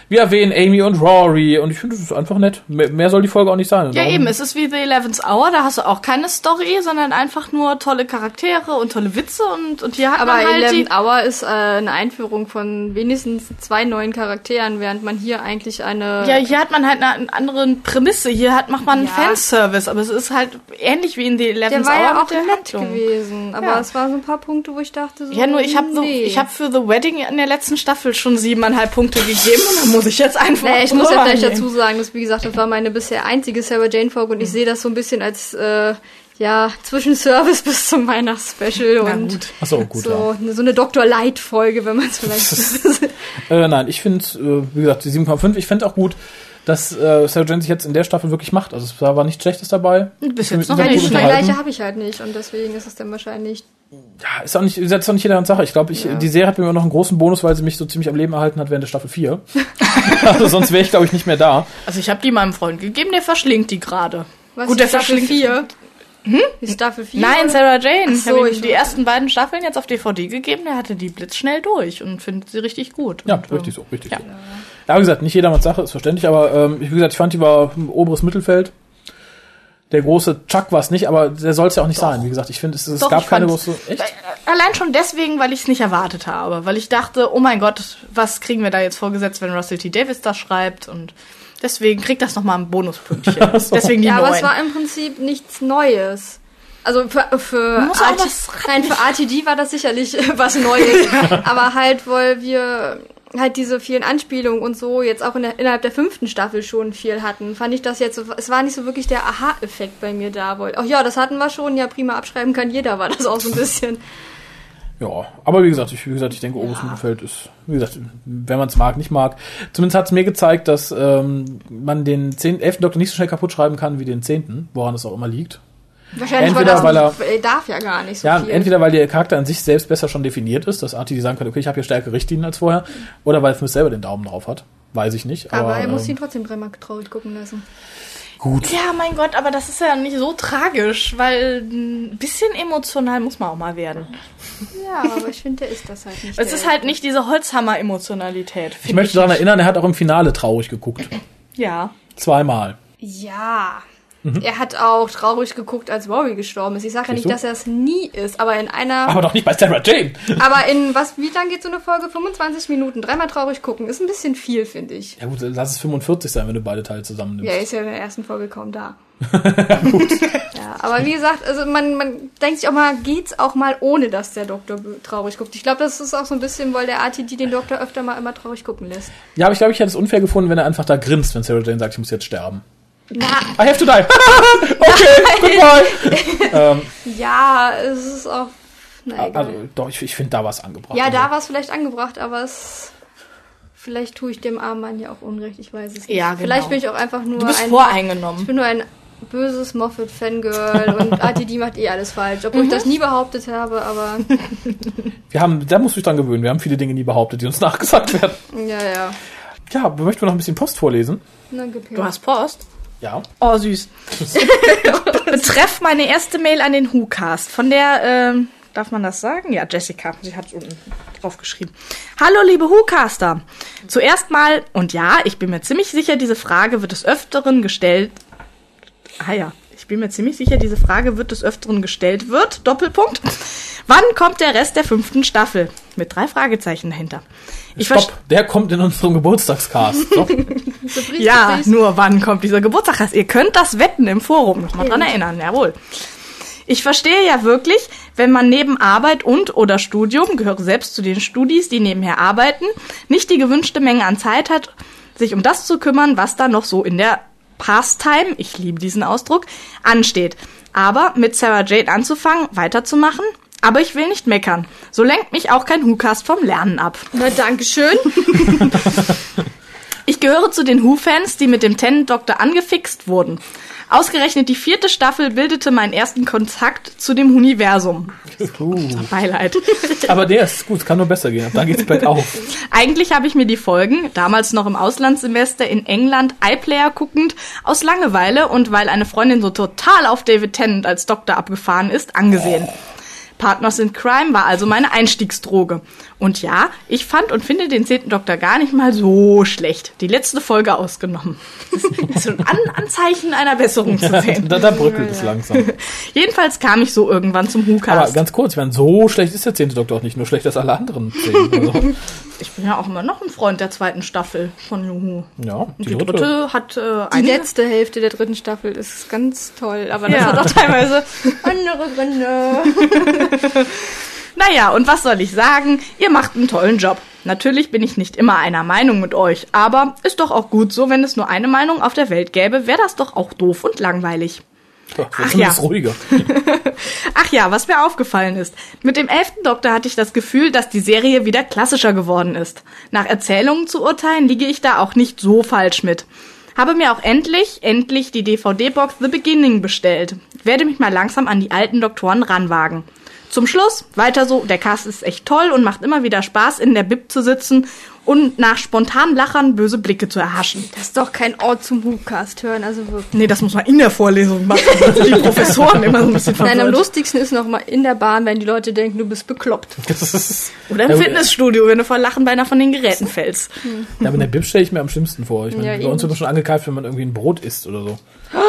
Wir erwähnen Amy und Rory und ich finde, das ist einfach nett. Mehr, mehr soll die Folge auch nicht sein. Ja, darum- eben, es ist wie The Eleventh Hour, da hast du auch keine Story, sondern einfach nur tolle Charaktere und tolle Witze und, und hier hat Aber man halt 11 die, Hour ist äh, eine Einführung von wenigstens zwei neuen Charakteren, während man hier eigentlich eine Ja, hier hat man halt eine, eine andere Prämisse. Hier hat, macht man Ja. Fanservice, aber es ist halt ähnlich wie in The der Eleventh war Hour ja mit auch der nett Handlung. gewesen, aber Ja. es waren so ein paar Punkte, wo ich dachte so Ja, nur ich habe so, nee. ich habe für The Wedding in der letzten Staffel schon siebeneinhalb Punkte gegeben und dann muss ich jetzt einfach. Naja, ich muss ja vielleicht dazu sagen, dass wie gesagt, das war meine bisher einzige Sarah Jane Folge und ich sehe das so ein bisschen als äh, ja Zwischenservice bis zum Weihnachtsspecial Na und gut. Ach so, gut, so, eine, so eine Dr. Light Folge, wenn man es vielleicht Äh, nein, ich finde, äh, wie gesagt, die 7,5. Ich finde auch gut, dass äh, Sarah Jane sich jetzt in der Staffel wirklich macht. Also es war nichts Schlechtes dabei. Bis jetzt noch nicht. Vergleiche habe ich halt nicht und deswegen ist es dann wahrscheinlich Ja, ist auch nicht, ist jetzt auch nicht jedermanns Sache. Ich glaube, ich, Ja. die Serie hat mir immer noch einen großen Bonus, weil sie mich so ziemlich am Leben erhalten hat während der Staffel 4. also sonst wäre ich, glaube ich, nicht mehr da. Also ich habe die meinem Freund gegeben, der verschlingt die gerade. Was, Gut, der Staffel verschlingt 4? Hm? Die Staffel 4? Nein? Sarah Jane. Ich so, habe ihm ich- die ersten beiden Staffeln jetzt auf DVD gegeben. Der hatte die blitzschnell durch und findet sie richtig gut. Ja, und, ähm, richtig so, richtig ja. so. Ja, wie gesagt, nicht jedermanns Sache, ist verständlich, aber ähm, wie gesagt, ich fand, die war im oberes Mittelfeld. Der große Chuck war es nicht, aber der soll es ja auch nicht sein. Wie gesagt, ich finde, es, es Doch, gab keine große. Echt? Allein schon deswegen, weil ich es nicht erwartet habe. Weil ich dachte, oh mein Gott, was kriegen wir da jetzt vorgesetzt, wenn Russell T. Davis das schreibt? Und deswegen kriegt das nochmal ein Bonuspünktchen. so. Deswegen die Ja, aber neun. es war im Prinzip nichts Neues. Also für, für, RT nein, für RTD war das sicherlich was Neues. aber halt, weil wir halt diese vielen Anspielungen und so jetzt auch in der, innerhalb der fünften Staffel schon viel hatten, fand ich das jetzt so, es war nicht so wirklich der Aha-Effekt bei mir da. Ach ja, das hatten wir schon, ja prima abschreiben kann jeder, war das auch so ein bisschen. Ja, aber wie gesagt, ich, wie gesagt, ich denke, oberes Mittelfeld ist, wie gesagt, wenn man es mag, nicht mag. Zumindest hat es mir gezeigt, dass ähm, man den 10, 11. Doktor nicht so schnell kaputt schreiben kann wie den 10., woran es auch immer liegt. Wahrscheinlich, Entweder, weil weil das nicht, er darf ja gar nicht so Ja, viel. entweder weil der Charakter an sich selbst besser schon definiert ist, dass Artie die sagen kann, okay, ich habe hier stärkere Richtlinien als vorher, oder weil Smith selber den Daumen drauf hat. Weiß ich nicht. aber Aber, er muss ähm, ihn trotzdem dreimal traurig gucken lassen. gut. Ja, mein Gott, aber das ist ja nicht so tragisch, weil ein bisschen emotional muss man auch mal werden. Ja, aber ich finde, der ist das halt nicht. Es ist halt nicht diese Holzhammer-Emotionalität. Ich möchte daran erinnern, er hat auch im Finale traurig geguckt. Ja. Zweimal. Ja. Er hat auch traurig geguckt, als Rory gestorben ist. Ich sage ja nicht, dass er es nie ist, aber in einer. Aber doch nicht bei Sarah Jane. Aber in was, wie lang geht so eine Folge? 25 Minuten. Dreimal traurig gucken. Ist ein bisschen viel, finde ich. Ja gut, lass es 45 sein, wenn du beide Teile zusammennimmst. Ja, er ist ja in der ersten Folge kaum da. ja, aber wie gesagt, also man, man denkt sich auch mal, geht's auch mal ohne, dass der Doktor traurig guckt. Ich glaube, das ist auch so ein bisschen, weil der RTD den Doktor öfter mal immer traurig gucken lässt. Ja, aber ich glaube, ich hätte es unfair gefunden, wenn er einfach da grinst, wenn Sarah Jane sagt, ich muss jetzt sterben. Na, I have to die. okay, goodbye. ähm, ja, es ist auch. Na, egal. also, doch, ich, ich finde, da war es angebracht. ja, Also, da war es vielleicht angebracht, aber es. Vielleicht tue ich dem armen Mann ja auch Unrecht, ich weiß es nicht. Ja, genau. Vielleicht bin ich auch einfach nur Du bist ein. Ich voreingenommen. bin nur ein böses Moffat-Fangirl und RTD macht eh alles falsch. Obwohl ich das nie behauptet habe, aber. Wir haben, da musst du dich dran gewöhnen. Wir haben viele Dinge nie behauptet, die uns nachgesagt werden. Ja, ja. Ja, möchten wir noch ein bisschen Post vorlesen? Na, gib her. Du hast Post? Ja. Oh, süß. Betreff meine erste Mail an den WhoCast. Von der, ähm, darf man das sagen? Ja, Jessica. Sie hat unten drauf geschrieben. Hallo, liebe WhoCaster. Zuerst mal, und ja, ich bin mir ziemlich sicher, diese Frage wird des Öfteren gestellt. Ah ja, bin mir ziemlich sicher, diese Frage wird des Öfteren gestellt wird. Doppelpunkt. Wann kommt der Rest der fünften Staffel? Mit drei Fragezeichen dahinter. Ich verstehe. Stopp, der kommt in unserem Geburtstagscast. Ja, nur wann kommt dieser Geburtstag? Ihr könnt das wetten im Forum. Man dran erinnern, jawohl. Ich verstehe ja wirklich, wenn man neben Arbeit und oder Studium, gehöre selbst zu den Studis, die nebenher arbeiten, nicht die gewünschte Menge an Zeit hat, sich um das zu kümmern, was da noch so in der Pastime, ich liebe diesen Ausdruck, ansteht. Aber mit Sarah Jade anzufangen, weiterzumachen, aber ich will nicht meckern. So lenkt mich auch kein WhoCast vom Lernen ab. Na, Dankeschön. Ich gehöre zu den Who-Fans, die mit dem Tenant Doctor angefixt wurden. Ausgerechnet die vierte Staffel bildete meinen ersten Kontakt zu dem Universum. Uh. Beileid. Aber der ist gut, es kann nur besser gehen. Da geht's bergauf. Eigentlich habe ich mir die Folgen, damals noch im Auslandssemester in England, iPlayer guckend, aus Langeweile und weil eine Freundin so total auf David Tennant als Doktor abgefahren ist, angesehen. Partners in Crime war also meine Einstiegsdroge. Und ja, ich fand und finde den zehnten Doktor gar nicht mal so schlecht. Die letzte Folge ausgenommen. Das ist so ein An Anzeichen einer Besserung zu sehen. da, da bröckelt es langsam. Jedenfalls kam ich so irgendwann zum Aber WhoCast. ganz kurz, meine, so schlecht ist der zehnte Doktor auch nicht, nur schlechter als alle anderen zehn. Also, Ich bin ja auch immer noch ein Freund der zweiten Staffel von Juhu. ja, Und die dritte hat äh, Die letzte Hälfte der dritten Staffel ist ganz toll, aber das Ja. hat auch teilweise andere Gründe. Naja, und was soll ich sagen? Ihr macht einen tollen Job. Natürlich bin ich nicht immer einer Meinung mit euch, aber ist doch auch gut so, wenn es nur eine Meinung auf der Welt gäbe, wäre das doch auch doof und langweilig. Ach, ja. ruhiger. Ach ja, was mir aufgefallen ist. Mit dem elften Doktor hatte ich das Gefühl, dass die Serie wieder klassischer geworden ist. Nach Erzählungen zu urteilen, liege ich da auch nicht so falsch mit. Habe mir auch endlich, endlich die DVD-Box The Beginning bestellt. Werde mich mal langsam an die alten Doktoren ranwagen. Zum Schluss, weiter so, der Cast ist echt toll und macht immer wieder Spaß, in der Bib zu sitzen und nach spontanen Lachern böse Blicke zu erhaschen. Das ist doch kein Ort zum Hookcast hören, also wirklich. Nee, das muss man in der Vorlesung machen. Sind die Professoren immer so ein bisschen Nein, am verwirrt. lustigsten ist noch mal in der Bahn, wenn die Leute denken, du bist bekloppt. Das Oder im Ja, Fitnessstudio, wenn du vor Lachen beinahe von den Geräten fällst. Ja, aber in der Bib stelle ich mir am schlimmsten vor. Ich meine, Ja, bei uns wird man schon angekeift, wenn man irgendwie ein Brot isst oder so.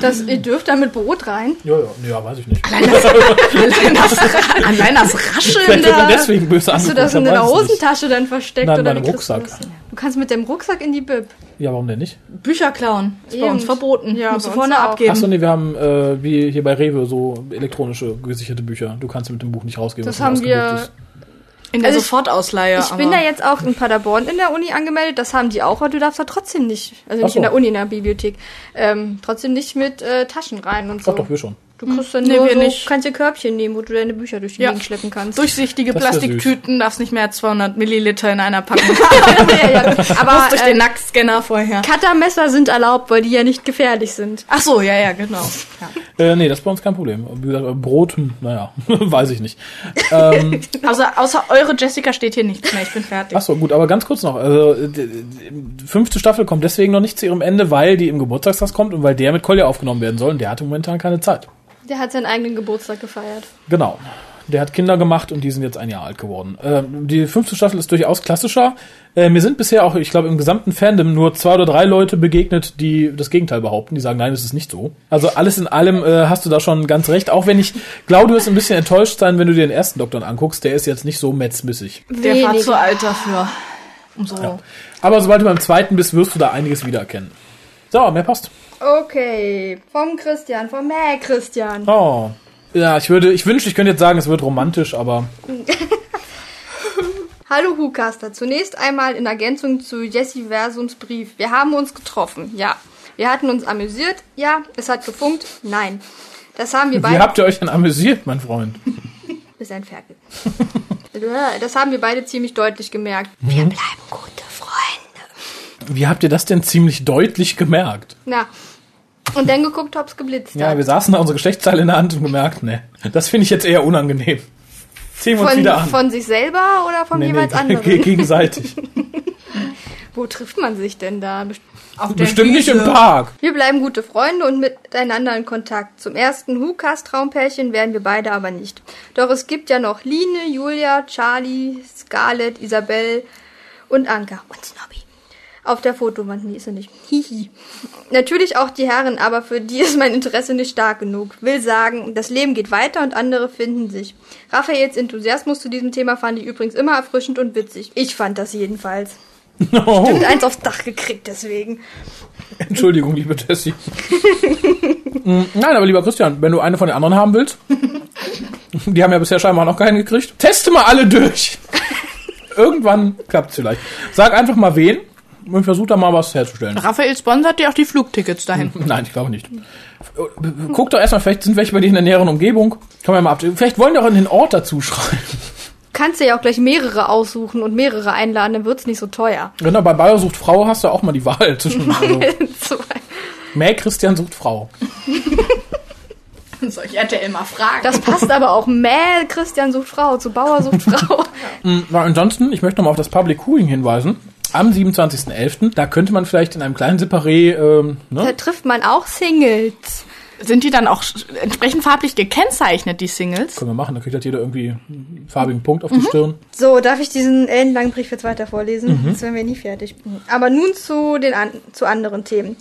Das, ihr dürft da mit Brot rein. Ja, ja, ja, weiß ich nicht. Allein das, allein das Rascheln Vielleicht wird man da. deswegen böse Hast du das in deiner. Hosentasche dann versteckt? Nein, in oder meinem Rucksack. Du kannst mit dem Rucksack in die Bib. Ja, warum denn nicht? Bücher klauen. Ist bei uns verboten. Ja, Musst du vorne auch. abgeben. Achso, nee, wir haben äh, wie hier bei Rewe so elektronische gesicherte Bücher. Du kannst mit dem Buch nicht rausgeben. Das was haben wir- ist. In der Also ich- Sofortausleihe. Ich bin aber- da jetzt auch in Paderborn in der Uni angemeldet. Das haben die auch, aber du darfst da trotzdem nicht, also nicht so. in der Uni, in der Bibliothek, ähm, trotzdem nicht mit äh, Taschen rein und so. Doch, doch, wir schon. Du kriegst dann Nee, nur wir so, nicht. kannst dir Körbchen nehmen, wo du deine Bücher durch die Ja. Gegend schleppen kannst. Durchsichtige Das Plastiktüten, darfst nicht mehr als 200 Milliliter in einer Packung. ja, ja. Aber durch äh, den Nacktscanner vorher. Cuttermesser sind erlaubt, weil die ja nicht gefährlich sind. Ach so, ja, ja, genau. Ja. Äh, nee, das ist bei uns kein Problem. Wie gesagt, Brot, hm, naja, weiß ich nicht. Ähm, Also außer eure Jessica steht hier nichts mehr. Ich bin fertig. Ach so, gut, aber ganz kurz noch. Also, äh, die, die fünfte Staffel kommt deswegen noch nicht zu ihrem Ende, weil die im Geburtstagstag kommt und weil der mit Kolja aufgenommen werden soll. Und der hatte momentan keine Zeit. Der hat seinen eigenen Geburtstag gefeiert. Genau. Der hat Kinder gemacht und die sind jetzt ein Jahr alt geworden. Ähm, die fünfte Staffel ist durchaus klassischer. Äh, mir sind bisher auch, ich glaube, im gesamten Fandom nur zwei oder drei Leute begegnet, die das Gegenteil behaupten. Die sagen, nein, es ist nicht so. Also alles in allem äh, hast du da schon ganz recht. Auch wenn ich glaube, du wirst ein bisschen enttäuscht sein, wenn du dir den ersten Doktor anguckst. Der ist jetzt nicht so metzmissig. Der war zu alt dafür. Um so. Aber sobald du beim zweiten bist, wirst du da einiges wiedererkennen. So, mehr passt. Okay, vom Christian, vom Mäh Christian. Oh. Ja, ich würde, ich wünschte, ich könnte jetzt sagen, es wird romantisch, aber Hallo Hucaster, zunächst einmal in Ergänzung zu Jessie Versums Brief. Wir haben uns getroffen, ja. Wir hatten uns amüsiert, ja. Es hat gefunkt, nein. Das haben wir wie beide... habt ihr euch denn amüsiert, mein Freund? Bis ein Ferkel. das haben wir beide ziemlich deutlich gemerkt. Wir bleiben. Wie habt ihr das denn ziemlich deutlich gemerkt? Na, und dann geguckt, ob's geblitzt Ja, hat. wir saßen da unsere Geschlechtsteile in der Hand und gemerkt, ne, das finde ich jetzt eher unangenehm. Ziehen wir uns Von, wieder an. von sich selber oder von Nee, nee, jeweils ge- anderen? gegenseitig. Wo trifft man sich denn da? Auf Bestimmt nicht im. Park. Wir bleiben gute Freunde und miteinander in Kontakt. Zum ersten Hukas-Traumpärchen werden wir beide aber nicht. Doch es gibt ja noch Line, Julia, Charlie, Scarlett, Isabel und Anka. Und Snobby. Auf der Fotowand, nee, ist er nicht. Hihi. Natürlich auch die Herren, aber für die ist mein Interesse nicht stark genug. Will sagen, das Leben geht weiter und andere finden sich. Raphaels Enthusiasmus zu diesem Thema fand ich übrigens immer erfrischend und witzig. Ich fand das jedenfalls. Oh, Und eins aufs Dach gekriegt deswegen. Entschuldigung, liebe Jessie. Mm, Nein, aber lieber Christian, wenn du eine von den anderen haben willst, die haben ja bisher scheinbar noch keinen gekriegt, teste mal alle durch. Irgendwann klappt's vielleicht. Sag einfach mal wen und versuch da mal was herzustellen. Raphael sponsert dir auch die Flugtickets dahin. Nein, ich glaube nicht. Guck doch erstmal, vielleicht sind welche bei dir in der näheren Umgebung. Kann man ja mal ab. Vielleicht wollen die auch in den Ort dazu schreiben. kannst dir ja auch gleich mehrere aussuchen und mehrere einladen, dann wird's nicht so teuer. Genau, bei Bayer sucht Frau hast du auch mal die Wahl zwischen. Also, So, Mäh Christian sucht Frau. Soll ich RTL mal fragen? das passt aber auch. Mäh, Christian sucht Frau, zu Bauer sucht Frau. Na, ansonsten, ich möchte noch mal auf das Public Viewing hinweisen. Am 27.11. Da könnte man vielleicht in einem kleinen Separé, ähm, Da ne? trifft man auch Singles. Sind die dann auch entsprechend farblich gekennzeichnet, die Singles? Können wir machen, da kriegt halt jeder irgendwie einen farbigen Punkt auf die Stirn. So, darf ich diesen ellenlangen Brief jetzt weiter vorlesen? Jetzt werden wir nie fertig. Aber nun zu den an zu anderen Themen.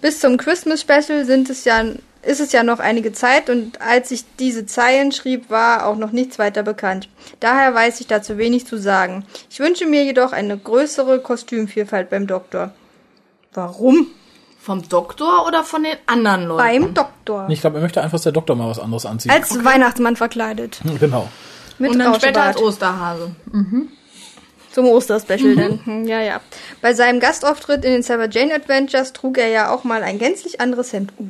Bis zum Christmas Special sind es ja ist es ja noch einige Zeit und als ich diese Zeilen schrieb, war auch noch nichts weiter bekannt. Daher weiß ich dazu wenig zu sagen. Ich wünsche mir jedoch eine größere Kostümvielfalt beim Doktor. Warum? Vom Doktor oder von den anderen Leuten? Beim Doktor. Ich glaube, er möchte einfach, dass der Doktor mal was anderes anzieht. Als Weihnachtsmann verkleidet. genau. Mit Und dann später als Osterhase. Zum Osterspecial dann. Hm, Ja, ja. Bei seinem Gastauftritt in den Sarah Jane Adventures trug er ja auch mal ein gänzlich anderes Hemd. Uh,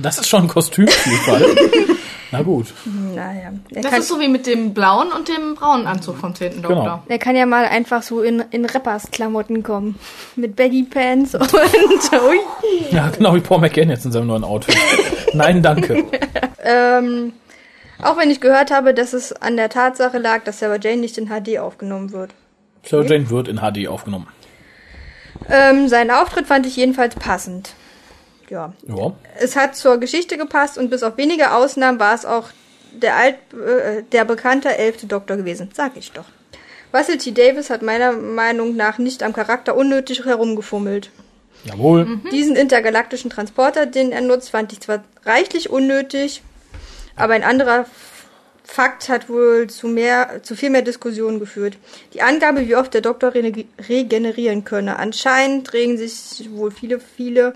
Das ist schon ein Kostümvielfalt. Na gut. naja. Er Das kann, ist so wie mit dem blauen und dem braunen Anzug vom zehnten Doktor. Genau. er kann ja mal einfach so in, in Rappers-Klamotten kommen. Mit Baggy Pants und ui. Ja, genau wie Paul McGann jetzt in seinem neuen Outfit. Nein, danke. ähm, Auch wenn ich gehört habe, dass es an der Tatsache lag, dass Sarah Jane nicht in HD aufgenommen wird. Sarah Jane wird in HD aufgenommen. Ähm, seinen Auftritt fand ich jedenfalls passend. Ja. Ja. Es hat zur Geschichte gepasst und bis auf wenige Ausnahmen war es auch der alt, äh, der bekannte elfte Doktor gewesen. Sag ich doch. Russell T. Davis hat meiner Meinung nach nicht am Charakter unnötig herumgefummelt. Jawohl. Diesen intergalaktischen Transporter, den er nutzt, fand ich zwar reichlich unnötig, aber ein anderer Fakt hat wohl zu mehr, zu viel mehr Diskussionen geführt. Die Angabe, wie oft der Doktor regenerieren könne. Anscheinend regen sich wohl viele, viele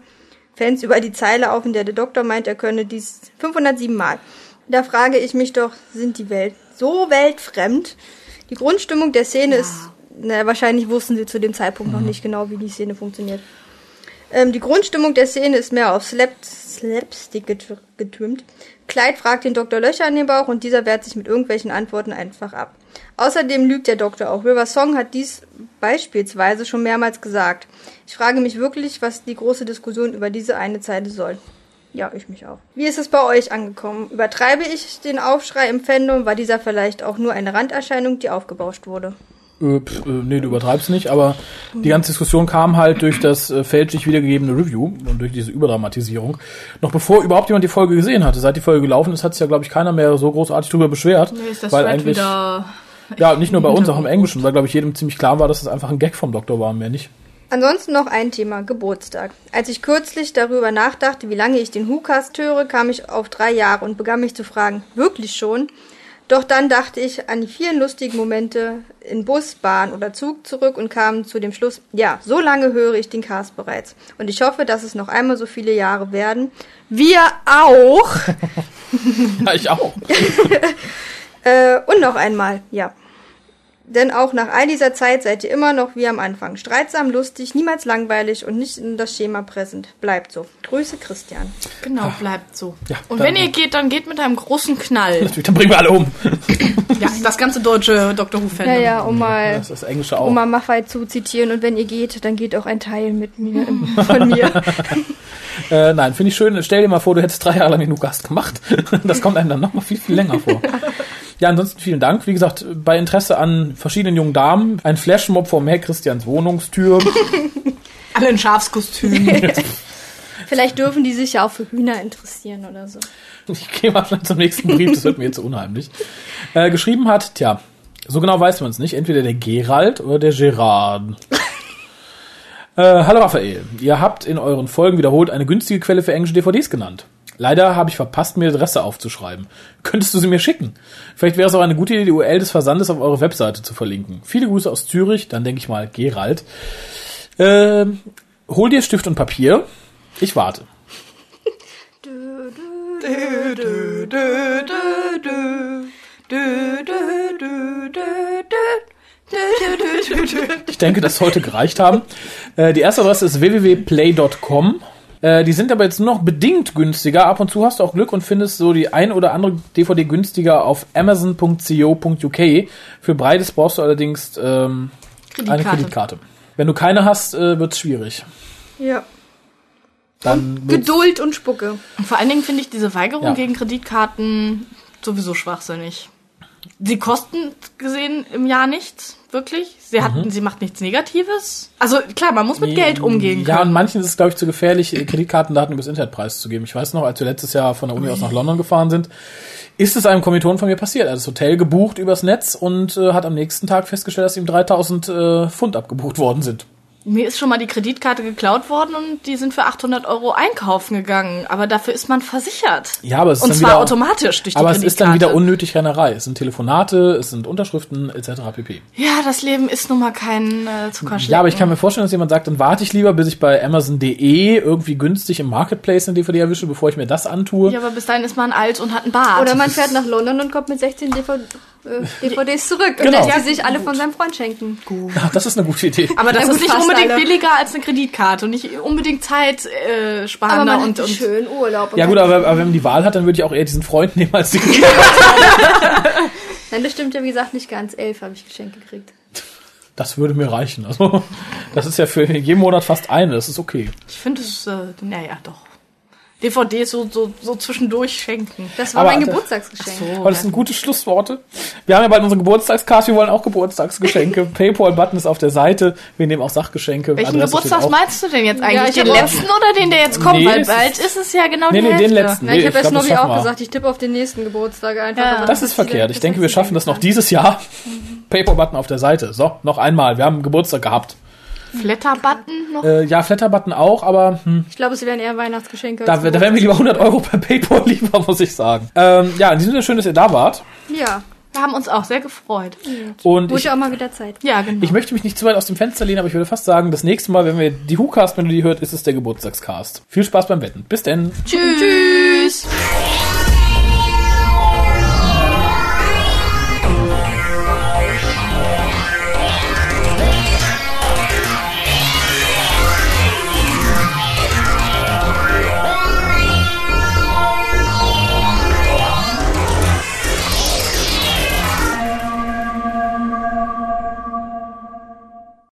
Fans über die Zeile auf, in der der Doktor meint, er könne dies 507 Mal. Da frage ich mich doch, sind die Welt so weltfremd? Die Grundstimmung der Szene ist, na, wahrscheinlich wussten sie zu dem Zeitpunkt noch nicht genau, wie die Szene funktioniert. Ähm, die Grundstimmung der Szene ist mehr auf Slap Slapstick getrimmt. Clyde fragt den Doktor Löcher in den Bauch und dieser wehrt sich mit irgendwelchen Antworten einfach ab. Außerdem lügt der Doktor auch. River Song hat dies beispielsweise schon mehrmals gesagt. Ich frage mich wirklich, was die große Diskussion über diese eine Zeile soll. Ja, ich mich auch. Wie ist es bei euch angekommen? Übertreibe ich den Aufschrei im Fandom? War dieser vielleicht auch nur eine Randerscheinung, die aufgebauscht wurde? Äh, pf, äh, nee, du übertreibst nicht, aber die ganze Diskussion kam halt durch das äh, fälschlich wiedergegebene Review und durch diese Überdramatisierung. Noch bevor überhaupt jemand die Folge gesehen hatte. Seit die Folge gelaufen ist, hat sich ja, glaube ich, keiner mehr so großartig drüber beschwert. Nee, ist das weil eigentlich, wieder ja, nicht nur bei uns, auch im Englischen, weil, glaube ich, jedem ziemlich klar war, dass es einfach ein Gag vom Doktor war, mehr nicht. Ansonsten noch ein Thema, Geburtstag. Als ich kürzlich darüber nachdachte, wie lange ich den WhoCast höre, kam ich auf drei Jahre und begann mich zu fragen, wirklich schon? Doch dann dachte ich an die vielen lustigen Momente in Bus, Bahn oder Zug zurück und kam zu dem Schluss, ja, so lange höre ich den Cast bereits. Und ich hoffe, dass es noch einmal so viele Jahre werden. Wir auch. Ja, ich auch. Äh, und noch einmal, ja. Denn auch nach all dieser Zeit seid ihr immer noch wie am Anfang. Streitsam, lustig, niemals langweilig und nicht in das Schema präsent. Bleibt so. Grüße, Christian. Genau, bleibt so. Ja, und wenn ihr geht, dann geht mit einem großen Knall. Natürlich, dann bringen wir alle um. ja, das ganze deutsche Dr. Who-Fandom. Ja, ja, um mal, Das ist das Englische auch. um mal Maffei zu zitieren. Und wenn ihr geht, dann geht auch ein Teil mit mir, von mir. Äh, nein, finde ich schön. Stell dir mal vor, du hättest drei Jahre lang den Gast gemacht. Das kommt einem dann noch mal viel, viel länger vor. Ja, ansonsten vielen Dank. Wie gesagt, bei Interesse an verschiedenen jungen Damen, ein Flashmob vor Herr Christians Wohnungstür. Alle in Schafskostümen. Vielleicht dürfen die sich ja auch für Hühner interessieren oder so. Ich gehe mal schnell zum nächsten Brief, das wird mir jetzt zu unheimlich. Äh, geschrieben hat, tja, so genau weiß man es nicht, entweder der Gerald oder der Gerard. Äh, hallo Raphael, ihr habt in euren Folgen wiederholt eine günstige Quelle für englische DVDs genannt. Leider habe ich verpasst, mir die Adresse aufzuschreiben. Könntest du sie mir schicken? Vielleicht wäre es auch eine gute Idee, die URL des Versandes auf eure Webseite zu verlinken. Viele Grüße aus Zürich, dann denke ich mal Gerald. Ähm, hol dir Stift und Papier. Ich warte. Ich denke, das sollte gereicht haben. Äh, die erste Adresse ist www.play.com. Äh, die sind aber jetzt nur noch bedingt günstiger. Ab und zu hast du auch Glück und findest so die ein oder andere DVD günstiger auf amazon.co.uk. Für beides brauchst du allerdings ähm, eine Kreditkarte. Kreditkarte. Wenn du keine hast, äh, wird es schwierig. Ja. Dann wird's- Geduld und Spucke. Und vor allen Dingen finde ich diese Weigerung Ja. gegen Kreditkarten sowieso schwachsinnig. Sie kosten gesehen im Jahr nichts, wirklich. Sie, hat, Mhm. sie macht nichts Negatives. Also klar, man muss mit Geld umgehen Ja, und können. manchen ist es, glaube ich, zu gefährlich, äh, Kreditkartendaten übers Internet preiszugeben. Ich weiß noch, als wir letztes Jahr von der Uni aus nach London gefahren sind, ist es einem Kommilitonen von mir passiert. Er hat das Hotel gebucht übers Netz und äh, hat am nächsten Tag festgestellt, dass ihm 3000 äh, Pfund abgebucht worden sind. Mir ist schon mal die Kreditkarte geklaut worden und die sind für 800 Euro einkaufen gegangen. Aber dafür ist man versichert. Ja, aber es ist Und dann zwar wieder, automatisch durch die Aber es ist dann wieder unnötig Rennerei. Es sind Telefonate, es sind Unterschriften etc. pp. Ja, das Leben ist nun mal kein äh, Zuckerschlecken. Ja, aber ich kann mir vorstellen, dass jemand sagt, dann warte ich lieber, bis ich bei Amazon.de irgendwie günstig im Marketplace eine DVD erwische, bevor ich mir das antue. Ja, aber bis dahin ist man alt und hat einen Bart. Oder man fährt nach London und kommt mit 16 DVD, DVDs zurück und Genau. lässt sie sich alle von seinem Freund schenken. Ja, das ist eine gute Idee. aber das gut, ist nicht unbedingt alle. billiger als eine Kreditkarte und nicht unbedingt Zeit äh, Aber man und, hat und schön Urlaub. und Ja gut, aber, aber wenn man die Wahl hat, dann würde ich auch eher diesen Freund nehmen als die Nein, das stimmt ja wie gesagt nicht ganz. Elf habe ich Geschenk gekriegt. Das würde mir reichen. Also, das ist ja für jeden Monat fast eine, das ist okay. ich finde es, äh, naja, doch. DVDs so, so, so zwischendurch schenken. Das war Aber mein Geburtstagsgeschenk. So, Aber das sind gute Schlussworte. Wir haben ja bald unsere Geburtstagskarte, wir wollen auch Geburtstagsgeschenke. Paypal-Button ist auf der Seite. Wir nehmen auch Sachgeschenke. Welchen Adresse Geburtstag meinst du denn jetzt eigentlich? Ja, den letzten oder den, der jetzt kommt? Nee, Weil bald ist- es ja genau Nee, die nee, den Hälfte. letzten. Ja, ich Nee, habe ja Snobby auch gesagt, ich tippe auf den nächsten Geburtstag einfach. Ja. Das ist verkehrt. Ich denke, wir schaffen das noch dieses Jahr. Paypal-Button auf der Seite. So, noch einmal. Wir haben Geburtstag gehabt. Flatter-Button noch? Äh, ja, Flatter-Button auch, aber hm, Ich glaube, es wären eher Weihnachtsgeschenke. da, da wären wir lieber 100 Euro per Paypal lieber, muss ich sagen. Ähm, ja, in diesem Sinne schön, dass ihr da wart. Ja, Wir haben uns auch sehr gefreut. Und wurde ich, ja auch mal wieder Zeit. Ja, genau. ich möchte mich nicht zu weit aus dem Fenster lehnen, aber ich würde fast sagen, das nächste Mal, wenn wir die WhoCast-Melodie hört, ist es der Geburtstagscast. Viel Spaß beim Wetten. Bis denn. Tschüss.